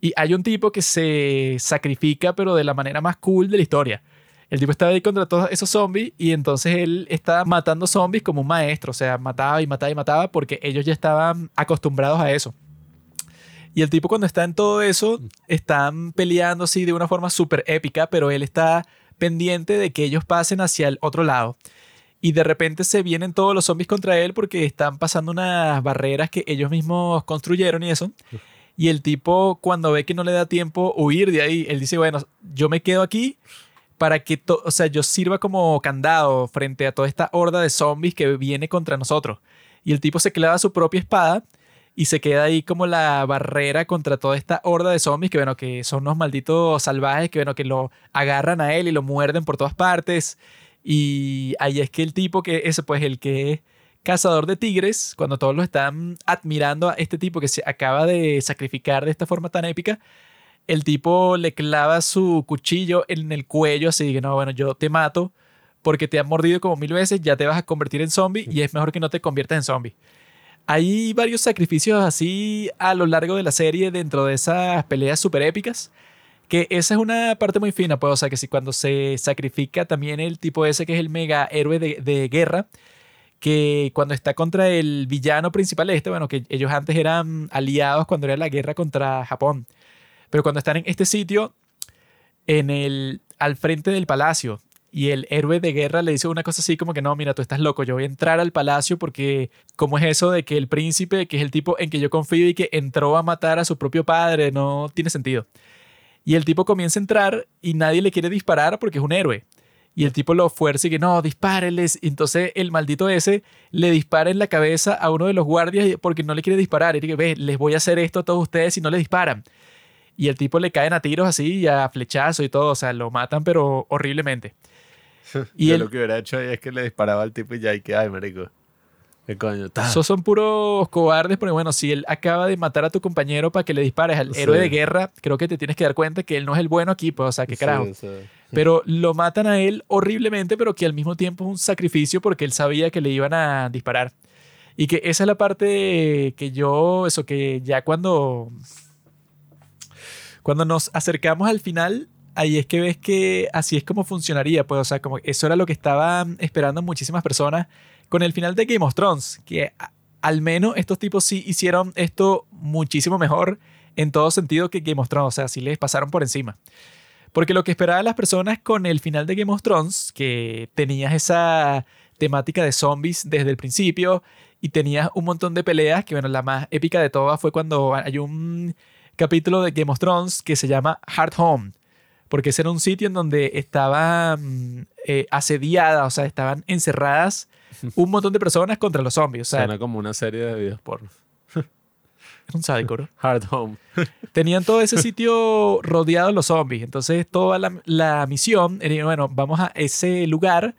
Y hay un tipo que se sacrifica, pero de la manera más cool de la historia. El tipo estaba ahí contra todos esos zombies y entonces él estaba matando zombies como un maestro, o sea, mataba y mataba y mataba porque ellos ya estaban acostumbrados a eso. Y el tipo cuando está en todo eso, están peleando así de una forma súper épica, pero él está pendiente de que ellos pasen hacia el otro lado. Y de repente se vienen todos los zombies contra él porque están pasando unas barreras que ellos mismos construyeron y eso. Y el tipo cuando ve que no le da tiempo huir de ahí, él dice, bueno, yo me quedo aquí para que, o sea, yo sirva como candado frente a toda esta horda de zombies que viene contra nosotros. Y el tipo se clava su propia espada y se queda ahí como la barrera contra toda esta horda de zombies que, bueno, que son unos malditos salvajes que, bueno, que lo agarran a él y lo muerden por todas partes. Y ahí es que el tipo que ese, pues el que cazador de tigres, cuando todos lo están admirando a este tipo que se acaba de sacrificar de esta forma tan épica, el tipo le clava su cuchillo en el cuello, así que no, bueno, yo te mato porque te han mordido como mil veces, ya te vas a convertir en zombie y es mejor que no te conviertas en zombie. Hay varios sacrificios así a lo largo de la serie dentro de esas peleas súper épicas. Que esa es una parte muy fina, pues, o sea, que si cuando se sacrifica también el tipo ese que es el mega héroe de, guerra, que cuando está contra el villano principal este, bueno, que ellos antes eran aliados cuando era la guerra contra Japón, pero cuando están en este sitio, en el, al frente del palacio, y el héroe de guerra le dice una cosa así como que no, mira, tú estás loco, yo voy a entrar al palacio porque ¿cómo es eso de que el príncipe, que es el tipo en que yo confío y que entró a matar a su propio padre, no tiene sentido? Y el tipo comienza a entrar y nadie le quiere disparar porque es un héroe. Y el tipo lo fuerza y que no, dispáreles. Y entonces el maldito ese le dispara en la cabeza a uno de los guardias porque no le quiere disparar. Y dice, ve, les voy a hacer esto a todos ustedes si no le disparan. Y el tipo le caen a tiros así y a flechazo y todo. O sea, lo matan pero horriblemente. Y Yo lo que hubiera hecho ahí es que le disparaba al tipo y ya, y que, ay, marico. ¿Qué coño? Esos son puros cobardes, porque bueno, si él acaba de matar a tu compañero para que le dispares al héroe de guerra, creo que te tienes que dar cuenta que él no es el bueno aquí, pues, o sea, qué carajo. Pero lo matan a él horriblemente, pero que al mismo tiempo es un sacrificio porque él sabía que le iban a disparar. Y que esa es la parte que yo, eso que ya cuando, cuando nos acercamos al final, ahí es que ves que así es como funcionaría, pues, o sea, como eso era lo que estaban esperando muchísimas personas con el final de Game of Thrones, que al menos estos tipos sí hicieron esto muchísimo mejor en todo sentido que Game of Thrones, o sea, sí les pasaron por encima. Porque lo que esperaban las personas con el final de Game of Thrones, que tenías esa temática de zombies desde el principio y tenías un montón de peleas, que bueno, la más épica de todas fue cuando hay un capítulo de Game of Thrones que se llama Hard Home, porque ese era un sitio en donde estaban eh, asediadas, o sea, estaban encerradas un montón de personas contra los zombies. O sea, Suena como una serie de videos porno. Era un sádico, Hard Home. Tenían todo ese sitio rodeado de los zombies. Entonces, toda la, la misión era, bueno, vamos a ese lugar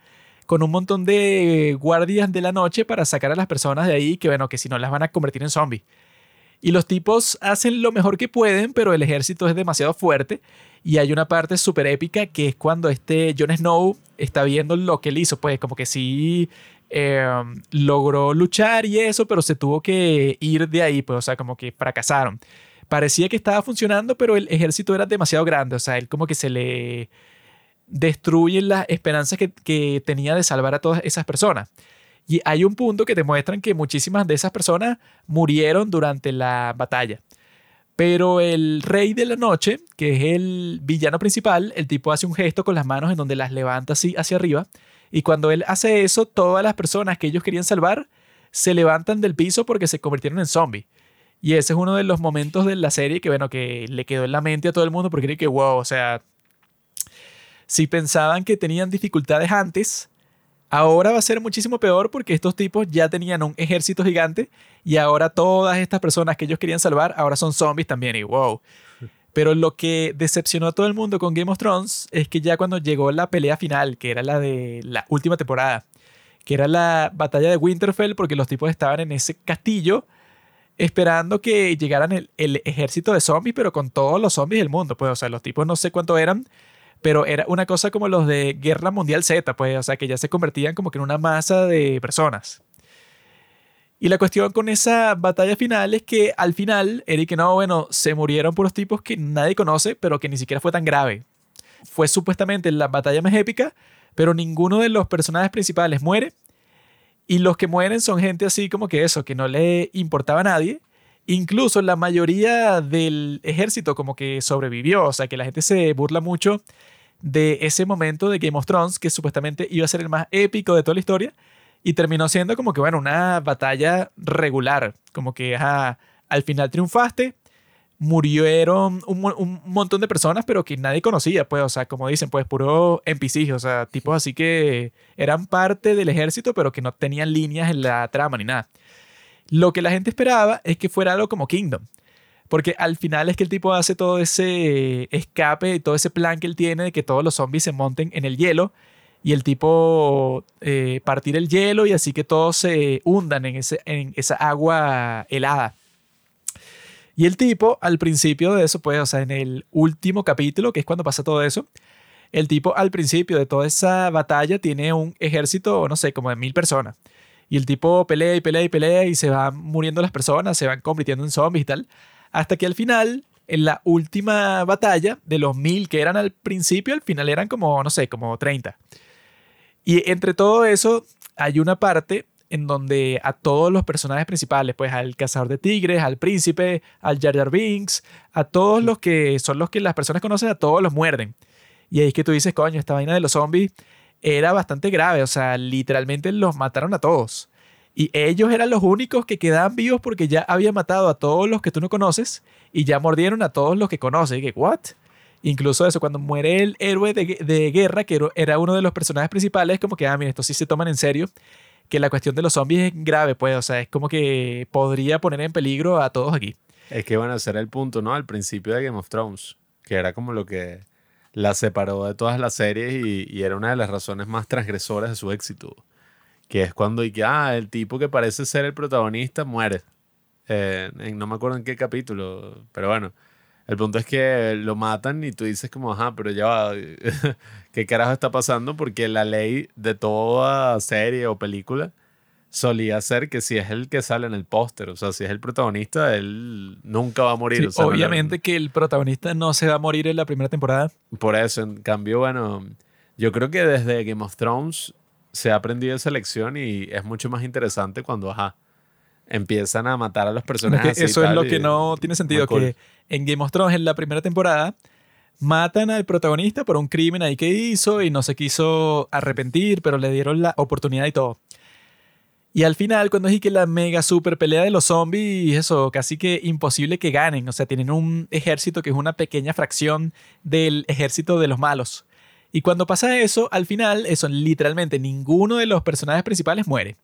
con un montón de guardias de la noche para sacar a las personas de ahí que, bueno, que si no las van a convertir en zombies. Y los tipos hacen lo mejor que pueden, pero el ejército es demasiado fuerte. Y hay una parte súper épica que es cuando este Jon Snow está viendo lo que él hizo. Pues como que sí em, logró luchar y eso, pero se tuvo que ir de ahí. Pues o sea, como que fracasaron. Parecía que estaba funcionando, pero el ejército era demasiado grande. O sea, él como que se le destruyen las esperanzas que, que tenía de salvar a todas esas personas. Y hay un punto que te muestran que muchísimas de esas personas murieron durante la batalla. Pero el rey de la noche, que es el villano principal, el tipo hace un gesto con las manos en donde las levanta así hacia arriba. Y cuando él hace eso, todas las personas que ellos querían salvar se levantan del piso porque se convirtieron en zombies. Y ese es uno de los momentos de la serie que, bueno, que le quedó en la mente a todo el mundo porque cree que, wow, o sea, si pensaban que tenían dificultades antes, Ahora va a ser muchísimo peor porque estos tipos ya tenían un ejército gigante y ahora todas estas personas que ellos querían salvar ahora son zombies también y wow. Pero lo que decepcionó a todo el mundo con Game of Thrones es que ya cuando llegó la pelea final, que era la de la última temporada, que era la batalla de Winterfell, porque los tipos estaban en ese castillo esperando que llegaran el, ejército de zombies, pero con todos los zombies del mundo. Pues, o sea, los tipos no sé cuánto eran, pero era una cosa como los de Guerra Mundial Z, pues, o sea, que ya se convertían como que en una masa de personas. Y la cuestión con esa batalla final es que al final, Eric no, bueno, se murieron por los tipos que nadie conoce, pero que ni siquiera fue tan grave. Fue supuestamente la batalla más épica, pero ninguno de los personajes principales muere. Y los que mueren son gente así como que eso, que no le importaba a nadie. Incluso la mayoría del ejército como que sobrevivió, o sea que la gente se burla mucho de ese momento de Game of Thrones, que supuestamente iba a ser el más épico de toda la historia, y terminó siendo como que, bueno, una batalla regular, como que al final triunfaste, murieron un, un, montón de personas, pero que nadie conocía, pues, o sea, como dicen, pues, puro NPCs, o sea, tipos así que eran parte del ejército, pero que no tenían líneas en la trama ni nada. Lo que la gente esperaba es que fuera algo como Kingdom, porque al final es que el tipo hace todo ese escape, todo ese plan que él tiene de que todos los zombies se monten en el hielo y el tipo eh, partir el hielo y así que todos se hundan en, ese, en esa agua helada. Y el tipo, al principio de eso, pues, o sea, en el último capítulo, que es cuando pasa todo eso, el tipo al principio de toda esa batalla tiene un ejército, no sé, como de mil personas. Y el tipo pelea y pelea y pelea y se van muriendo las personas, se van convirtiendo en zombies y tal. Hasta que al final, en la última batalla, de los mil que eran al principio, al final eran como, no sé, como 30. Y entre todo eso, hay una parte en donde a todos los personajes principales, pues al cazador de tigres, al príncipe, al Jar Jar Binks, a todos los que son los que las personas conocen, a todos los muerden. Y ahí es que tú dices, coño, esta vaina de los zombies era bastante grave, o sea, literalmente los mataron a todos. Y ellos eran los únicos que quedaban vivos porque ya habían matado a todos los que tú no conoces y ya mordieron a todos los que conoces. Y que, ¿what? Incluso eso, cuando muere el héroe de, guerra, que era uno de los personajes principales, como que, ah, mira, esto sí se toman en serio, que la cuestión de los zombies es grave, pues, o sea, es como que podría poner en peligro a todos aquí. Es que, bueno, ese era el punto, ¿no? Al principio de Game of Thrones, que era como lo que la separó de todas las series y, era una de las razones más transgresoras de su éxito, que es cuando, y que, ah, el tipo que parece ser el protagonista muere. Eh, no me acuerdo en qué capítulo, pero bueno el punto es que lo matan y tú dices como, ajá, pero ya va, ¿qué carajo está pasando? Porque la ley de toda serie o película solía ser que si es el que sale en el póster, o sea, si es el protagonista, él nunca va a morir. obviamente que el protagonista no se va a morir en la primera temporada. Por eso, en cambio, bueno, yo creo que desde Game of Thrones se ha aprendido esa lección y es mucho más interesante cuando, ajá, empiezan a matar a los personajes. eso es lo que no tiene sentido, que en Game of Thrones en la primera temporada matan al protagonista por un crimen ahí que hizo y no se quiso arrepentir, pero le dieron la oportunidad y todo. Y al final, cuando es que la mega super pelea de los zombies, eso, casi que imposible que ganen. O sea, tienen un ejército que es una pequeña fracción del ejército de los malos. Y cuando pasa eso, al final, eso, literalmente ninguno de los personajes principales muere.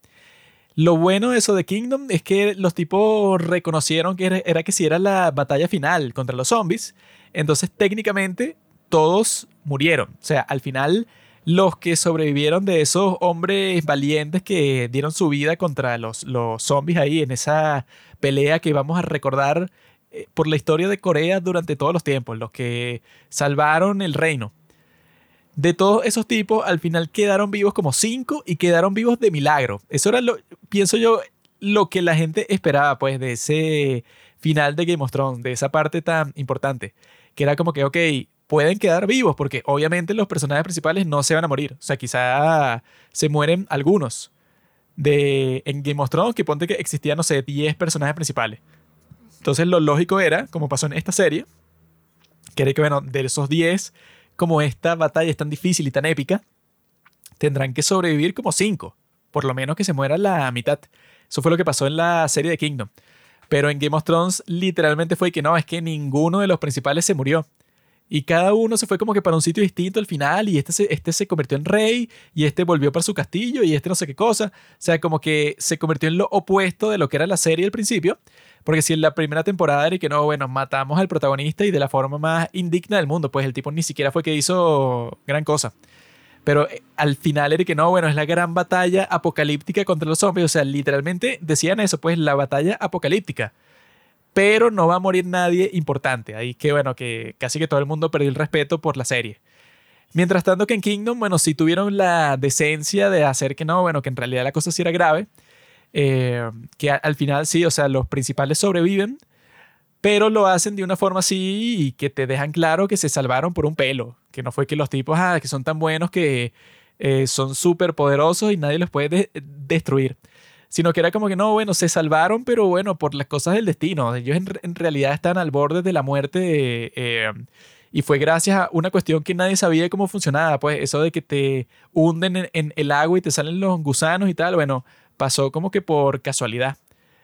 Lo bueno de eso de Kingdom es que los tipos reconocieron que era, que si era la batalla final contra los zombies, entonces técnicamente todos murieron. O sea, al final los que sobrevivieron de esos hombres valientes que dieron su vida contra los, los zombies ahí en esa pelea que vamos a recordar eh, por la historia de Corea durante todos los tiempos, los que salvaron el reino de todos esos tipos, al final quedaron vivos como cinco y quedaron vivos de milagro. Eso era lo, pienso yo, lo que la gente esperaba, pues, de ese final de Game of Thrones, de esa parte tan importante. Que era como que, ok, pueden quedar vivos, porque obviamente los personajes principales no se van a morir. O sea, quizá se mueren algunos. De, en Game of Thrones, que ponte que existían, no sé, 10 personajes principales. Entonces, lo lógico era, como pasó en esta serie, que era que, bueno, de esos 10 como esta batalla es tan difícil y tan épica, tendrán que sobrevivir como cinco. Por lo menos que se muera la mitad. Eso fue lo que pasó en la serie de Kingdom. Pero en Game of Thrones literalmente fue que no, es que ninguno de los principales se murió. Y cada uno se fue como que para un sitio distinto al final y este se, este se convirtió en rey y este volvió para su castillo y este no sé qué cosa. O sea, como que se convirtió en lo opuesto de lo que era la serie al principio. Porque si en la primera temporada era que no, bueno, matamos al protagonista y de la forma más indigna del mundo, pues el tipo ni siquiera fue que hizo gran cosa. Pero eh, al final era que no, bueno, es la gran batalla apocalíptica contra los zombies. O sea, literalmente decían eso, pues la batalla apocalíptica. Pero no va a morir nadie importante. Ahí que, bueno, que casi que todo el mundo perdió el respeto por la serie. Mientras tanto que en Kingdom, bueno, sí tuvieron la decencia de hacer que no, bueno, que en realidad la cosa sí era grave. Eh, que al final sí, o sea, los principales sobreviven, pero lo hacen de una forma así y que te dejan claro que se salvaron por un pelo, que no fue que los tipos, ah, que son tan buenos que eh, son súper poderosos y nadie los puede destruir, sino que era como que no, bueno, se salvaron, pero bueno, por las cosas del destino, ellos en, realidad están al borde de la muerte. Eh, y fue gracias a una cuestión que nadie sabía cómo funcionaba, pues eso de que te hunden en el agua y te salen los gusanos y tal, bueno, pasó como que por casualidad.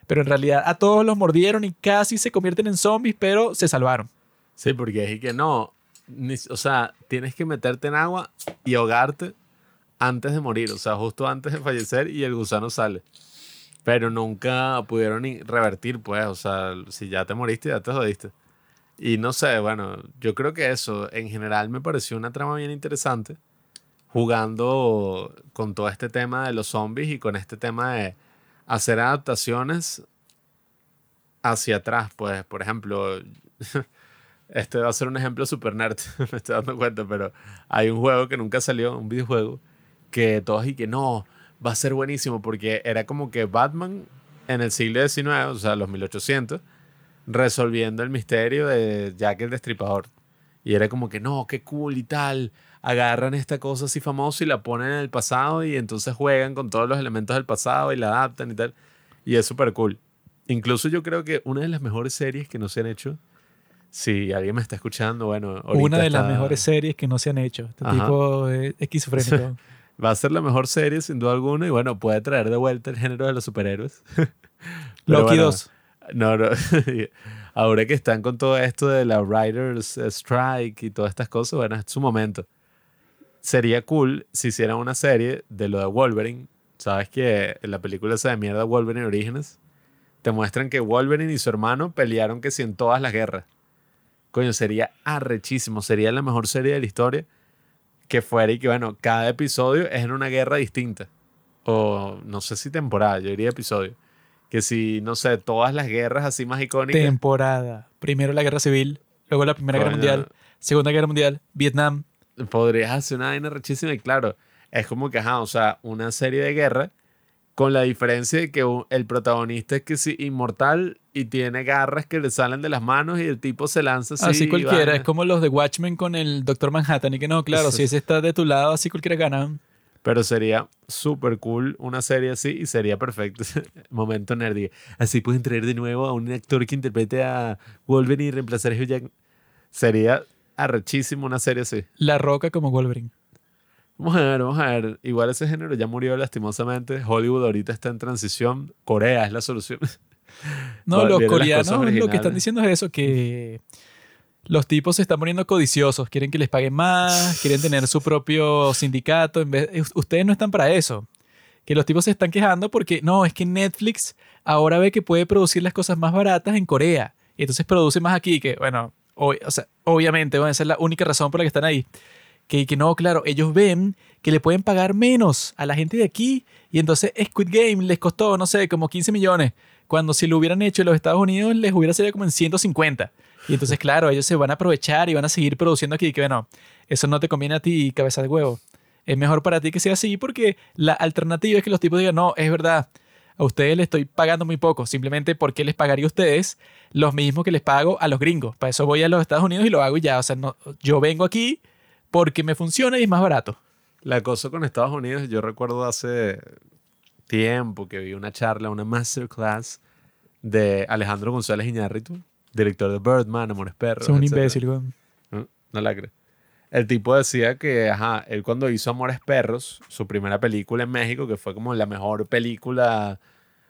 Pero en realidad a todos los mordieron y casi se convierten en zombies, pero se salvaron. Sí, porque es que no, o sea, tienes que meterte en agua y ahogarte antes de morir, o sea, justo antes de fallecer y el gusano sale. Pero nunca pudieron ni revertir, pues, o sea, si ya te moriste, ya te jodiste. Y no sé, bueno, yo creo que eso en general me pareció una trama bien interesante jugando con todo este tema de los zombies y con este tema de hacer adaptaciones hacia atrás. Pues, por ejemplo, este va a ser un ejemplo super nerd, me estoy dando cuenta, pero hay un juego que nunca salió, un videojuego, que todos y que no, va a ser buenísimo porque era como que Batman en el siglo XIX, o sea, los 1800, resolviendo el misterio de Jack el Destripador. Y era como que no, qué cool y tal. Agarran esta cosa así famosa y la ponen en el pasado y entonces juegan con todos los elementos del pasado y la adaptan y tal. Y es súper cool. Incluso yo creo que una de las mejores series que no se han hecho, si alguien me está escuchando, bueno, Una de las mejores series que no se han hecho. Este Ajá. tipo es esquizofrénico. Va a ser la mejor serie sin duda alguna y bueno, puede traer de vuelta el género de los superhéroes. Loki bueno, 2. No, no. Ahora que están con todo esto de la Writers Strike y todas estas cosas, bueno, es su momento. Sería cool si hicieran una serie de lo de Wolverine. Sabes que en la película esa de mierda Wolverine Orígenes te muestran que Wolverine y su hermano pelearon que si en todas las guerras. Coño, sería arrechísimo. Sería la mejor serie de la historia que fuera y que, bueno, cada episodio es en una guerra distinta. O no sé si temporada, yo diría episodio. Que si, no sé, todas las guerras así más icónicas. Temporada. Primero la Guerra Civil, luego la Primera Guerra. Mundial, Segunda Guerra Mundial, Vietnam. Podrías hacer una vaina rechísima y claro, es como que, ajá, o sea, una serie de guerra con la diferencia de que el protagonista es que sí, inmortal y tiene garras que le salen de las manos y el tipo se lanza así. Así, cualquiera. Es como los de Watchmen con el Doctor Manhattan. Y que no, claro, si ese está de tu lado, así cualquiera gana. Pero sería súper cool una serie así y sería perfecto. Momento nerdy. Así pueden traer de nuevo a un actor que interprete a Wolverine y reemplazar a Hugh Jackman. Sería arrechísimo una serie así. La Roca como Wolverine. Vamos a ver, vamos a ver. Igual ese género ya murió lastimosamente. Hollywood ahorita está en transición. Corea es la solución. No, ¿Cuál- los coreanos lo que están diciendo es eso, que los tipos se están poniendo codiciosos, quieren que les paguen más, quieren tener su propio sindicato, en vez, us- ustedes no están para eso. Que los tipos se están quejando porque no, es que Netflix ahora ve que puede producir las cosas más baratas en Corea y entonces produce más aquí, que bueno, o sea, obviamente bueno, esa es la única razón por la que están ahí. Que, que no, claro, ellos ven que le pueden pagar menos a la gente de aquí y entonces Squid Game les costó, no sé, como 15 millones, cuando si lo hubieran hecho en los Estados Unidos les hubiera salido como en 150. Y entonces, claro, ellos se van a aprovechar y van a seguir produciendo aquí, que bueno, eso no te conviene a ti, cabeza de huevo. Es mejor para ti que sea así porque la alternativa es que los tipos digan, no, es verdad, a ustedes les estoy pagando muy poco, simplemente porque les pagaría a ustedes los mismos que les pago a los gringos. Para eso voy a los Estados Unidos y lo hago y ya, o sea, no, yo vengo aquí porque me funciona y es más barato. La cosa con Estados Unidos, yo recuerdo hace tiempo que vi una charla, una masterclass de Alejandro González Iñárritu, director de Birdman, Amores Perros. Es un etcétera. imbécil. No, no la creo. El tipo decía que, ajá, él cuando hizo Amores Perros, su primera película en México, que fue como la mejor película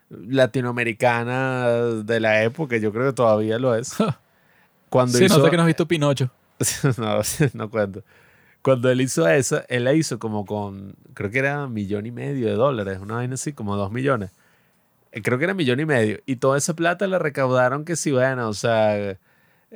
latinoamericana de la época, yo creo que todavía lo es. Cuando Se hizo, nota que no has visto Pinocho. no, no cuento. Cuando él hizo esa, él la hizo como con, creo que era un millón y medio de dólares, una vaina así, como dos millones. Eh, Creo que era millón y medio. Y toda esa plata la recaudaron que sí, bueno, o sea,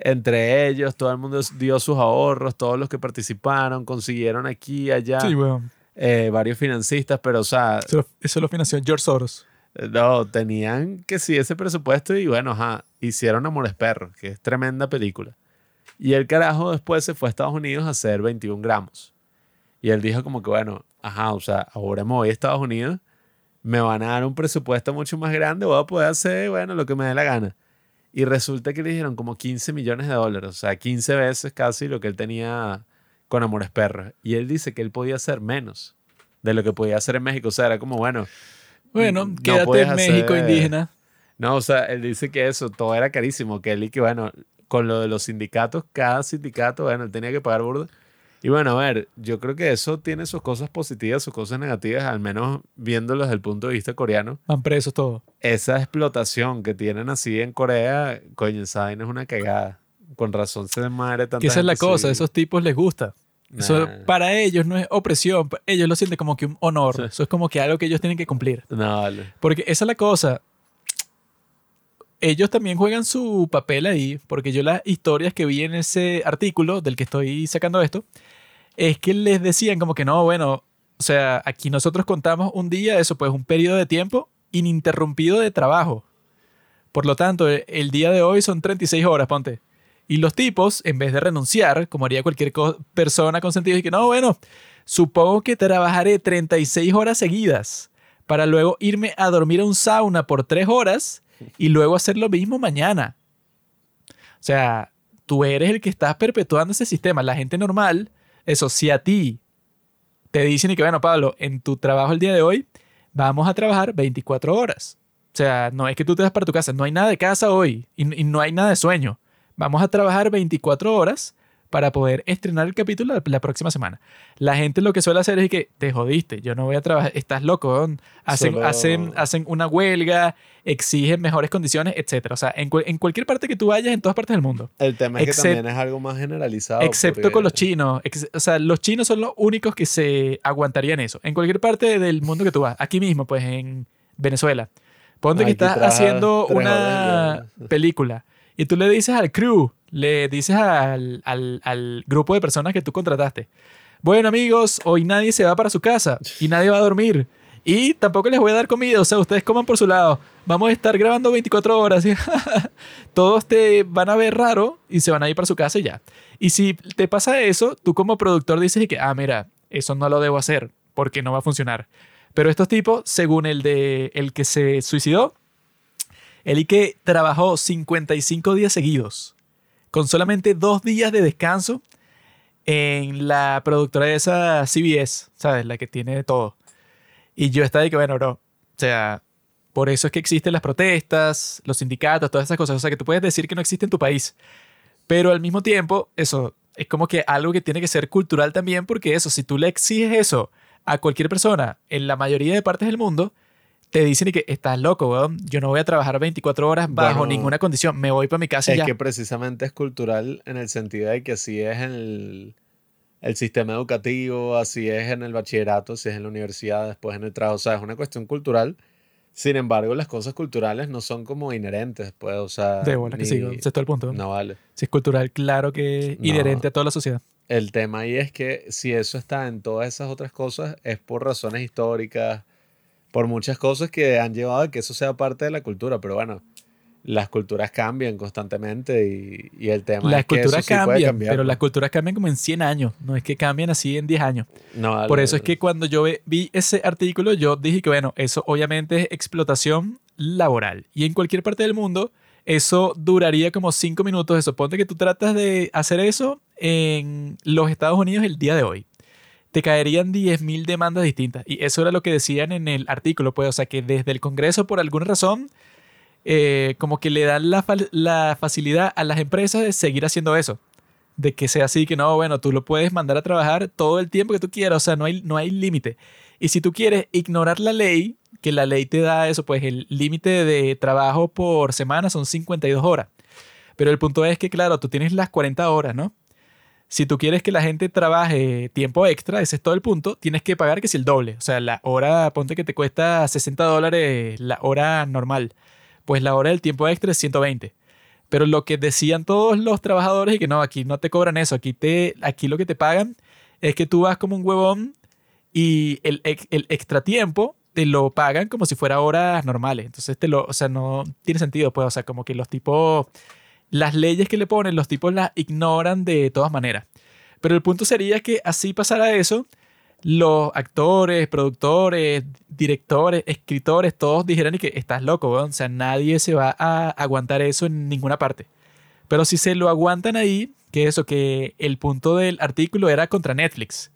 entre ellos, todo el mundo dio sus ahorros, todos los que participaron, consiguieron aquí, allá, Sí, weón. eh, varios financistas, pero o sea, Eso, lo- eso lo financió George Soros. no, tenían que sí ese presupuesto y bueno, ajá, hicieron Amores Perros, que es tremenda película. Y el carajo después se fue a Estados Unidos a hacer 21 gramos. Y él dijo como que bueno, ajá, o sea, ahora me voy a Estados Unidos, me van a dar un presupuesto mucho más grande, voy a poder hacer, bueno, lo que me dé la gana. Y resulta que le dijeron como 15 millones de dólares, o sea, 15 veces casi lo que él tenía con Amores Perros. Y él dice que él podía hacer menos de lo que podía hacer en México. O sea, era como, bueno, Bueno, no quédate en México hacer- indígena. no, o sea, él dice que eso, todo era carísimo, que él y que, bueno, con lo de los sindicatos, cada sindicato, bueno, él tenía que pagar burda. Y bueno, a ver, yo creo que eso tiene sus cosas positivas, sus cosas negativas, al menos viéndolo desde el punto de vista coreano. Van presos todos. Esa explotación que tienen así en Corea, coño, esa vaina es una cagada. Con razón se desmadre tanta Que esa es la cosa, a esos tipos les gusta. Eso Nah. para ellos no es opresión, ellos lo sienten como que un honor. Sí. Eso es como que algo que ellos tienen que cumplir. No, vale. Porque esa es la cosa. Ellos también juegan su papel ahí, porque yo las historias que vi en ese artículo del que estoy sacando esto, es que les decían como que no, bueno, o sea, aquí nosotros contamos un día, eso pues un periodo de tiempo ininterrumpido de trabajo. Por lo tanto, e, el día de hoy son 36 horas, ponte. Y los tipos, en vez de renunciar, como haría cualquier persona con sentido, y que no, bueno, supongo que trabajaré 36 horas seguidas para luego irme a dormir a un sauna por 3 horas y luego hacer lo mismo mañana. O sea, tú eres el que estás perpetuando ese sistema. La gente normal, eso, si a ti te dicen y que, bueno, Pablo, en tu trabajo el día de hoy vamos a trabajar 24 horas. O sea, no es que tú te vas para tu casa, no hay nada de casa hoy y, y no hay nada de sueño. Vamos a trabajar 24 horas para poder estrenar el capítulo la, próxima semana. La gente lo que suele hacer es que te jodiste, yo no voy a trabajar, estás loco, hacen, hacen, hacen una huelga, exigen mejores condiciones, etc. O sea, en, en, cualquier parte que tú vayas, en todas partes del mundo. El tema es que también es algo más generalizado. Excepto con los chinos. o sea, los chinos son los únicos que se aguantarían eso. En cualquier parte del mundo que tú vas, aquí mismo, pues en Venezuela. Ponte que estás haciendo una película y tú le dices al crew, le dices al, grupo de personas que tú contrataste, bueno amigos, hoy nadie se va para su casa y nadie va a dormir. Y tampoco les voy a dar comida, o sea, ustedes coman por su lado. Vamos a estar grabando 24 horas. Y todos te van a ver raro y se van a ir para su casa y ya. Y si te pasa eso, tú como productor dices que, ah, mira, eso no lo debo hacer porque no va a funcionar. Pero estos tipos, según el el que se suicidó, el que trabajó 55 días seguidos, con solamente dos días de descanso en la productora de esa CBS, ¿sabes? La que tiene todo. Y yo estaba de que, bueno, bro, o sea, por eso es que existen las protestas, los sindicatos, todas esas cosas. O sea, que tú puedes decir que no existe en tu país. Pero al mismo tiempo, eso es como que algo que tiene que ser cultural también, porque eso, si tú le exiges eso a cualquier persona en la mayoría de partes del mundo, te dicen que estás loco, weón. Yo no voy a trabajar 24 horas bajo ninguna condición. Me voy para mi casa es ya. que precisamente es cultural en el sentido de que así es en el, el, sistema educativo, así es en el bachillerato, así es en la universidad, después en el trabajo. O sea, es una cuestión cultural. Sin embargo, las cosas culturales no son como inherentes, pues, o sea... De bueno que sí, ese es todo el punto. No vale. Si es cultural, claro que es inherente a toda la sociedad. El tema ahí es que si eso está en todas esas otras cosas, es por razones históricas, por muchas cosas que han llevado a que eso sea parte de la cultura, pero bueno, las culturas cambian constantemente y, el tema las es que culturas eso sí cambian, cambiar, pero las culturas cambian como en 100 años, no es que cambian así en 10 años. No, Por eso es que cuando yo vi ese artículo, yo dije que bueno, eso obviamente es explotación laboral y en cualquier parte del mundo eso duraría como 5 minutos. Eso, ponte que tú tratas de hacer eso en los Estados Unidos el día de hoy te caerían 10.000 demandas distintas. Y eso era lo que decían en el artículo, pues, o sea, que desde el Congreso, por alguna razón, eh, como que le dan la, la, facilidad a las empresas de seguir haciendo eso. De que sea así, que no, bueno, tú lo puedes mandar a trabajar todo el tiempo que tú quieras, o sea, no hay, no hay límite. Y si tú quieres ignorar la ley, que la ley te da eso, pues el límite de trabajo por semana son 52 horas. Pero el punto es que, claro, tú tienes las 40 horas, ¿no? Si tú quieres que la gente trabaje tiempo extra, ese es todo el punto, tienes que pagar que si el doble. O sea, la hora, ponte que te cuesta 60 dólares la hora normal. Pues la hora del tiempo extra es 120. Pero lo que decían todos los trabajadores es que no, aquí no te cobran eso. Aquí, te, aquí lo que te pagan es que tú vas como un huevón y el, el extra tiempo te lo pagan como si fuera horas normales. Entonces, te lo, o sea, no tiene sentido, pues, o sea, como que los tipos las leyes que le ponen, los tipos las ignoran de todas maneras. Pero el punto sería que así pasara eso, los actores, productores, directores, escritores, todos dijeran que estás loco, o sea, nadie se va a aguantar eso en ninguna parte. Pero si se lo aguantan ahí, que eso, que el punto del artículo era contra Netflix,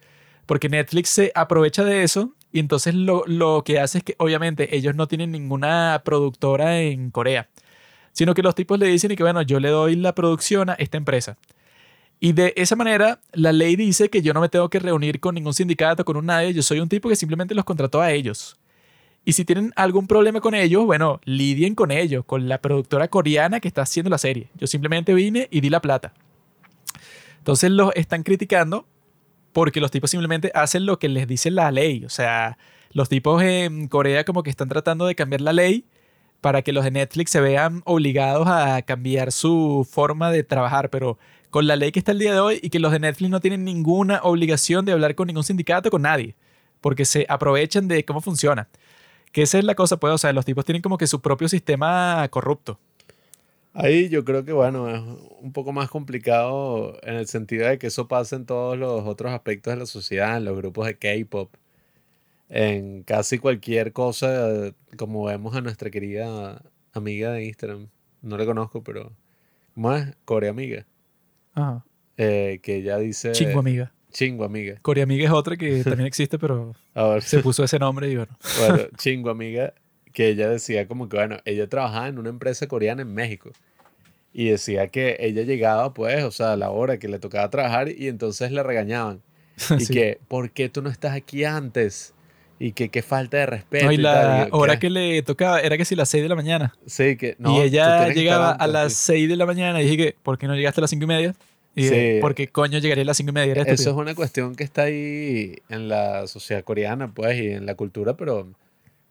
porque Netflix se aprovecha de eso y entonces lo, lo que hace es que obviamente ellos no tienen ninguna productora en Corea sino que los tipos le dicen y que bueno, yo le doy la producción a esta empresa. Y de esa manera, la ley dice que yo no me tengo que reunir con ningún sindicato, con un nadie, yo soy un tipo que simplemente los contrató a ellos. Y si tienen algún problema con ellos, bueno, lidien con ellos, con la productora coreana que está haciendo la serie. Yo simplemente vine y di la plata. Entonces los están criticando porque los tipos simplemente hacen lo que les dice la ley. O sea, los tipos en Corea como que están tratando de cambiar la ley para que los de Netflix se vean obligados a cambiar su forma de trabajar, pero con la ley que está el día de hoy y que los de Netflix no tienen ninguna obligación de hablar con ningún sindicato, con nadie, porque se aprovechan de cómo funciona. Que esa es la cosa, pues, o sea, los tipos tienen como que su propio sistema corrupto. Ahí yo creo que, bueno, es un poco más complicado en el sentido de que eso pasa en todos los otros aspectos de la sociedad, en los grupos de K-pop, en casi cualquier cosa, como vemos a nuestra querida amiga de Instagram. No la conozco, pero. ¿Cómo es? Corea Amiga. Ajá. Eh, que ella dice. Chingo amiga. Chingo Amiga. Corea Amiga es otra que también existe, pero A ver, se puso ese nombre y bueno. bueno, Chingo Amiga, que ella decía como que, bueno, ella trabajaba en una empresa coreana en México. Y decía que ella llegaba, pues, o sea, a la hora que le tocaba trabajar y entonces le regañaban. Y Sí. que, ¿por qué tú no estás aquí antes? Y que qué falta de respeto. No, y y tal. la Y yo, hora ¿qué? que le tocaba era que si las 6 de la mañana. Sí, que no. y ella llegaba a las sí. 6 de la mañana y dije que, ¿por qué no llegaste a las 5 y media? Y dije, Sí. ¿por qué coño llegaría a las 5 y media? Eso es una cuestión que está ahí en la sociedad coreana, pues, y en la cultura, pero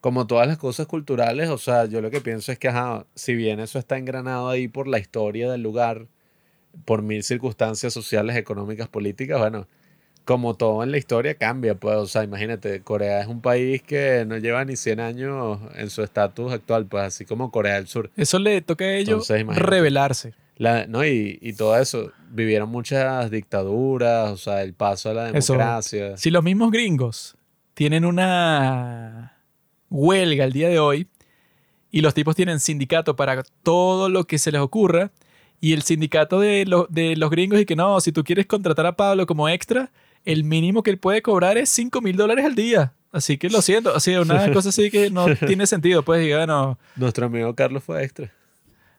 como todas las cosas culturales, o sea, yo lo que pienso es que, ajá, si bien eso está engranado ahí por la historia del lugar, por mil circunstancias sociales, económicas, políticas, bueno, como todo en la historia cambia, pues, o sea, imagínate, Corea es un país que no lleva ni 100 años en su estatus actual, pues, así como Corea del Sur. Eso le toca a ellos Entonces, rebelarse. La, no, y, y todo eso, vivieron muchas dictaduras, o sea, el paso a la Eso. democracia. Si los mismos gringos tienen una huelga el día de hoy y los tipos tienen sindicato para todo lo que se les ocurra y el sindicato de, lo- de los gringos y que no, si tú quieres contratar a Pablo como extra, el mínimo que él puede cobrar es 5 mil dólares al día. Así que lo siento, así una cosa así que no tiene sentido. Pues diga, bueno, Nuestro amigo Carlos fue extra.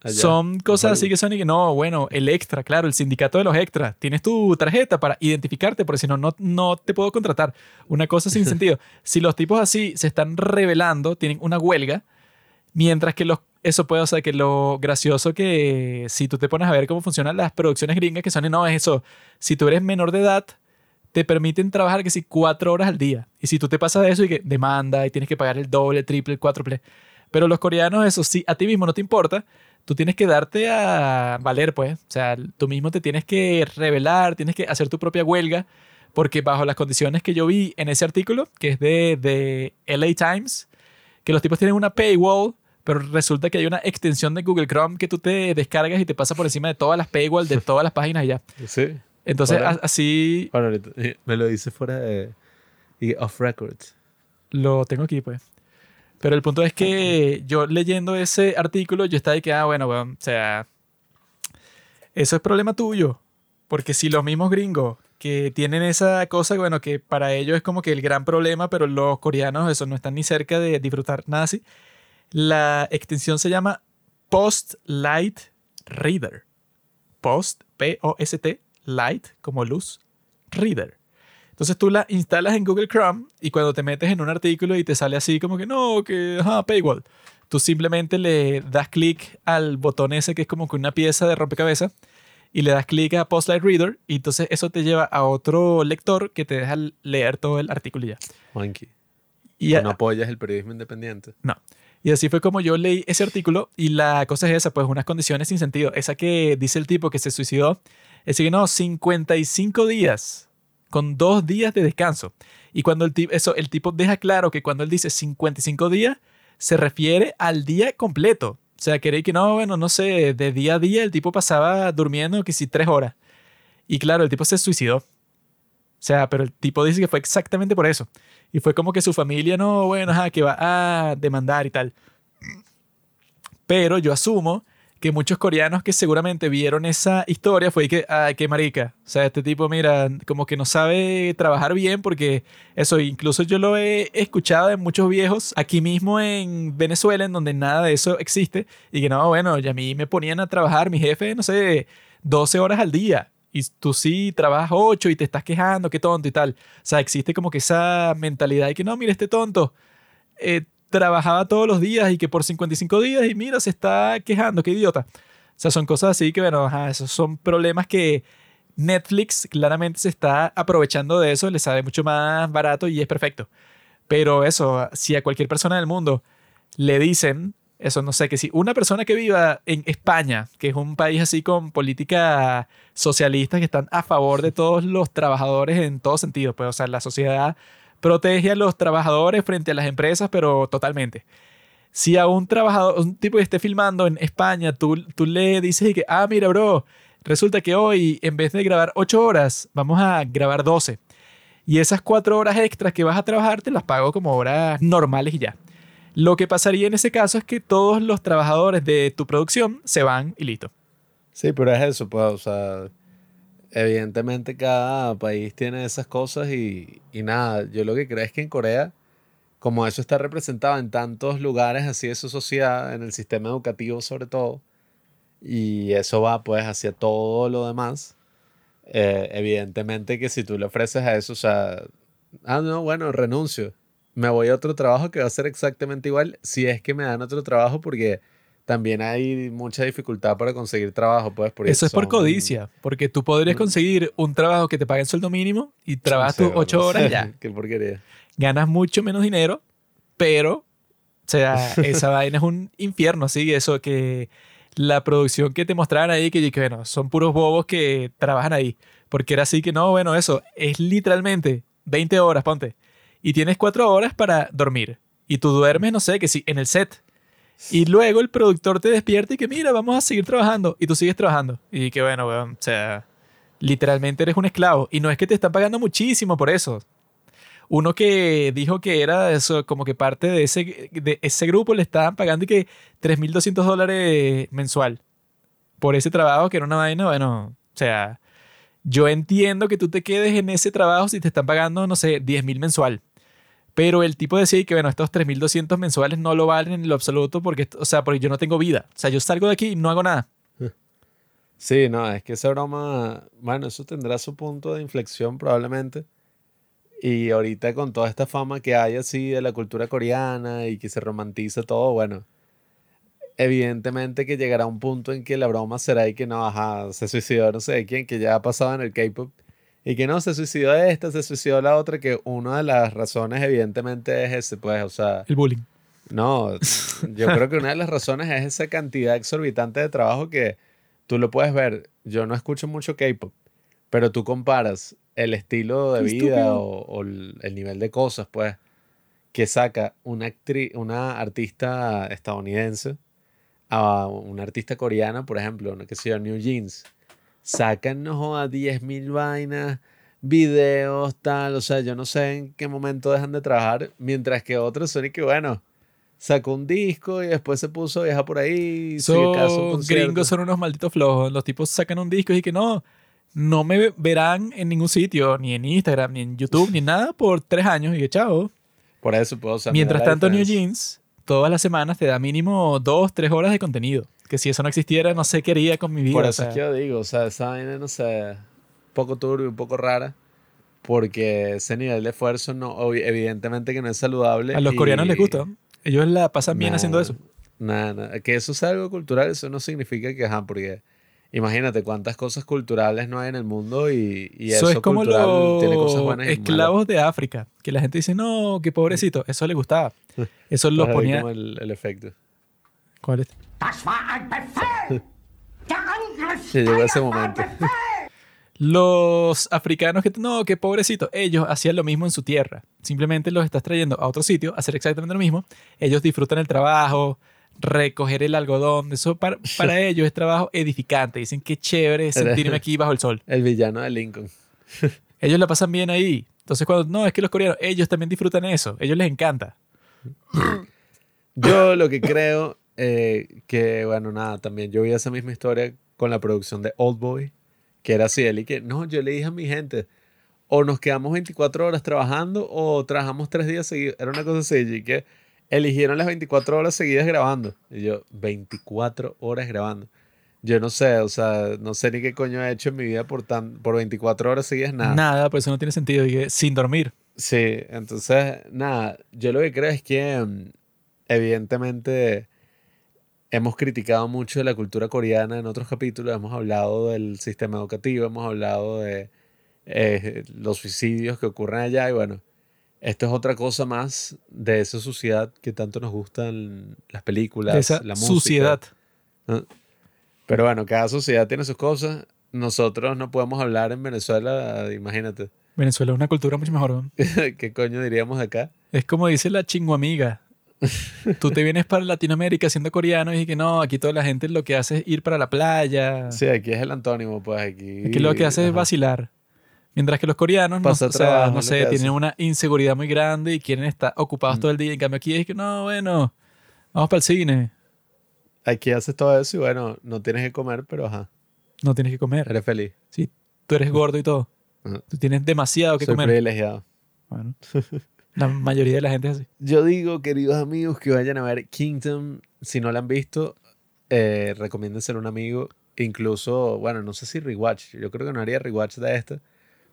allá. son cosas así que son y que no, bueno, el extra, claro, el sindicato de los extras. Tienes tu tarjeta para identificarte, porque si no, no, no te puedo contratar. Una cosa sin sentido. Si los tipos así se están revelando, tienen una huelga, mientras que los, eso puede, o sea, que lo gracioso que si tú te pones a ver cómo funcionan las producciones gringas, que son, no, es eso, si tú eres menor de edad, te permiten trabajar que si cuatro horas al día. Y si tú te pasas de eso y que demanda y tienes que pagar el doble, triple, cuádruple. Pero los coreanos, eso sí, a ti mismo no te importa, tú tienes que darte a valer, pues. O sea, tú mismo te tienes que revelar, tienes que hacer tu propia huelga, porque bajo las condiciones que yo vi en ese artículo, que es de, de LA Times, que los tipos tienen una paywall, pero resulta que hay una extensión de Google Chrome que tú te descargas y te pasa por encima de todas las paywall de todas las páginas y ya. Sí. Entonces, así Bueno, eh, me lo dice fuera de. Y off record. lo tengo aquí, pues. Pero el punto es que yo leyendo ese artículo, yo estaba de que, ah, bueno, weón, o sea, eso es problema tuyo. Porque si los mismos gringos que tienen esa cosa, bueno, que para ellos es como que el gran problema, pero los coreanos, eso, no están ni cerca de disfrutar nada así. La extensión se llama Post Light Reader. Post, P-O-S-T, Light, como luz, Reader. Entonces tú la instalas en Google Chrome y cuando te metes en un artículo y te sale así como que no, que ajá, paywall, tú simplemente le das clic al botón ese que es como que una pieza de rompecabezas y le das clic a Postlight Reader y entonces eso te lleva a otro lector que te deja leer todo el artículo y ya. Juanqui. Y, ¿O a- no apoyas el periodismo independiente? no. Y así fue como yo leí ese artículo y la cosa es esa, pues unas condiciones sin sentido. Esa que dice el tipo que se suicidó, es que no, 55 días con dos días de descanso. Y cuando el, ti- eso, el tipo deja claro que cuando él dice 55 días, se refiere al día completo. O sea, queréis que no, bueno, no sé, de día a día el tipo pasaba durmiendo que si tres horas. Y claro, el tipo se suicidó. O sea, pero el tipo dice que fue exactamente por eso. Y fue como que su familia, no, bueno, ajá, que va a demandar y tal. Pero yo asumo que muchos coreanos que seguramente vieron esa historia fue que, ay, qué marica. O sea, este tipo, mira, como que no sabe trabajar bien porque eso, incluso yo lo he escuchado de muchos viejos aquí mismo en Venezuela, en donde nada de eso existe. Y que no, bueno, y a mí me ponían a trabajar, mi jefe, no sé, 12 horas al día. Y tú sí trabajas 8 y te estás quejando, qué tonto y tal. O sea, existe como que esa mentalidad de que no, mira, este tonto eh, trabajaba todos los días y que por 55 días y mira, se está quejando, qué idiota. O sea, son cosas así que, bueno, ajá, esos son problemas que Netflix claramente se está aprovechando de eso, le sale mucho más barato y es perfecto. Pero eso, si a cualquier persona del mundo le dicen eso no sé, que si una persona que viva en España, que es un país así con política socialista que están a favor de todos los trabajadores en todo sentido, pues, o sea, la sociedad protege a los trabajadores frente a las empresas, pero totalmente. Si a un trabajador, un tipo que esté filmando en España, tú, tú le dices que, ah, mira, bro, resulta que hoy en vez de grabar 8 horas, vamos a grabar 12. Y esas 4 horas extras que vas a trabajar te las pago como horas normales y ya. Lo que pasaría en ese caso es que todos los trabajadores de tu producción se van y listo. Sí, pero es eso, pues, o sea, evidentemente cada país tiene esas cosas y, y nada, yo lo que creo es que en Corea, como eso está representado en tantos lugares así de su sociedad, en el sistema educativo sobre todo, y eso va pues hacia todo lo demás, eh, evidentemente que si tú le ofreces a eso, o sea, ah, no, bueno, renuncio me voy a otro trabajo que va a ser exactamente igual si es que me dan otro trabajo porque también hay mucha dificultad para conseguir trabajo, pues. Eso es por codicia, porque tú podrías mm. conseguir un trabajo que te pague el sueldo mínimo y trabajas tus ocho horas ya. Qué porquería. Ganas mucho menos dinero, pero, o sea, esa vaina es un infierno, sí, eso que la producción que te mostraban ahí, que, que bueno, son puros bobos que trabajan ahí, porque era así que no, bueno, eso es literalmente 20 horas, ponte y tienes cuatro horas para dormir. Y tú duermes, no sé, que sí, en el set. Y luego el productor te despierta y que mira, vamos a seguir trabajando. Y tú sigues trabajando. Y que bueno, weón, o sea, literalmente eres un esclavo. Y no es que te están pagando muchísimo por eso. Uno que dijo que era eso, como que parte de ese, de ese grupo le estaban pagando y que 3.200 dólares mensual. Por ese trabajo que era una vaina, bueno, o sea, yo entiendo que tú te quedes en ese trabajo si te están pagando, no sé, 10.000 mensual. Pero el tipo decía que, bueno, estos 3.200 mensuales no lo valen en lo absoluto porque, o sea, porque yo no tengo vida. O sea, yo salgo de aquí y no hago nada. Sí, no, es que esa broma, bueno, eso tendrá su punto de inflexión probablemente. Y ahorita con toda esta fama que hay así de la cultura coreana y que se romantiza todo, bueno, evidentemente que llegará un punto en que la broma será y que no, ajá, se suicidó no sé quién, que ya ha pasado en el K-pop y que no, se suicidó esta, se suicidó la otra, que una de las razones evidentemente es ese, pues, o sea... El bullying. No, yo creo que una de las razones es esa cantidad exorbitante de trabajo que tú lo puedes ver. Yo no escucho mucho K-pop, pero tú comparas el estilo de vida o, el, nivel de cosas, pues, que saca una, actriz, una artista estadounidense a una artista coreana, por ejemplo, que se llama New Jeans sacan a 10.000 vainas, videos, tal, o sea, yo no sé en qué momento dejan de trabajar, mientras que otros son y que, bueno, sacó un disco y después se puso a viajar por ahí. So, gringos son unos malditos flojos. Los tipos sacan un disco y que no, no me verán en ningún sitio, ni en Instagram, ni en YouTube, ni nada por tres años y que chao. Por eso puedo saber. Mientras tanto, New Jeans, todas las semanas te da mínimo dos, tres horas de contenido que si eso no existiera, no sé qué haría con mi vida. Por eso es que yo digo, o sea, esa vaina, no sé, poco turbio, un poco rara, porque ese nivel de esfuerzo, no, evidentemente que no es saludable. A los coreanos les gusta. Ellos la pasan bien haciendo eso. Nada, nada. Que eso sea algo cultural, eso no significa que, ajá, porque imagínate cuántas cosas culturales no hay en el mundo y, eso, es como los tiene cosas buenas esclavos de África, que la gente dice, no, qué pobrecito, eso le gustaba. Eso los ponía... El, el efecto. ¿Cuál es? llegó ese momento. Los africanos que no, qué pobrecito, ellos hacían lo mismo en su tierra. Simplemente los estás trayendo a otro sitio a hacer exactamente lo mismo. Ellos disfrutan el trabajo, recoger el algodón. Eso para, para ellos es trabajo edificante. Dicen qué chévere sentirme aquí bajo el sol. El villano de Lincoln. ellos la pasan bien ahí. Entonces, cuando no, es que los coreanos, ellos también disfrutan eso. Ellos les encanta. Yo lo que creo eh, que bueno, nada, también yo vi esa misma historia con la producción de Old Boy, que era así, él y que, no, yo le dije a mi gente, o nos quedamos 24 horas trabajando o trabajamos tres días seguidos, era una cosa así, y que eligieron las 24 horas seguidas grabando, y yo, 24 horas grabando. Yo no sé, o sea, no sé ni qué coño he hecho en mi vida por, tan, por 24 horas seguidas, nada. Nada, pues eso no tiene sentido, y sin dormir. Sí, entonces, nada, yo lo que creo es que mm, evidentemente Hemos criticado mucho la cultura coreana en otros capítulos, hemos hablado del sistema educativo, hemos hablado de eh, los suicidios que ocurren allá y bueno, esto es otra cosa más de esa sociedad que tanto nos gustan las películas, De esa la música. suciedad. Pero bueno, cada sociedad tiene sus cosas. Nosotros no podemos hablar en Venezuela, imagínate. Venezuela es una cultura mucho mejor. ¿no? ¿Qué coño diríamos de acá? Es como dice la chinguamiga. Tú te vienes para Latinoamérica siendo coreano y que no, aquí toda la gente lo que hace es ir para la playa. Sí, aquí es el antónimo, pues aquí. Aquí lo que hace es vacilar. Mientras que los coreanos, no, Pasa o sea, trabajo, no sé, tienen una inseguridad muy grande y quieren estar ocupados Mm. todo el día. En cambio aquí es que no, bueno, vamos para el cine. Aquí haces todo eso y bueno, no tienes que comer, pero ajá, No tienes que comer. eres feliz. Tú eres gordo y todo. Ajá. Tú tienes demasiado que Soy comer. privilegiado. Bueno, la mayoría de la gente es así. Yo digo, queridos amigos, que vayan a ver Kingdom. Si no la han visto, eh, recomiéndenselo a un amigo. Incluso, bueno, no sé si rewatch. Yo creo que no haría rewatch de esta.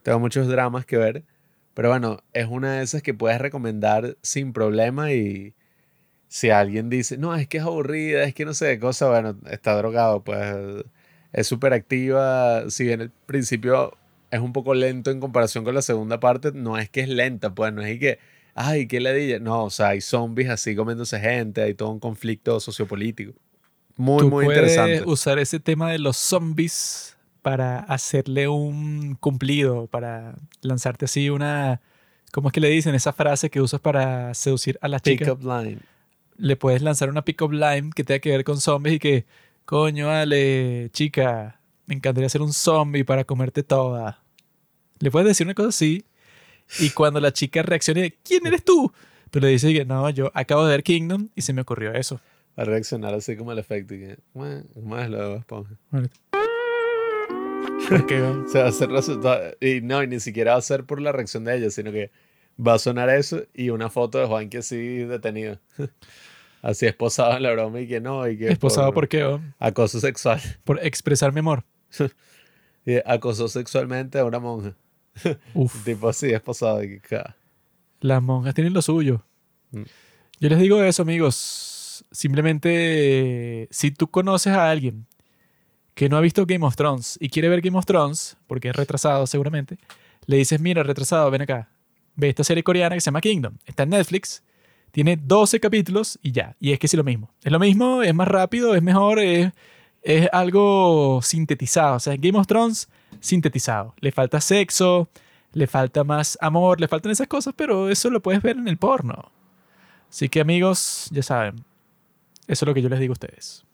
Tengo muchos dramas que ver. Pero bueno, es una de esas que puedes recomendar sin problema. Y si alguien dice, no, es que es aburrida, es que no sé qué cosa, bueno, está drogado, pues es súper activa. Si bien el principio es un poco lento en comparación con la segunda parte, no es que es lenta, pues no es y que ay, qué ladilla. No, o sea, hay zombies así comiéndose gente, hay todo un conflicto sociopolítico. Muy, Tú muy puedes interesante. usar ese tema de los zombies para hacerle un cumplido, para lanzarte así una... ¿Cómo es que le dicen? Esa frase que usas para seducir a las Pick chicas. up line. Le puedes lanzar una pick-up line que tenga que ver con zombies y que, coño, vale, chica, me encantaría ser un zombie para comerte toda. Le puedes decir una cosa así y cuando la chica reaccione, ¿quién eres tú? Tú le dices que no, yo acabo de ver Kingdom y se me ocurrió eso. Va a reaccionar así como el efecto. y que, Más lo de Esponja. O sea, va a ser resultado. Y no, y ni siquiera va a ser por la reacción de ella, sino que va a sonar eso y una foto de Juan que así detenido. Así esposado en la broma y que no. Y que esposado por qué? oh? Acoso sexual. Por expresar mi amor. Y acosó sexualmente a una monja. Uf, Tipo así. Y que, ca- las monjas tienen lo suyo. Mm. Yo les digo eso, amigos. Simplemente, si tú conoces a alguien que no ha visto Game of Thrones y quiere ver Game of Thrones, porque es retrasado seguramente, le dices, mira, retrasado, ven acá. Ve esta serie coreana que se llama Kingdom. Está en Netflix. Tiene 12 capítulos y ya. Y es que sí lo mismo. Es lo mismo, es más rápido, es mejor, es, es algo sintetizado. O sea, Game of Thrones sintetizado. Le falta sexo, le falta más amor, le faltan esas cosas, pero eso lo puedes ver en el porno. Así que amigos, ya saben, eso es lo que yo les digo a ustedes.